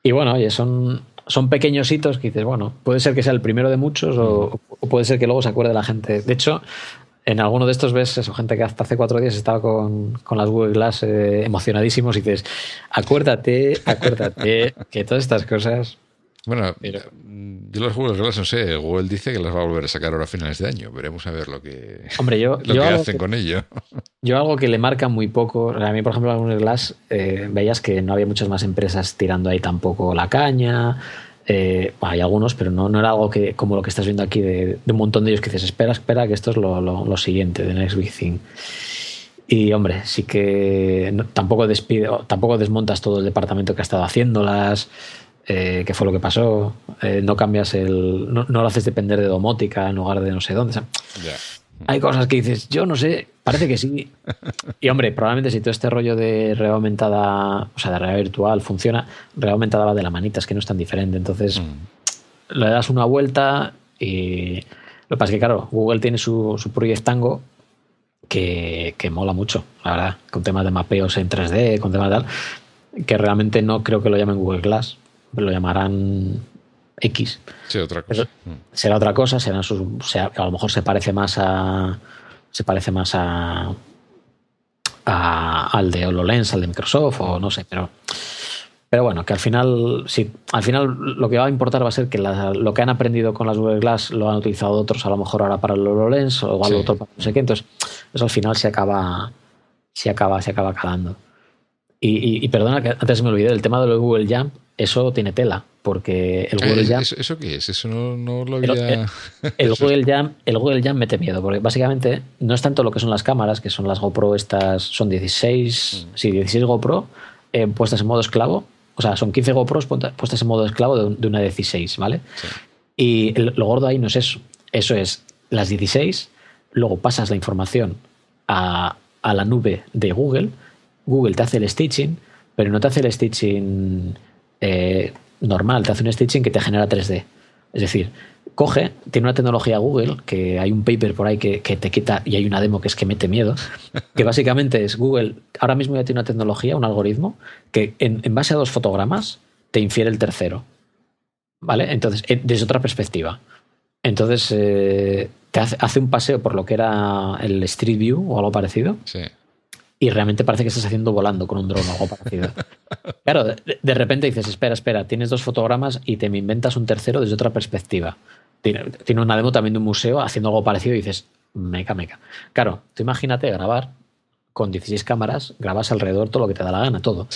Y, bueno, oye, son, son pequeños hitos que dices, bueno, puede ser que sea el primero de muchos o, puede ser que luego se acuerde la gente. De hecho, en alguno de estos ves eso, gente que hasta hace cuatro días estaba con, con las Google Glass eh, emocionadísimos y dices, acuérdate, acuérdate que todas estas cosas bueno, mm, yo los Google Glass no sé, Google dice que las va a volver a sacar ahora a finales de año. Veremos a ver lo que, Hombre, yo, (laughs) lo que hacen con ello. Yo algo que le marca muy poco, a mí por ejemplo Google Glass eh, veías que no había muchas más empresas tirando ahí tampoco la caña. Eh, hay algunos, pero no, no era algo que como lo que estás viendo aquí de, un montón de ellos que dices, espera, espera, que esto es lo, lo, siguiente de Next Big Thing. Y hombre, sí que tampoco, despide, tampoco desmontas todo el departamento que ha estado haciéndolas. Eh, que fue lo que pasó. Eh, no cambias el. No, lo haces depender de domótica en lugar de no sé dónde. Hay cosas que dices, yo no sé, parece que sí. Y hombre, probablemente si todo este rollo de realidad aumentada, o sea, de realidad virtual funciona, realidad aumentada va de la manita, es que no es tan diferente. Entonces, mm. le das una vuelta y. Lo que pasa es que, claro, Google tiene su, su Project Tango que, que mola mucho, la verdad, con temas de mapeos en 3D, con temas de tal, que realmente no creo que lo llamen Google Glass, lo llamarán X. Sí, otra cosa. Mm. será otra cosa, será sus, a lo mejor se parece más a. Se parece más a. al de HoloLens, al de Microsoft, o no sé, pero. Pero bueno, que al final, sí, al final lo que va a importar va a ser que lo que han aprendido con las Google Glass lo han utilizado otros a lo mejor ahora para el HoloLens o algo otro para no sé qué. Entonces, eso al final se acaba, se acaba, se acaba calando. Y, perdona que antes me olvidé del tema de Google Jam, eso tiene tela, porque el Google Jam. ¿Eso, qué es? Eso no, lo había. (laughs) El, Google Jam, el Google Jam mete miedo, porque básicamente no es tanto lo que son las cámaras, que son las GoPro estas, son 16, mm. sí, 16 GoPro eh, puestas en modo esclavo, o sea, son 15 GoPros puestas en modo esclavo de, una 16, ¿vale? Y lo gordo ahí no es eso, eso es las 16, luego pasas la información a, a la nube de Google Google te hace el stitching, pero no te hace el stitching eh, normal, te hace un stitching que te genera 3D. Es decir, coge, tiene una tecnología Google, que hay un paper por ahí que, te quita, y hay una demo que es que mete miedo, que básicamente es Google, ahora mismo ya tiene una tecnología, un algoritmo, que en, base a dos fotogramas te infiere el tercero. ¿Vale? Entonces, desde otra perspectiva. Entonces, eh, te hace, hace, un paseo por lo que era el Street View o algo parecido. Sí y realmente parece que estás haciendo volando con un dron o algo parecido. (laughs) claro, de, repente dices, espera, espera, tienes dos fotogramas y te me inventas un tercero desde otra perspectiva. Tiene, tiene una demo también de un museo haciendo algo parecido y dices, meca, meca. Claro, tú imagínate grabar con 16 cámaras grabas alrededor todo lo que te da la gana, todo.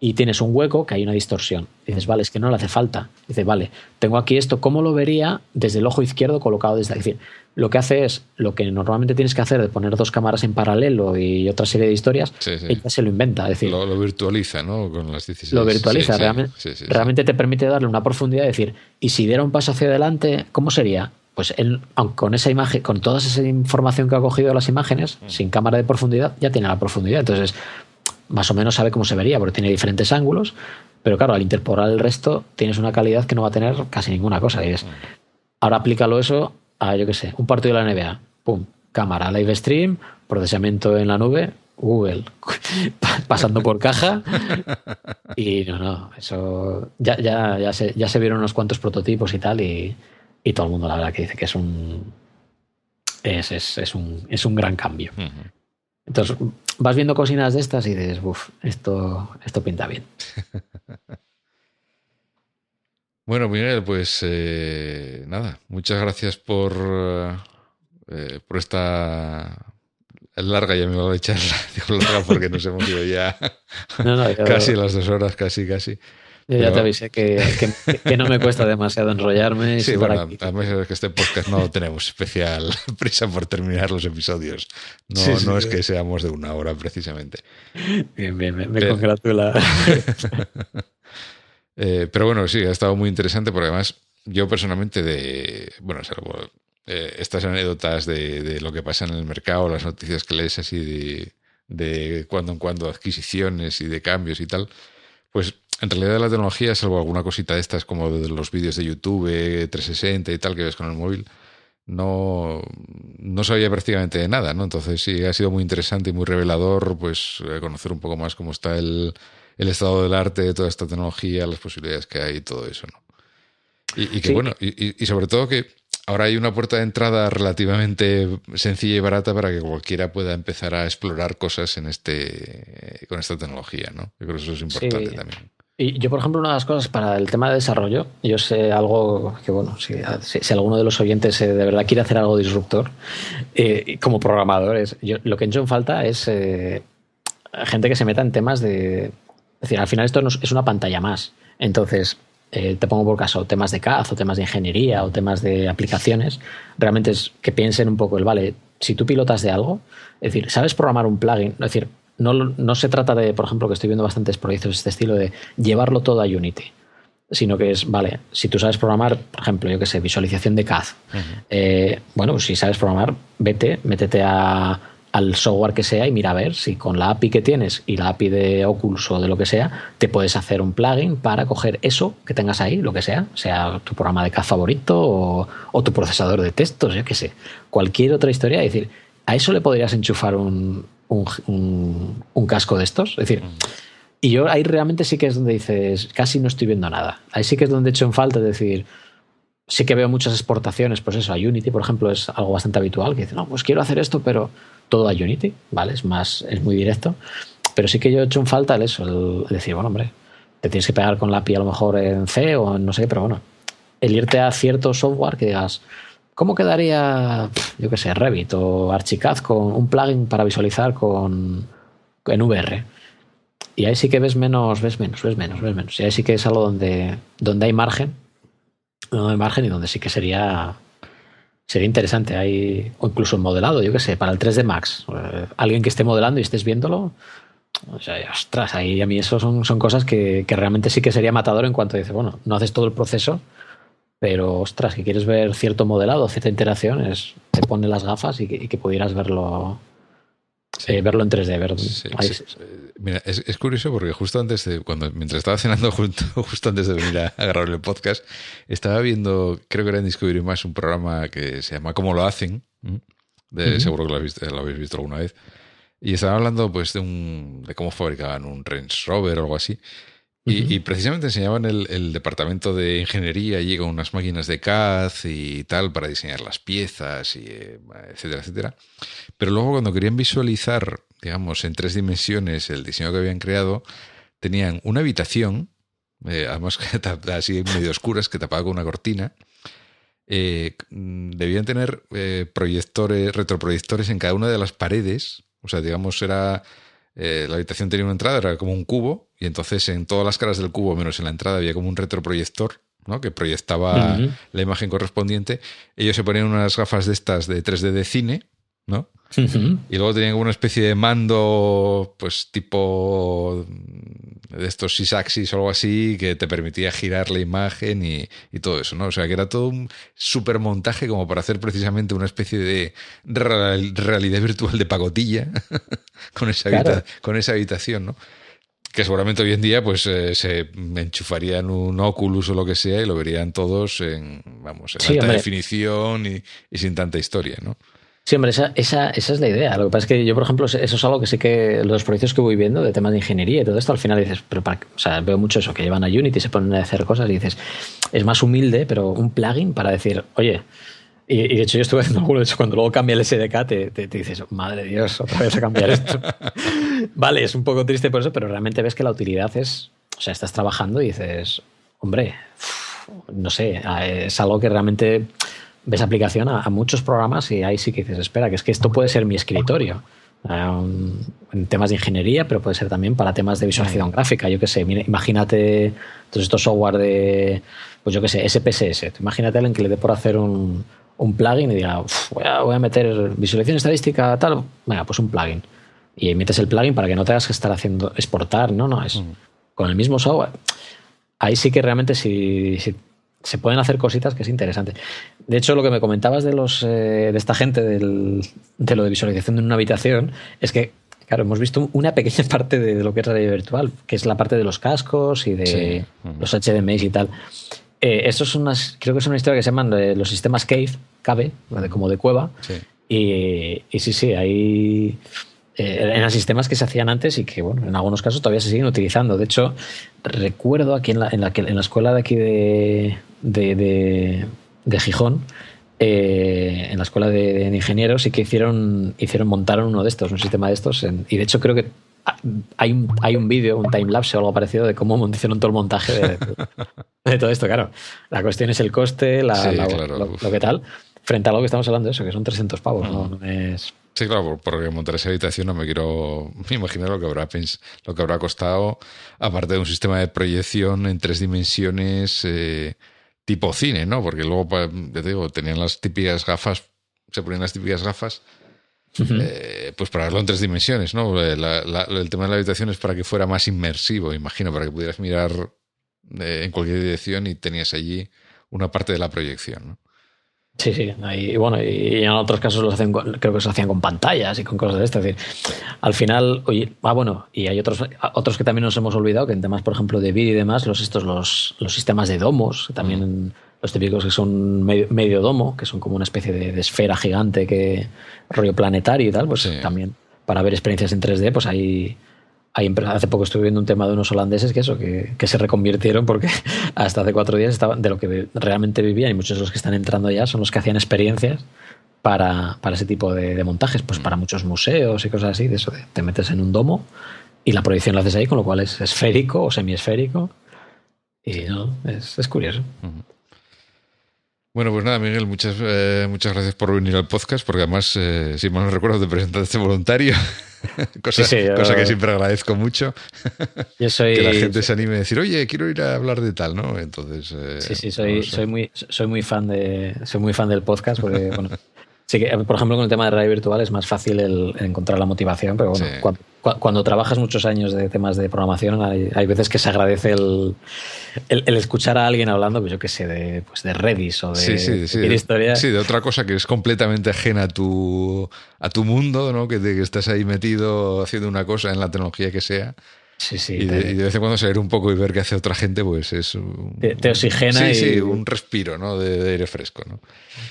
Y tienes un hueco que hay una distorsión. Dices, vale, es que no le hace falta. Dices, vale, tengo aquí esto, ¿cómo lo vería desde el ojo izquierdo colocado desde aquí? Lo que hace es lo que normalmente tienes que hacer de poner dos cámaras en paralelo y otra serie de historias, ella se lo inventa. decir, lo, virtualiza, ¿no? Con las 16. Lo virtualiza, realmente, realmente te permite darle una profundidad, decir, y si diera un paso hacia adelante, ¿cómo sería? Pues él, con esa imagen, con toda esa información que ha cogido de las imágenes, mm. sin cámara de profundidad, ya tiene la profundidad. Entonces, más o menos sabe cómo se vería, porque tiene diferentes ángulos, pero claro, al interpolar el resto, tienes una calidad que no va a tener casi ninguna cosa. Y es, mm. ahora aplícalo eso a, yo qué sé, un partido de la NBA. Pum, cámara, live stream, procesamiento en la nube, Google, (laughs) pasando por caja. (laughs) Y no, no, eso ya, ya, ya, se, ya se vieron unos cuantos prototipos y tal, y, y todo el mundo la verdad que dice que es un es, es, es un, es un gran cambio. Entonces vas viendo cocinas de estas y dices, uff, esto, esto pinta bien. (laughs) bueno, Miguel, pues eh, nada, muchas gracias por, eh, por esta larga, ya me voy a echar (laughs) larga porque nos hemos ido ya (laughs) casi las dos horas, casi, casi. Yo ya te avisé que, que, no me cuesta demasiado enrollarme. Sí, bueno, además es que este podcast no tenemos especial (laughs) prisa por terminar los episodios. No, no es que seamos de una hora precisamente. Bien, bien, me, congratula. (laughs) (laughs) Eh, pero bueno, sí, ha estado muy interesante porque además yo personalmente de, bueno, salvo eh, estas anécdotas de, de, lo que pasa en el mercado, las noticias que lees así de, de cuando en cuando adquisiciones y de cambios y tal, pues en realidad la tecnología, salvo alguna cosita de estas como de los vídeos de YouTube 360 y tal que ves con el móvil, no, no sabía prácticamente de nada, ¿no? Entonces sí, ha sido muy interesante y muy revelador pues eh, conocer un poco más cómo está el, el estado del arte, de toda esta tecnología, las posibilidades que hay y todo eso, ¿no? Y, que bueno, y, y sobre todo que ahora hay una puerta de entrada relativamente sencilla y barata para que cualquiera pueda empezar a explorar cosas en este con esta tecnología, ¿no? Yo creo que eso es importante también. Yo, por ejemplo, una de las cosas para el tema de desarrollo, yo sé algo que, bueno, si, alguno de los oyentes eh, de verdad quiere hacer algo disruptor, eh, como programadores, yo, lo que he hecho en falta es eh, gente que se meta en temas de... Es decir, al final esto es una pantalla más. Entonces, te pongo por caso temas de CAD o temas de ingeniería o temas de aplicaciones, realmente es que piensen un poco el, vale, si tú pilotas de algo, es decir, sabes programar un plugin, es decir, no, se trata de, por ejemplo, que estoy viendo bastantes proyectos de este estilo, de llevarlo todo a Unity, sino que es, vale, si tú sabes programar, por ejemplo, yo que sé, visualización de CAD, eh, bueno, si sabes programar, vete, métete al software que sea y mira a ver si con la API que tienes y la API de Oculus o de lo que sea, te puedes hacer un plugin para coger eso que tengas ahí, lo que sea, sea tu programa de CAD favorito o, o tu procesador de textos, yo qué sé, cualquier otra historia, es decir, a eso le podrías enchufar un, un, casco de estos. Es decir, y yo ahí realmente sí que es donde dices, casi no estoy viendo nada. Ahí sí que es donde he en falta decir, sí que veo muchas exportaciones, pues eso, a Unity, por ejemplo, es algo bastante habitual, que dice, no, pues quiero hacer esto, pero todo a Unity, ¿vale? Es más, es muy directo. Pero sí que yo he hecho en falta el eso, el decir, bueno, hombre, te tienes que pegar con la API a lo mejor en C o no sé, pero bueno, el irte a cierto software que digas, ¿cómo quedaría, yo qué sé, Revit o Archicad con un plugin para visualizar con en VR? Y ahí sí que ves menos, ves menos, ves menos, ves menos. Y ahí sí que es algo donde, donde hay margen no hay margen y donde sí que sería sería interesante. Hay, o incluso modelado, yo qué sé, para el 3D Max. Eh, alguien que esté modelando y estés viéndolo. O sea, ostras, ahí a mí eso son, son cosas que, realmente sí que sería matador en cuanto dice, bueno, no haces todo el proceso, pero ostras, que quieres ver cierto modelado, cierta interacción, es, te pone las gafas y que pudieras verlo eh, verlo en 3D. Ver, eh, Mira, es, curioso porque justo antes de, cuando, mientras estaba cenando, justo, (laughs) justo antes de venir a, agarrar el podcast, estaba viendo, creo que era en Discovery Más, un programa que se llama ¿Cómo lo hacen? De, Seguro que lo, habéis visto alguna vez. Y estaba hablando pues de, un, de cómo fabricaban un Range Rover o algo así. Y, precisamente enseñaban el, departamento de ingeniería allí con unas máquinas de CAD y tal para diseñar las piezas, y, eh, etcétera, etcétera. Pero luego cuando querían visualizar, digamos, en tres dimensiones el diseño que habían creado, tenían una habitación, eh, además (laughs) así medio oscuras, que tapaba con una cortina. Eh, debían tener proyectores, retroproyectores en cada una de las paredes. O sea, digamos, era eh, la habitación tenía una entrada, era como un cubo, y entonces en todas las caras del cubo, menos en la entrada, había como un retroproyector ¿no? que proyectaba la imagen correspondiente. Ellos se ponían unas gafas de estas de 3D de cine, ¿no? Y luego tenían como una especie de mando, pues tipo de estos sysaxis o algo así, que te permitía girar la imagen y, todo eso, ¿no? O sea, que era todo un super montaje como para hacer precisamente una especie de realidad virtual de pagotilla (laughs) con, esa con esa habitación, ¿no? Que seguramente hoy en día pues eh, se enchufarían un Oculus o lo que sea y lo verían todos en vamos en alta definición y, y, sin tanta historia, ¿no? Sí, hombre, esa, esa, esa, es la idea. Lo que pasa es que yo, por ejemplo, eso es algo que sí que los proyectos que voy viendo de temas de ingeniería y todo esto, al final dices, pero para, o sea, veo mucho eso, que llevan a Unity, se ponen a hacer cosas y dices, es más humilde, pero un plugin para decir, oye, y, de hecho yo estuve haciendo alguno, de hecho cuando luego cambia el SDK te, te, dices, madre Dios, otra vez a cambiar esto. (laughs) vale, es un poco triste por eso, pero realmente ves que la utilidad es, o sea, estás trabajando y dices, hombre, no sé, es algo que realmente ves aplicación a, muchos programas y ahí sí que dices, espera, que es que esto puede ser mi escritorio. en temas de ingeniería, pero puede ser también para temas de visualización gráfica. Yo qué sé, imagínate todos estos software de, pues yo qué sé, SPSS. Imagínate alguien que le dé por hacer un, un plugin y diga, voy a, voy a, meter visualización estadística, tal. Venga, pues un plugin. Y metes el plugin para que no tengas que estar haciendo exportar, no, no, es con el mismo software. Ahí sí que realmente si, si se pueden hacer cositas que es interesante. De hecho, lo que me comentabas de los eh, de esta gente del, de lo de visualización en una habitación es que, claro, hemos visto una pequeña (laughs) parte de, lo que es realidad virtual, que es la parte de los cascos y de los HDMI y tal. Eh, estos son unas, creo que es una historia que se llaman eh, los sistemas Cave, Cave, como de cueva. Y, y sí, sí, hay eh, eran sistemas que se hacían antes y que, bueno, en algunos casos todavía se siguen utilizando. De hecho, recuerdo aquí en la, en la, en la escuela de aquí de, de, de, Gijón, eh, en la escuela de, ingenieros, sí que hicieron, hicieron, montaron uno de estos, un sistema de estos. y de hecho, creo que hay un, hay un vídeo, un timelapse o algo parecido de cómo hicieron todo el montaje de, todo esto. Claro, la cuestión es el coste, la, lo, que tal, frente a lo que estamos hablando de eso, que son 300 pavos, ¿no? no es Sí, claro, porque montar esa habitación no me quiero (laughs) imaginar lo que habrá lo que habrá costado, aparte de un sistema de proyección en tres dimensiones eh, tipo cine, ¿no? Porque luego, ya te digo, tenían las típicas gafas, se ponían las típicas gafas, eh, pues para verlo en tres dimensiones, ¿no? Eh, el tema de la habitación es para que fuera más inmersivo, imagino, para que pudieras mirar en cualquier dirección y tenías allí una parte de la proyección, ¿no? Sí, sí. Y bueno, y en otros casos los hacen, creo que se hacían con pantallas y con cosas de esto. Es decir, al final, oye, ah, bueno, y hay otros, otros que también nos hemos olvidado, que en temas, por ejemplo, de vídeo y demás, los, estos, los, los sistemas de domos, también los típicos que son medio, domo, que son como una especie de, esfera gigante que rollo planetario y tal, pues también para ver experiencias en 3D, pues hay, hace poco estuve viendo un tema de unos holandeses que eso, que, se reconvirtieron porque (laughs) hasta hace cuatro días estaban de lo que realmente vivían y muchos de los que están entrando ya son los que hacían experiencias para, ese tipo de, montajes, pues para muchos museos y cosas así, de eso, te metes en un domo y la proyección la haces ahí, con lo cual es esférico o semiesférico. Y no, es, curioso. Bueno, pues nada, Miguel, muchas, eh, muchas gracias por venir al podcast, porque además, eh, si mal no recuerdo, te presentaste voluntario, (laughs) (laughs) cosa, cosa que siempre agradezco mucho. (laughs) Yo soy, (laughs) que la gente se anime a decir, oye, quiero ir a hablar de tal, ¿no? Entonces. Eh, sí, sí, soy, soy, muy, soy, muy fan de, soy muy fan del podcast, porque, bueno, Sí, que, por ejemplo, con el tema de realidad virtual es más fácil el, encontrar la motivación, pero bueno, cuando, trabajas muchos años de temas de programación, hay, veces que se agradece el, el, escuchar a alguien hablando, pues yo qué sé, de, pues de Redis o de, sí, de Sí, de otra cosa que es completamente ajena a tu, a tu mundo, ¿no? que, que estás ahí metido haciendo una cosa en la tecnología que sea. Sí, sí, y, de, vez en cuando salir un poco y ver qué hace otra gente, pues es. te, oxigena. Sí, sí, un respiro ¿no? de, aire fresco. ¿no?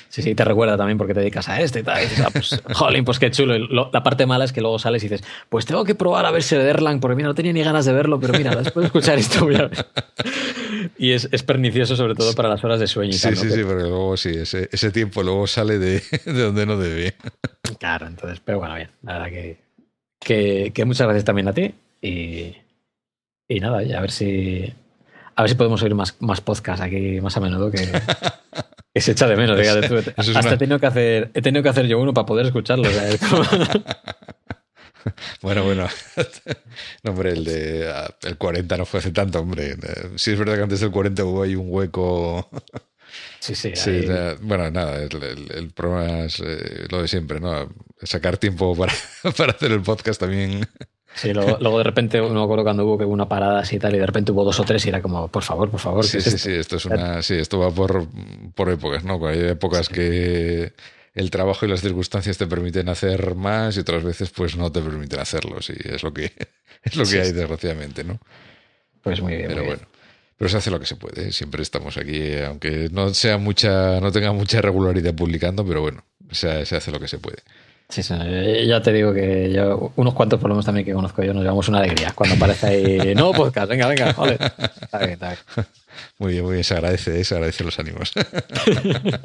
Sí, sí, te recuerda también porque te dedicas a este y tal. Ah, pues, (laughs) jolín, pues qué chulo. la parte mala es que luego sales y dices, pues tengo que probar a ver si de Erlang, porque mira, no tenía ni ganas de verlo, pero mira, después de escuchar esto voy a ver. Y es, es, pernicioso, sobre todo para las horas de sueño. Y sí, sí, sí, porque luego sí, ese, ese tiempo luego sale de, (laughs) de, donde no debe. Claro, entonces, pero bueno, bien. La verdad que, que, que muchas gracias también a ti y y nada, a ver si. A ver si podemos oír más, más podcasts aquí más a menudo que, (laughs) se echa de menos. Hasta he, tenido que hacer, he tenido que hacer yo uno para poder escucharlo. (laughs) bueno, bueno. (laughs) No, hombre, el de el 40 no fue hace tanto, hombre. Sí es verdad que antes del 40 hubo ahí un hueco. Sí, sí. bueno, nada, el, problema es eh, lo de siempre, ¿no? Sacar tiempo para, para hacer el podcast también Sí, luego, de repente, no me acuerdo cuando hubo una parada así y tal, y de repente hubo dos o tres y era como, por favor, por favor. Sí, sí, sí, esto es una, sí, esto va por, por épocas, ¿no? Hay épocas que el trabajo y las circunstancias te permiten hacer más y otras veces pues no te permiten hacerlo, sí, es lo que, (laughs) es lo que hay desgraciadamente, ¿no? Pues muy bien. Pero bueno. Pero se hace lo que se puede, siempre estamos aquí, aunque no sea mucha, no tenga mucha regularidad publicando, pero bueno, se, se hace lo que se puede. Sí, sí, ya te digo que yo, unos cuantos problemas también que conozco yo, nos llevamos una alegría cuando aparece ahí, (laughs) no podcast, venga, venga, vale. Está bien, está bien. Muy bien, muy bien, se agradece, se agradece los ánimos.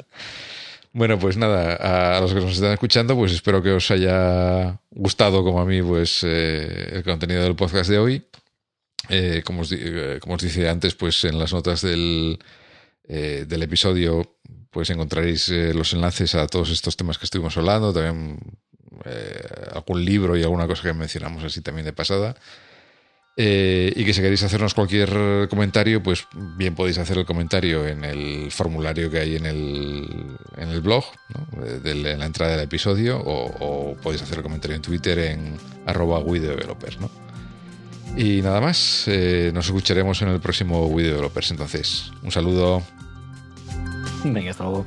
(laughs) bueno, pues nada, a los que nos están escuchando, pues espero que os haya gustado como a mí, pues eh, el contenido del podcast de hoy. Eh, como, os, eh, como os antes, pues en las notas del, del episodio pues encontraréis eh, los enlaces a todos estos temas que estuvimos hablando, también eh, algún libro y alguna cosa que mencionamos así también de pasada. Eh, y que si queréis hacernos cualquier comentario, pues bien podéis hacer el comentario en el formulario que hay en el, en el blog, de, en la entrada del episodio, o, podéis hacer el comentario en Twitter en arroba WeDevelopers. ¿no? Y nada más, nos escucharemos en el próximo WeDevelopers. Entonces, un saludo. Venga, hasta luego.